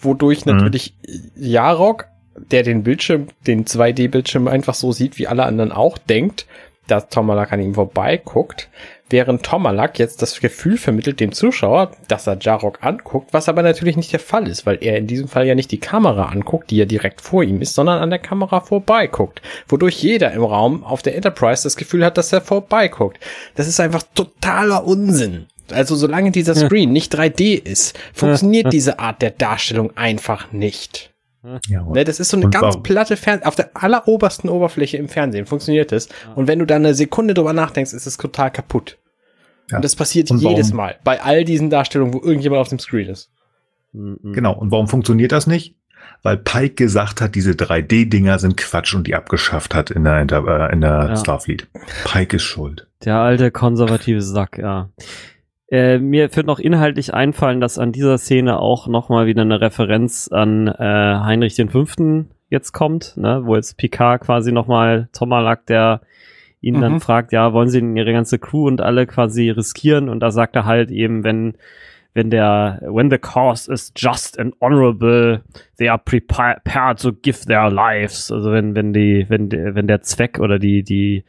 [SPEAKER 2] wodurch mhm. natürlich Jarok, der den Bildschirm, den 2D-Bildschirm einfach so sieht, wie alle anderen auch, denkt, dass Tomalak an ihm vorbeiguckt, während Tomalak jetzt das Gefühl vermittelt dem Zuschauer, dass er Jarok anguckt, was aber natürlich nicht der Fall ist, weil er in diesem Fall ja nicht die Kamera anguckt, die ja direkt vor ihm ist, sondern an der Kamera vorbeiguckt, wodurch jeder im Raum auf der Enterprise das Gefühl hat, dass er vorbeiguckt. Das ist einfach totaler Unsinn. Also solange dieser Screen nicht 3D ist, funktioniert diese Art der Darstellung einfach nicht. Ja, ne, das ist so eine ganz warum? platte Fernsehen. Auf der allerobersten Oberfläche im Fernsehen funktioniert es. Und wenn du da eine Sekunde drüber nachdenkst, ist es total kaputt. Ja. Und das passiert und jedes Mal bei all diesen Darstellungen, wo irgendjemand auf dem Screen ist.
[SPEAKER 1] Mhm. Genau. Und warum funktioniert das nicht? Weil Pike gesagt hat, diese 3D-Dinger sind Quatsch und die abgeschafft hat in der, in der, äh, in der ja. Starfleet. Pike ist schuld.
[SPEAKER 3] Der alte konservative Sack, ja. Äh, mir wird noch inhaltlich einfallen, dass an dieser Szene auch nochmal wieder eine Referenz an äh, Heinrich den Fünften jetzt kommt, ne, wo jetzt Picard quasi nochmal Tomalak, der ihn mhm. dann fragt, ja, wollen sie denn ihre ganze Crew und alle quasi riskieren? Und da sagt er halt eben, wenn wenn der when the cause is just and honorable, they are prepared to give their lives. Also wenn wenn die wenn wenn der Zweck oder die die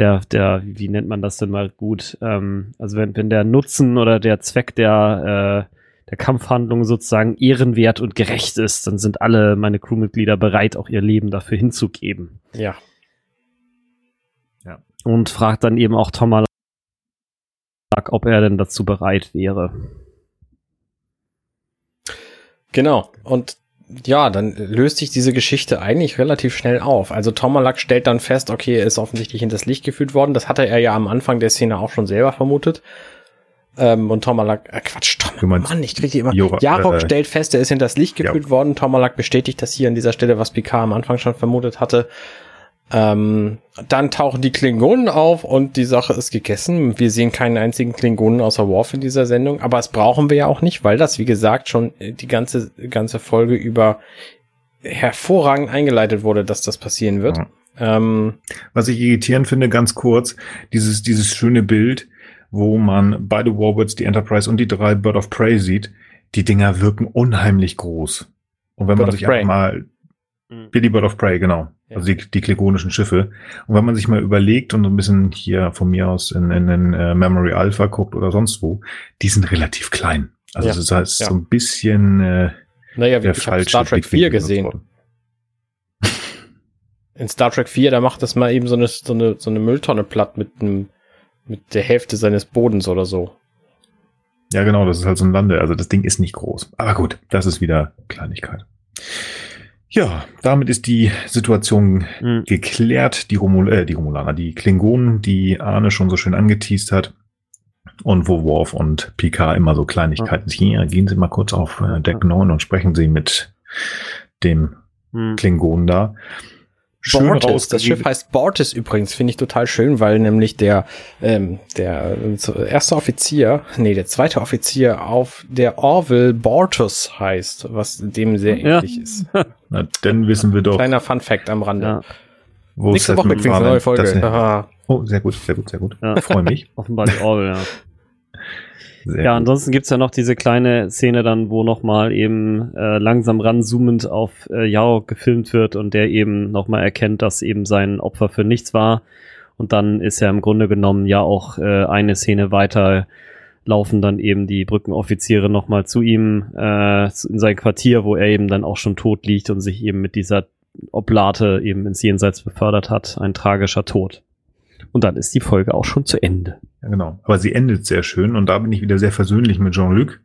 [SPEAKER 3] der, der, wie nennt man das denn mal gut? Ähm, also wenn, wenn der Nutzen oder der Zweck der, äh, der Kampfhandlung sozusagen ehrenwert und gerecht ist, dann sind alle meine Crewmitglieder bereit, auch ihr Leben dafür hinzugeben.
[SPEAKER 2] Ja.
[SPEAKER 3] Ja. Und fragt dann eben auch Tom ob er denn dazu bereit wäre.
[SPEAKER 2] Genau. Und ja, dann löst sich diese Geschichte eigentlich relativ schnell auf. Also Tomalak stellt dann fest, okay, er ist offensichtlich in das Licht geführt worden. Das hatte er ja am Anfang der Szene auch schon selber vermutet. Ähm, und Tomalak, äh, Quatsch, Tom, Mann, ich krieg die immer. Jora, Jarok äh, stellt fest, er ist in das Licht geführt ja. worden. Tomalak bestätigt das hier an dieser Stelle, was Picard am Anfang schon vermutet hatte. Ähm, dann tauchen die Klingonen auf und die Sache ist gegessen. Wir sehen keinen einzigen Klingonen außer Worf in dieser Sendung, aber es brauchen wir ja auch nicht, weil das, wie gesagt, schon die ganze, ganze Folge über hervorragend eingeleitet wurde, dass das passieren wird.
[SPEAKER 1] Ja. Ähm, Was ich irritierend finde, ganz kurz, dieses, dieses schöne Bild, wo man beide Warbirds, die Enterprise und die drei Bird of Prey sieht, die Dinger wirken unheimlich groß. Und wenn Bird man sich einfach mal Mhm. Billy Bird of Prey, genau. Ja. Also die, die klingonischen Schiffe. Und wenn man sich mal überlegt und so ein bisschen hier von mir aus in, in, in uh, Memory Alpha guckt oder sonst wo, die sind relativ klein. Also ja. das heißt ja. so ein bisschen äh,
[SPEAKER 2] naja, der ich falsche Star Trek 4 gesehen. In Star Trek 4, da macht das mal eben so eine, so eine, so eine Mülltonne platt mit einem, mit der Hälfte seines Bodens oder so.
[SPEAKER 1] Ja, genau, das ist halt so ein Lande. Also das Ding ist nicht groß. Aber gut, das ist wieder Kleinigkeit. Ja, damit ist die Situation
[SPEAKER 3] Mhm.
[SPEAKER 1] geklärt. Die, Romul äh, die Romulaner, die Klingonen, die Arne schon so schön angeteased hat. Und wo Worf und Picard immer so Kleinigkeiten. Hier, gehen Sie mal kurz auf äh, Deck 9 und sprechen Sie mit dem
[SPEAKER 3] Hm.
[SPEAKER 1] Klingonen da.
[SPEAKER 2] Bortis, das
[SPEAKER 1] rausgeredet-
[SPEAKER 2] Schiff heißt Bortis übrigens, finde ich total schön, weil nämlich der, ähm, der äh, erste Offizier, nee, der zweite Offizier auf der Orville Bortus heißt, was dem sehr
[SPEAKER 3] Ja.
[SPEAKER 2] ähnlich ist.
[SPEAKER 1] Na, dann wissen wir doch,
[SPEAKER 2] Kleiner Fun Fact am Rande.
[SPEAKER 3] Ja,
[SPEAKER 1] wo
[SPEAKER 2] Nächste Woche übrigens eine
[SPEAKER 1] MacFarlane
[SPEAKER 2] neue Folge.
[SPEAKER 1] das- oh, sehr gut, sehr gut, sehr gut.
[SPEAKER 3] Ja.
[SPEAKER 1] Freue mich.
[SPEAKER 3] offenbar die Orwell, ja.
[SPEAKER 1] Sehr
[SPEAKER 3] Ja,
[SPEAKER 1] gut.
[SPEAKER 3] ansonsten gibt's ja noch diese kleine Szene dann, wo nochmal eben äh, langsam ranzoomend auf äh, Yao gefilmt wird und der eben nochmal erkennt, dass eben sein Opfer für nichts war. Und dann ist ja im Grunde genommen ja auch äh, eine Szene weiter laufen dann eben die Brückenoffiziere nochmal zu ihm äh, in sein Quartier, wo er eben dann auch schon tot liegt und sich eben mit dieser Oblate eben ins Jenseits befördert hat. Ein tragischer Tod. Und dann ist die Folge auch schon zu Ende.
[SPEAKER 1] Ja, genau. Aber sie endet sehr schön und da bin ich wieder sehr versöhnlich mit Jean-Luc,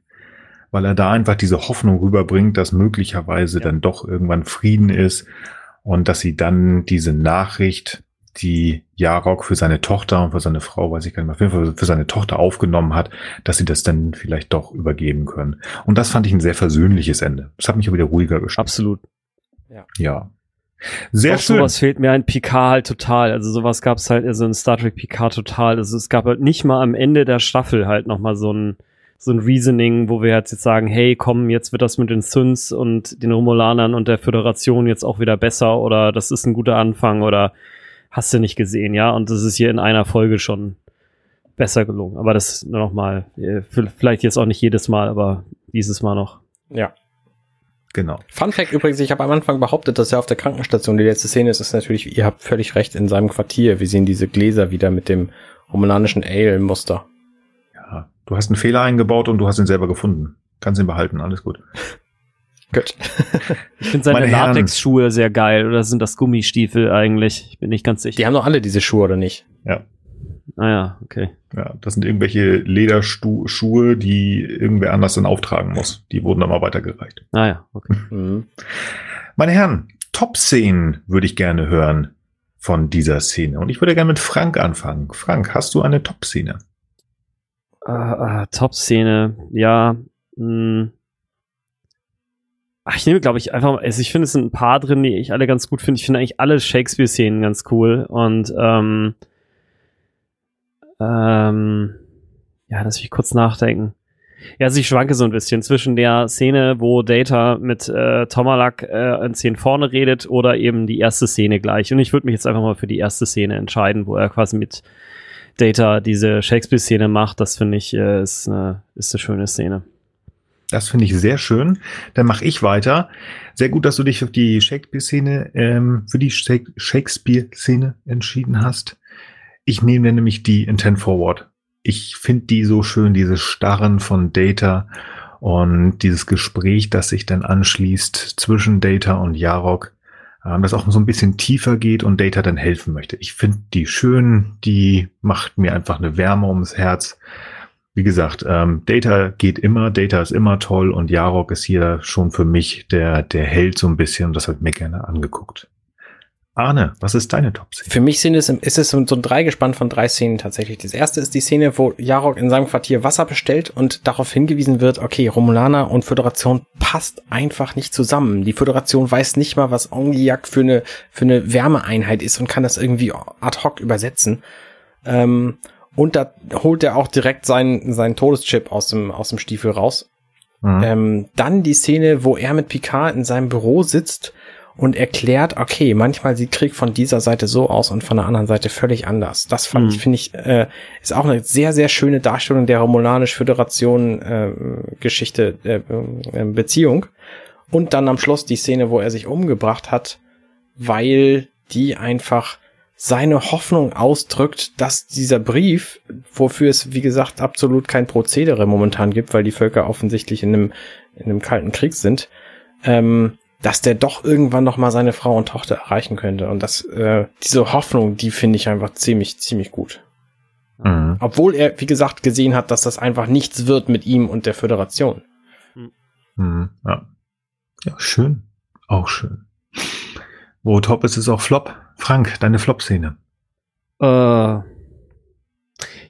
[SPEAKER 1] weil er da einfach diese Hoffnung rüberbringt, dass möglicherweise dann doch irgendwann Frieden ist und dass sie dann diese Nachricht, die Jarok für seine Tochter und für seine Frau, weiß ich gar nicht mehr, auf jeden Fall für seine Tochter aufgenommen hat, dass sie das dann vielleicht doch übergeben können. Und das fand ich ein sehr versöhnliches Ende. Das hat mich auch wieder ruhiger gestimmt.
[SPEAKER 3] Absolut.
[SPEAKER 1] Ja. Sehr
[SPEAKER 3] auch
[SPEAKER 1] schön.
[SPEAKER 3] sowas fehlt mir ein Picard halt total. Also sowas gab es halt, also in Star Trek Picard total. Also es gab halt nicht mal am Ende der Staffel halt nochmal so ein, so ein Reasoning, wo wir jetzt, jetzt sagen, hey, komm, jetzt wird das mit den Thuns und den Romulanern und der Föderation jetzt auch wieder besser oder das ist ein guter Anfang oder hast du nicht gesehen, ja? Und das ist hier in einer Folge schon besser gelungen. Aber das nur noch mal, äh, vielleicht jetzt auch nicht jedes Mal, aber dieses Mal noch.
[SPEAKER 2] Ja.
[SPEAKER 1] Genau.
[SPEAKER 2] Fun Fact übrigens, ich habe am Anfang behauptet, dass er auf der Krankenstation, die letzte Szene ist, ist natürlich, ihr habt völlig recht, in seinem Quartier. Wir sehen diese Gläser wieder mit dem romulanischen Ale-Muster.
[SPEAKER 1] Ja. Du hast einen Fehler eingebaut und du hast ihn selber gefunden. Kannst ihn behalten, alles gut.
[SPEAKER 2] Gut.
[SPEAKER 3] Ich finde seine. Latexschuhe sehr geil. Oder sind das Gummistiefel eigentlich? Ich bin nicht ganz sicher.
[SPEAKER 2] Die haben doch alle diese Schuhe, oder nicht?
[SPEAKER 1] Ja.
[SPEAKER 3] Ah ja, okay.
[SPEAKER 1] Ja, das sind irgendwelche Lederschuhe, die irgendwer anders dann auftragen muss. Die wurden dann mal weitergereicht.
[SPEAKER 3] Ah ja, okay.
[SPEAKER 2] Mhm.
[SPEAKER 1] Meine Herren, Top-Szenen würde ich gerne hören von dieser Szene. Und ich würde gerne mit Frank anfangen. Frank, hast du eine Top-Szene?
[SPEAKER 3] Ah, ah, Top-Szene, ja. Mh. Ach, ich nehme, glaube ich, einfach, also ich finde, es sind ein paar drin, die ich alle ganz gut finde. Ich finde eigentlich alle Shakespeare-Szenen ganz cool. Und ähm, ähm, ja, lass mich kurz nachdenken. Ja, also ich schwanke so ein bisschen zwischen der Szene, wo Data mit äh, Tomalak äh, in Szenen vorne redet oder eben die erste Szene gleich. Und ich würde mich jetzt einfach mal für die erste Szene entscheiden, wo er quasi mit Data diese Shakespeare-Szene macht. Das finde ich äh, ist, eine, ist eine schöne Szene.
[SPEAKER 1] Das finde ich sehr schön. Dann mache ich weiter. Sehr gut, dass du dich für die Shakespeare-Szene, ähm, für die Shak- Shakespeare-Szene entschieden hast. Ich nehme nämlich die Intent Forward. Ich finde die so schön, dieses Starren von Data und dieses Gespräch, das sich dann anschließt zwischen Data und Jarok, ähm, das auch so ein bisschen tiefer geht und Data dann helfen möchte. Ich finde die schön, die macht mir einfach eine Wärme ums Herz. Wie gesagt, ähm, Data geht immer, Data ist immer toll und Jarok ist hier schon für mich der, der Held so ein bisschen und das ich mir gerne angeguckt. Arne, was ist deine Top-Szene?
[SPEAKER 2] Für mich sind es, ist es so ein Dreigespann von drei Szenen tatsächlich. Das erste ist die Szene, wo Jarok in seinem Quartier Wasser bestellt und darauf hingewiesen wird, okay, Romulaner und Föderation passt einfach nicht zusammen. Die Föderation weiß nicht mal, was Ongiak für eine, für eine Wärmeeinheit ist und kann das irgendwie ad hoc übersetzen. Ähm, und da holt er auch direkt seinen, seinen Todeschip aus dem, aus dem Stiefel raus.
[SPEAKER 1] Mhm.
[SPEAKER 2] Ähm, dann die Szene, wo er mit Picard in seinem Büro sitzt und erklärt, okay, manchmal sieht Krieg von dieser Seite so aus und von der anderen Seite völlig anders. Das fand
[SPEAKER 3] Mhm.
[SPEAKER 2] ich, finde ich, äh, ist auch eine sehr, sehr schöne Darstellung der Romulanisch-Föderation äh, Geschichte, äh, äh, Beziehung. Und dann am Schluss die Szene, wo er sich umgebracht hat, weil die einfach seine Hoffnung ausdrückt, dass dieser Brief, wofür es, wie gesagt, absolut kein Prozedere momentan gibt, weil die Völker offensichtlich in einem, in einem kalten Krieg sind, ähm, dass der doch irgendwann noch mal seine Frau und Tochter erreichen könnte. Und das, äh, diese Hoffnung, die finde ich einfach ziemlich, ziemlich gut.
[SPEAKER 1] Mhm.
[SPEAKER 2] Obwohl er, wie gesagt, gesehen hat, dass das einfach nichts wird mit ihm und der Föderation.
[SPEAKER 1] Mhm. Ja. ja, schön. Auch schön. Wo top ist, ist auch Flop. Frank, deine Flop-Szene.
[SPEAKER 3] Äh,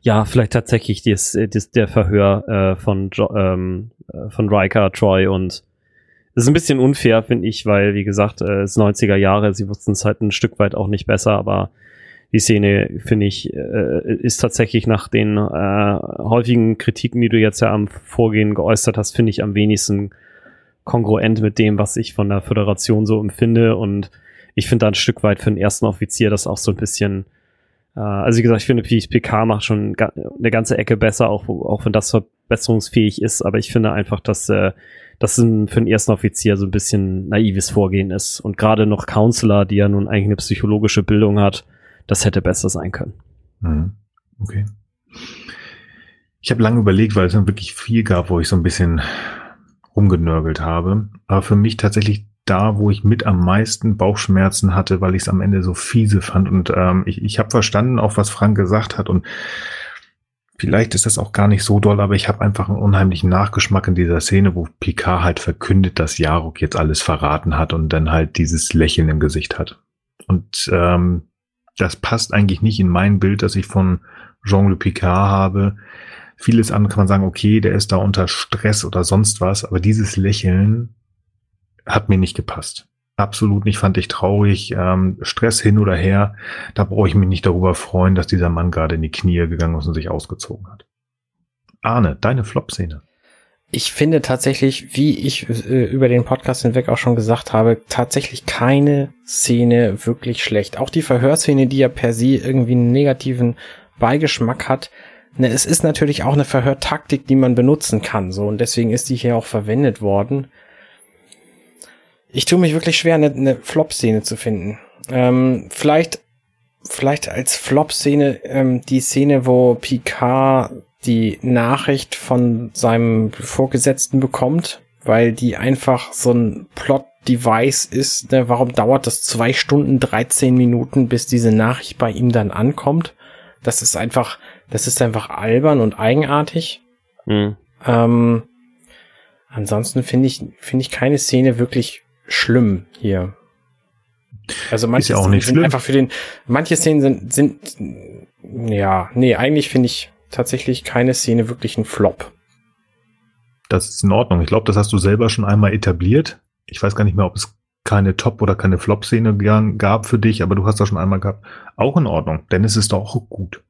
[SPEAKER 3] ja, vielleicht tatsächlich dies, dies, der Verhör äh, von, jo ähm, äh, von Riker, Troy und es ist ein bisschen unfair, finde ich, weil, wie gesagt, äh, es 90er Jahre, sie wussten es halt ein Stück weit auch nicht besser, aber die Szene, finde ich, äh, ist tatsächlich nach den äh, häufigen Kritiken, die du jetzt ja am Vorgehen geäußert hast, finde ich am wenigsten kongruent mit dem, was ich von der Föderation so empfinde. Und ich finde da ein Stück weit für den ersten Offizier das auch so ein bisschen, äh, also wie gesagt, ich finde, PK macht schon eine ganze Ecke besser, auch, auch wenn das verbesserungsfähig ist, aber ich finde einfach, dass äh, das ein, für den ersten Offizier so ein bisschen naives Vorgehen ist. Und gerade noch Counselor, die ja nun eigentlich eine psychologische Bildung hat, das hätte besser sein können.
[SPEAKER 1] Mhm. Okay. Ich habe lange überlegt, weil es dann wirklich viel gab, wo ich so ein bisschen rumgenörgelt habe. Aber für mich tatsächlich da, wo ich mit am meisten Bauchschmerzen hatte, weil ich es am Ende so fiese fand. Und ähm, ich, ich habe verstanden, auch was Frank gesagt hat. Und vielleicht ist das auch gar nicht so doll, aber ich habe einfach einen unheimlichen Nachgeschmack in dieser Szene, wo Picard halt verkündet, dass Jarok jetzt alles verraten hat und dann halt dieses Lächeln im Gesicht hat. Und ähm, das passt eigentlich nicht in mein Bild, das ich von Jean-Luc Picard habe. Vieles andere kann man sagen, okay, der ist da unter Stress oder sonst was, aber dieses Lächeln hat mir nicht gepasst. Absolut nicht, fand ich traurig. Ähm, Stress hin oder her, da brauche ich mich nicht darüber freuen, dass dieser Mann gerade in die Knie gegangen ist und sich ausgezogen hat. Arne, deine Flop-Szene.
[SPEAKER 2] Ich finde tatsächlich, wie ich äh, über den Podcast hinweg auch schon gesagt habe, tatsächlich keine Szene wirklich schlecht. Auch die Verhörszene, die ja per se irgendwie einen negativen Beigeschmack hat. Ne, es ist natürlich auch eine Verhörtaktik, die man benutzen kann, so. Und deswegen ist die hier auch verwendet worden. Ich tue mich wirklich schwer, eine, eine Flop-Szene zu finden. Ähm, vielleicht, vielleicht als Flop-Szene ähm, die Szene, wo Picard die Nachricht von seinem Vorgesetzten bekommt, weil die einfach so ein Plot-Device ist. Ne? Warum dauert das zwei Stunden, 13 Minuten, bis diese Nachricht bei ihm dann ankommt? Das ist einfach, das ist einfach albern und eigenartig. Mhm. Ähm, ansonsten finde ich, finde ich keine Szene wirklich schlimm hier. Also manche
[SPEAKER 1] ja
[SPEAKER 2] Szenen
[SPEAKER 1] sind schlimm.
[SPEAKER 2] einfach für den, manche Szenen sind, sind, ja, nee, eigentlich finde ich tatsächlich keine Szene wirklich ein Flop.
[SPEAKER 1] Das ist in Ordnung. Ich glaube, das hast du selber schon einmal etabliert. Ich weiß gar nicht mehr, ob es keine Top- oder keine Flop-Szene gab für dich, aber du hast das schon einmal gehabt. Auch in Ordnung, denn es ist doch auch gut.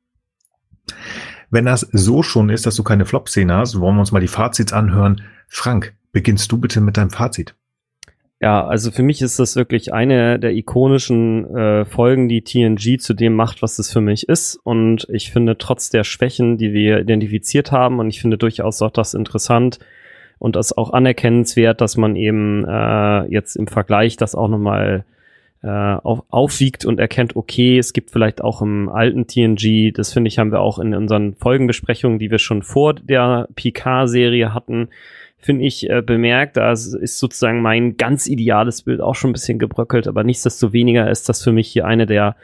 [SPEAKER 1] Wenn das so schon ist, dass du keine Flop-Szene hast, wollen wir uns mal die Fazits anhören. Frank, beginnst du bitte mit deinem Fazit.
[SPEAKER 3] Ja, also für mich ist das wirklich eine der ikonischen äh, Folgen, die TNG zu dem macht, was es für mich ist. Und ich finde trotz der Schwächen, die wir identifiziert haben, und ich finde durchaus auch das interessant und das auch anerkennenswert, dass man eben äh, jetzt im Vergleich das auch nochmal äh, auf, aufwiegt und erkennt, okay, es gibt vielleicht auch im alten TNG, das finde ich, haben wir auch in unseren Folgenbesprechungen, die wir schon vor der PK-Serie hatten, finde ich, äh, bemerkt. Da ist sozusagen mein ganz ideales Bild auch schon ein bisschen gebröckelt, aber nichtsdestoweniger ist das für mich hier eine der,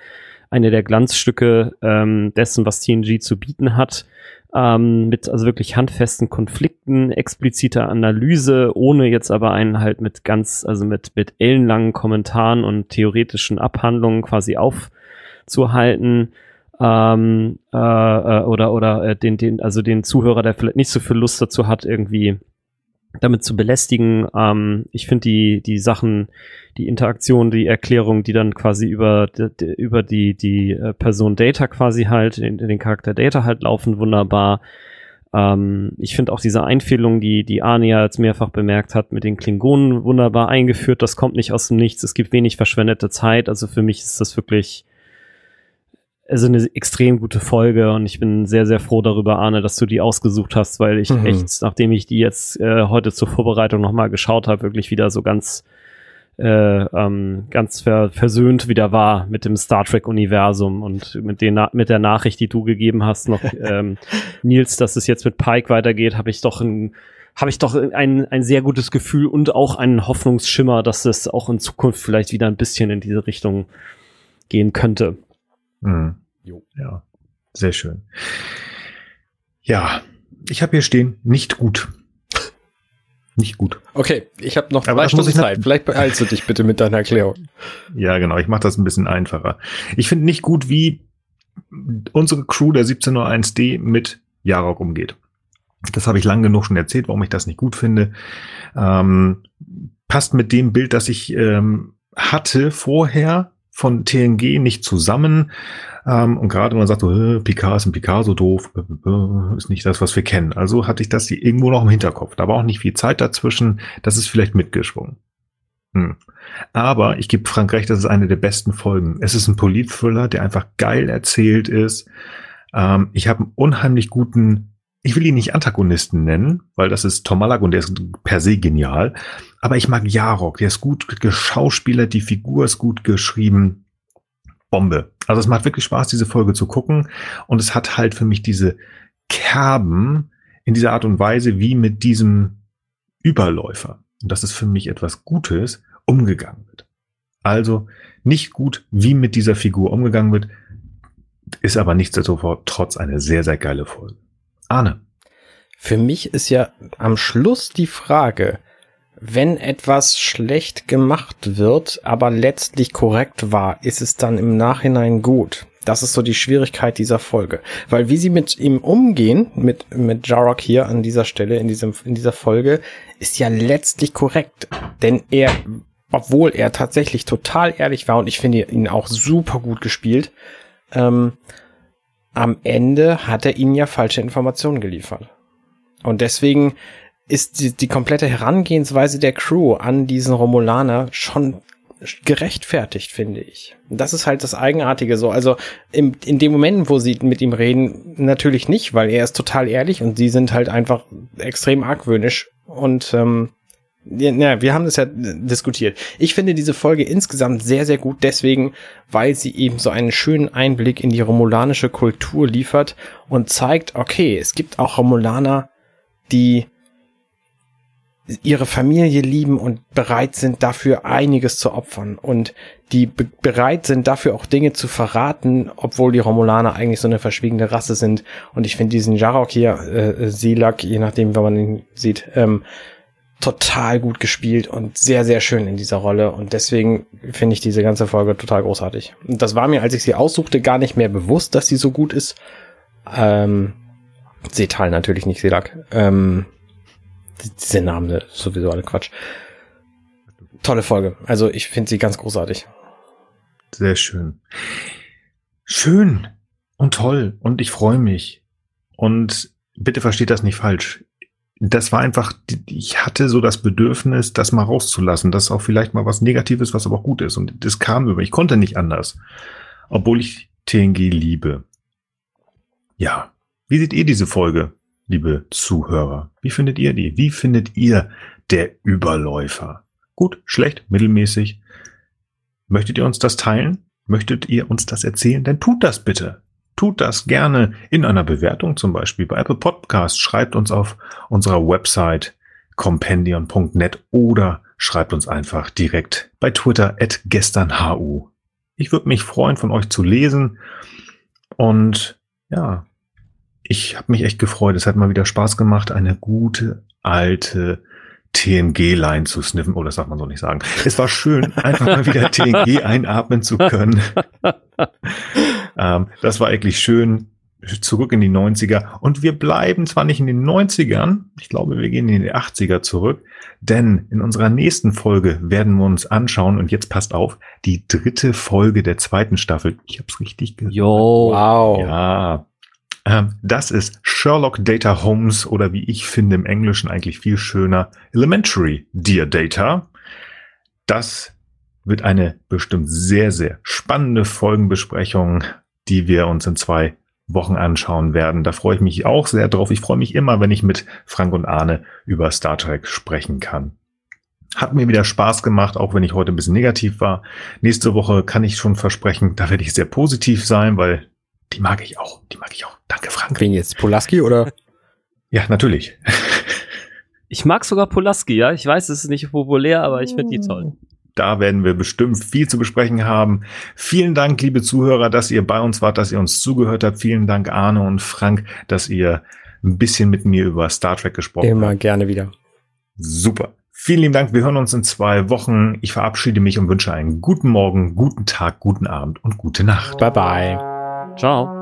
[SPEAKER 3] eine der Glanzstücke ähm, dessen, was TNG zu bieten hat. Ähm, mit also wirklich handfesten Konflikten, expliziter Analyse, ohne jetzt aber einen halt mit ganz, also mit, mit ellenlangen Kommentaren und theoretischen Abhandlungen quasi aufzuhalten. Ähm, äh, äh oder oder äh, den, den, also den Zuhörer, der vielleicht nicht so viel Lust dazu hat, irgendwie damit zu belästigen. Ähm, ich finde die, die Sachen, die Interaktion, die Erklärung, die dann quasi über, die, über die, die äh, Person Data quasi halt, in den Charakter Data halt laufen, wunderbar. Ähm, ich finde auch diese Einfehlung, die, die Ania jetzt mehrfach bemerkt hat, mit den Klingonen wunderbar eingeführt. Das kommt nicht aus dem Nichts. Es gibt wenig verschwendete Zeit. Also für mich ist das wirklich also eine extrem gute Folge und ich bin sehr, sehr froh darüber, Arne, dass du die ausgesucht hast, weil ich mhm. echt, nachdem ich die jetzt äh, heute zur Vorbereitung nochmal geschaut habe, wirklich wieder so ganz, äh, ähm, ganz ver versöhnt wieder war mit dem Star Trek-Universum und mit, den, mit der Nachricht, die du gegeben hast, noch, ähm, Nils, dass es jetzt mit Pike weitergeht, habe ich doch ein habe ich doch ein, ein sehr gutes Gefühl und auch einen Hoffnungsschimmer, dass es auch in Zukunft vielleicht wieder ein bisschen in diese Richtung gehen könnte.
[SPEAKER 1] Mhm. Jo. Ja, sehr schön. Ja, ich habe hier stehen, nicht gut. Nicht gut.
[SPEAKER 2] Okay, ich habe noch
[SPEAKER 1] Aber
[SPEAKER 2] zwei Stunden Zeit. Vielleicht beeilst du dich bitte mit deiner Erklärung.
[SPEAKER 1] Ja, genau. Ich mache das ein bisschen einfacher. Ich finde nicht gut, wie unsere Crew der 1701D mit Jarok umgeht. Das habe ich lang genug schon erzählt, warum ich das nicht gut finde. Ähm, passt mit dem Bild, das ich ähm, hatte vorher von TNG nicht zusammen. Ähm, und gerade wenn man sagt, so, äh, Picard ist ein Picard so doof, ist nicht das, was wir kennen. Also hatte ich das hier irgendwo noch im Hinterkopf. Da war auch nicht viel Zeit dazwischen. Das ist vielleicht mitgeschwungen. Hm. Aber ich gebe Frank recht, das ist eine der besten Folgen. Es ist ein Polit-Thriller, der einfach geil erzählt ist. Ähm, ich habe einen unheimlich guten, ich will ihn nicht Antagonisten nennen, weil das ist Tom Malak und der ist per se genial. Aber ich mag Jarok, der ist gut geschauspielert, die Figur ist gut geschrieben. Bombe. Also es macht wirklich Spaß, diese Folge zu gucken. Und es hat halt für mich diese Kerben in dieser Art und Weise, wie mit diesem Überläufer. Und das ist für mich etwas Gutes, umgegangen wird. Also nicht gut, wie mit dieser Figur umgegangen wird, ist aber nichtsdestotrotz eine sehr, sehr geile Folge. Arne.
[SPEAKER 2] Für mich ist ja am Schluss die Frage, wenn etwas schlecht gemacht wird, aber letztlich korrekt war, ist es dann im Nachhinein gut? Das ist so die Schwierigkeit dieser Folge. Weil wie sie mit ihm umgehen, mit, mit Jarok hier an dieser Stelle, in diesem, in dieser Folge, ist ja letztlich korrekt. Denn er, obwohl er tatsächlich total ehrlich war und ich finde ihn auch super gut gespielt, ähm, am Ende hat er ihnen ja falsche Informationen geliefert. Und deswegen ist die, die komplette Herangehensweise der Crew an diesen Romulaner schon gerechtfertigt, finde ich. Das ist halt das Eigenartige so. Also im, in dem Moment, wo sie mit ihm reden, natürlich nicht, weil er ist total ehrlich und sie sind halt einfach extrem argwöhnisch. Und ähm, ja, wir haben das ja diskutiert. Ich finde diese Folge insgesamt sehr, sehr gut, deswegen, weil sie eben so einen schönen Einblick in die romulanische Kultur liefert und zeigt, okay, es gibt auch Romulaner, die ihre Familie lieben und bereit sind, dafür einiges zu opfern und die be bereit sind, dafür auch Dinge zu verraten, obwohl die Romulaner eigentlich so eine verschwiegene Rasse sind. Und ich finde diesen Jarok hier, äh, Silak, je nachdem, wenn man ihn sieht, ähm, total gut gespielt und sehr, sehr schön in dieser Rolle. Und deswegen finde ich diese ganze Folge total großartig. Und das war mir, als ich sie aussuchte, gar nicht mehr bewusst, dass sie so gut ist. Ähm, Setal natürlich nicht Selak. Ähm, diese Namen sowieso alle Quatsch. Tolle Folge. Also ich finde sie ganz großartig.
[SPEAKER 1] Sehr schön. Schön und toll und ich freue mich. Und bitte versteht das nicht falsch. Das war einfach, ich hatte so das Bedürfnis, das mal rauszulassen, dass auch vielleicht mal was Negatives, was aber auch gut ist. Und das kam über. Ich konnte nicht anders. Obwohl ich TNG liebe. Ja. Wie seht ihr diese Folge? liebe Zuhörer. Wie findet ihr die? Wie findet ihr der Überläufer? Gut, schlecht, mittelmäßig. Möchtet ihr uns das teilen? Möchtet ihr uns das erzählen? Dann tut das bitte. Tut das gerne in einer Bewertung, zum Beispiel bei Apple Podcasts. Schreibt uns auf unserer Website compendion.net oder schreibt uns einfach direkt bei Twitter at gesternhu. Ich würde mich freuen, von euch zu lesen. Und ja, ich habe mich echt gefreut. Es hat mal wieder Spaß gemacht, eine gute alte TNG-Line zu sniffen. Oh, das darf man so nicht sagen. Es war schön, einfach mal wieder TNG einatmen zu können. ähm, das war eigentlich schön. Zurück in die 90er. Und wir bleiben zwar nicht in den 90ern, ich glaube, wir gehen in die 80er zurück, denn in unserer nächsten Folge werden wir uns anschauen, und jetzt passt auf, die dritte Folge der zweiten Staffel. Ich habe es richtig
[SPEAKER 3] gesagt. Jo, wow.
[SPEAKER 1] Ja, ähm, das ist Sherlock Data Holmes oder wie ich finde im Englischen eigentlich viel schöner Elementary Dear Data. Das wird eine bestimmt sehr, sehr spannende Folgenbesprechung, die wir uns in zwei Wochen anschauen werden. Da freue ich mich auch sehr drauf. Ich freue mich immer, wenn ich mit Frank und Arne über Star Trek sprechen kann. Hat mir wieder Spaß gemacht, auch wenn ich heute ein bisschen negativ war. Nächste Woche kann ich schon versprechen, da werde ich sehr positiv sein, weil die mag ich auch. Die mag ich auch. Danke, Frank.
[SPEAKER 2] Wen jetzt? Polaski oder?
[SPEAKER 1] Ja, natürlich.
[SPEAKER 3] Ich mag sogar Polaski, ja. Ich weiß, es ist nicht populär, aber ich finde die toll.
[SPEAKER 1] Da werden wir bestimmt viel zu besprechen haben. Vielen Dank, liebe Zuhörer, dass ihr bei uns wart, dass ihr uns zugehört habt. Vielen Dank, Arne und Frank, dass ihr ein bisschen mit mir über Star Trek gesprochen
[SPEAKER 2] Immer
[SPEAKER 1] habt.
[SPEAKER 2] Immer gerne wieder.
[SPEAKER 1] Super. Vielen lieben Dank. Wir hören uns in zwei Wochen. Ich verabschiede mich und wünsche einen guten Morgen, guten Tag, guten Abend und gute Nacht.
[SPEAKER 2] Bye bye.
[SPEAKER 3] Ciao.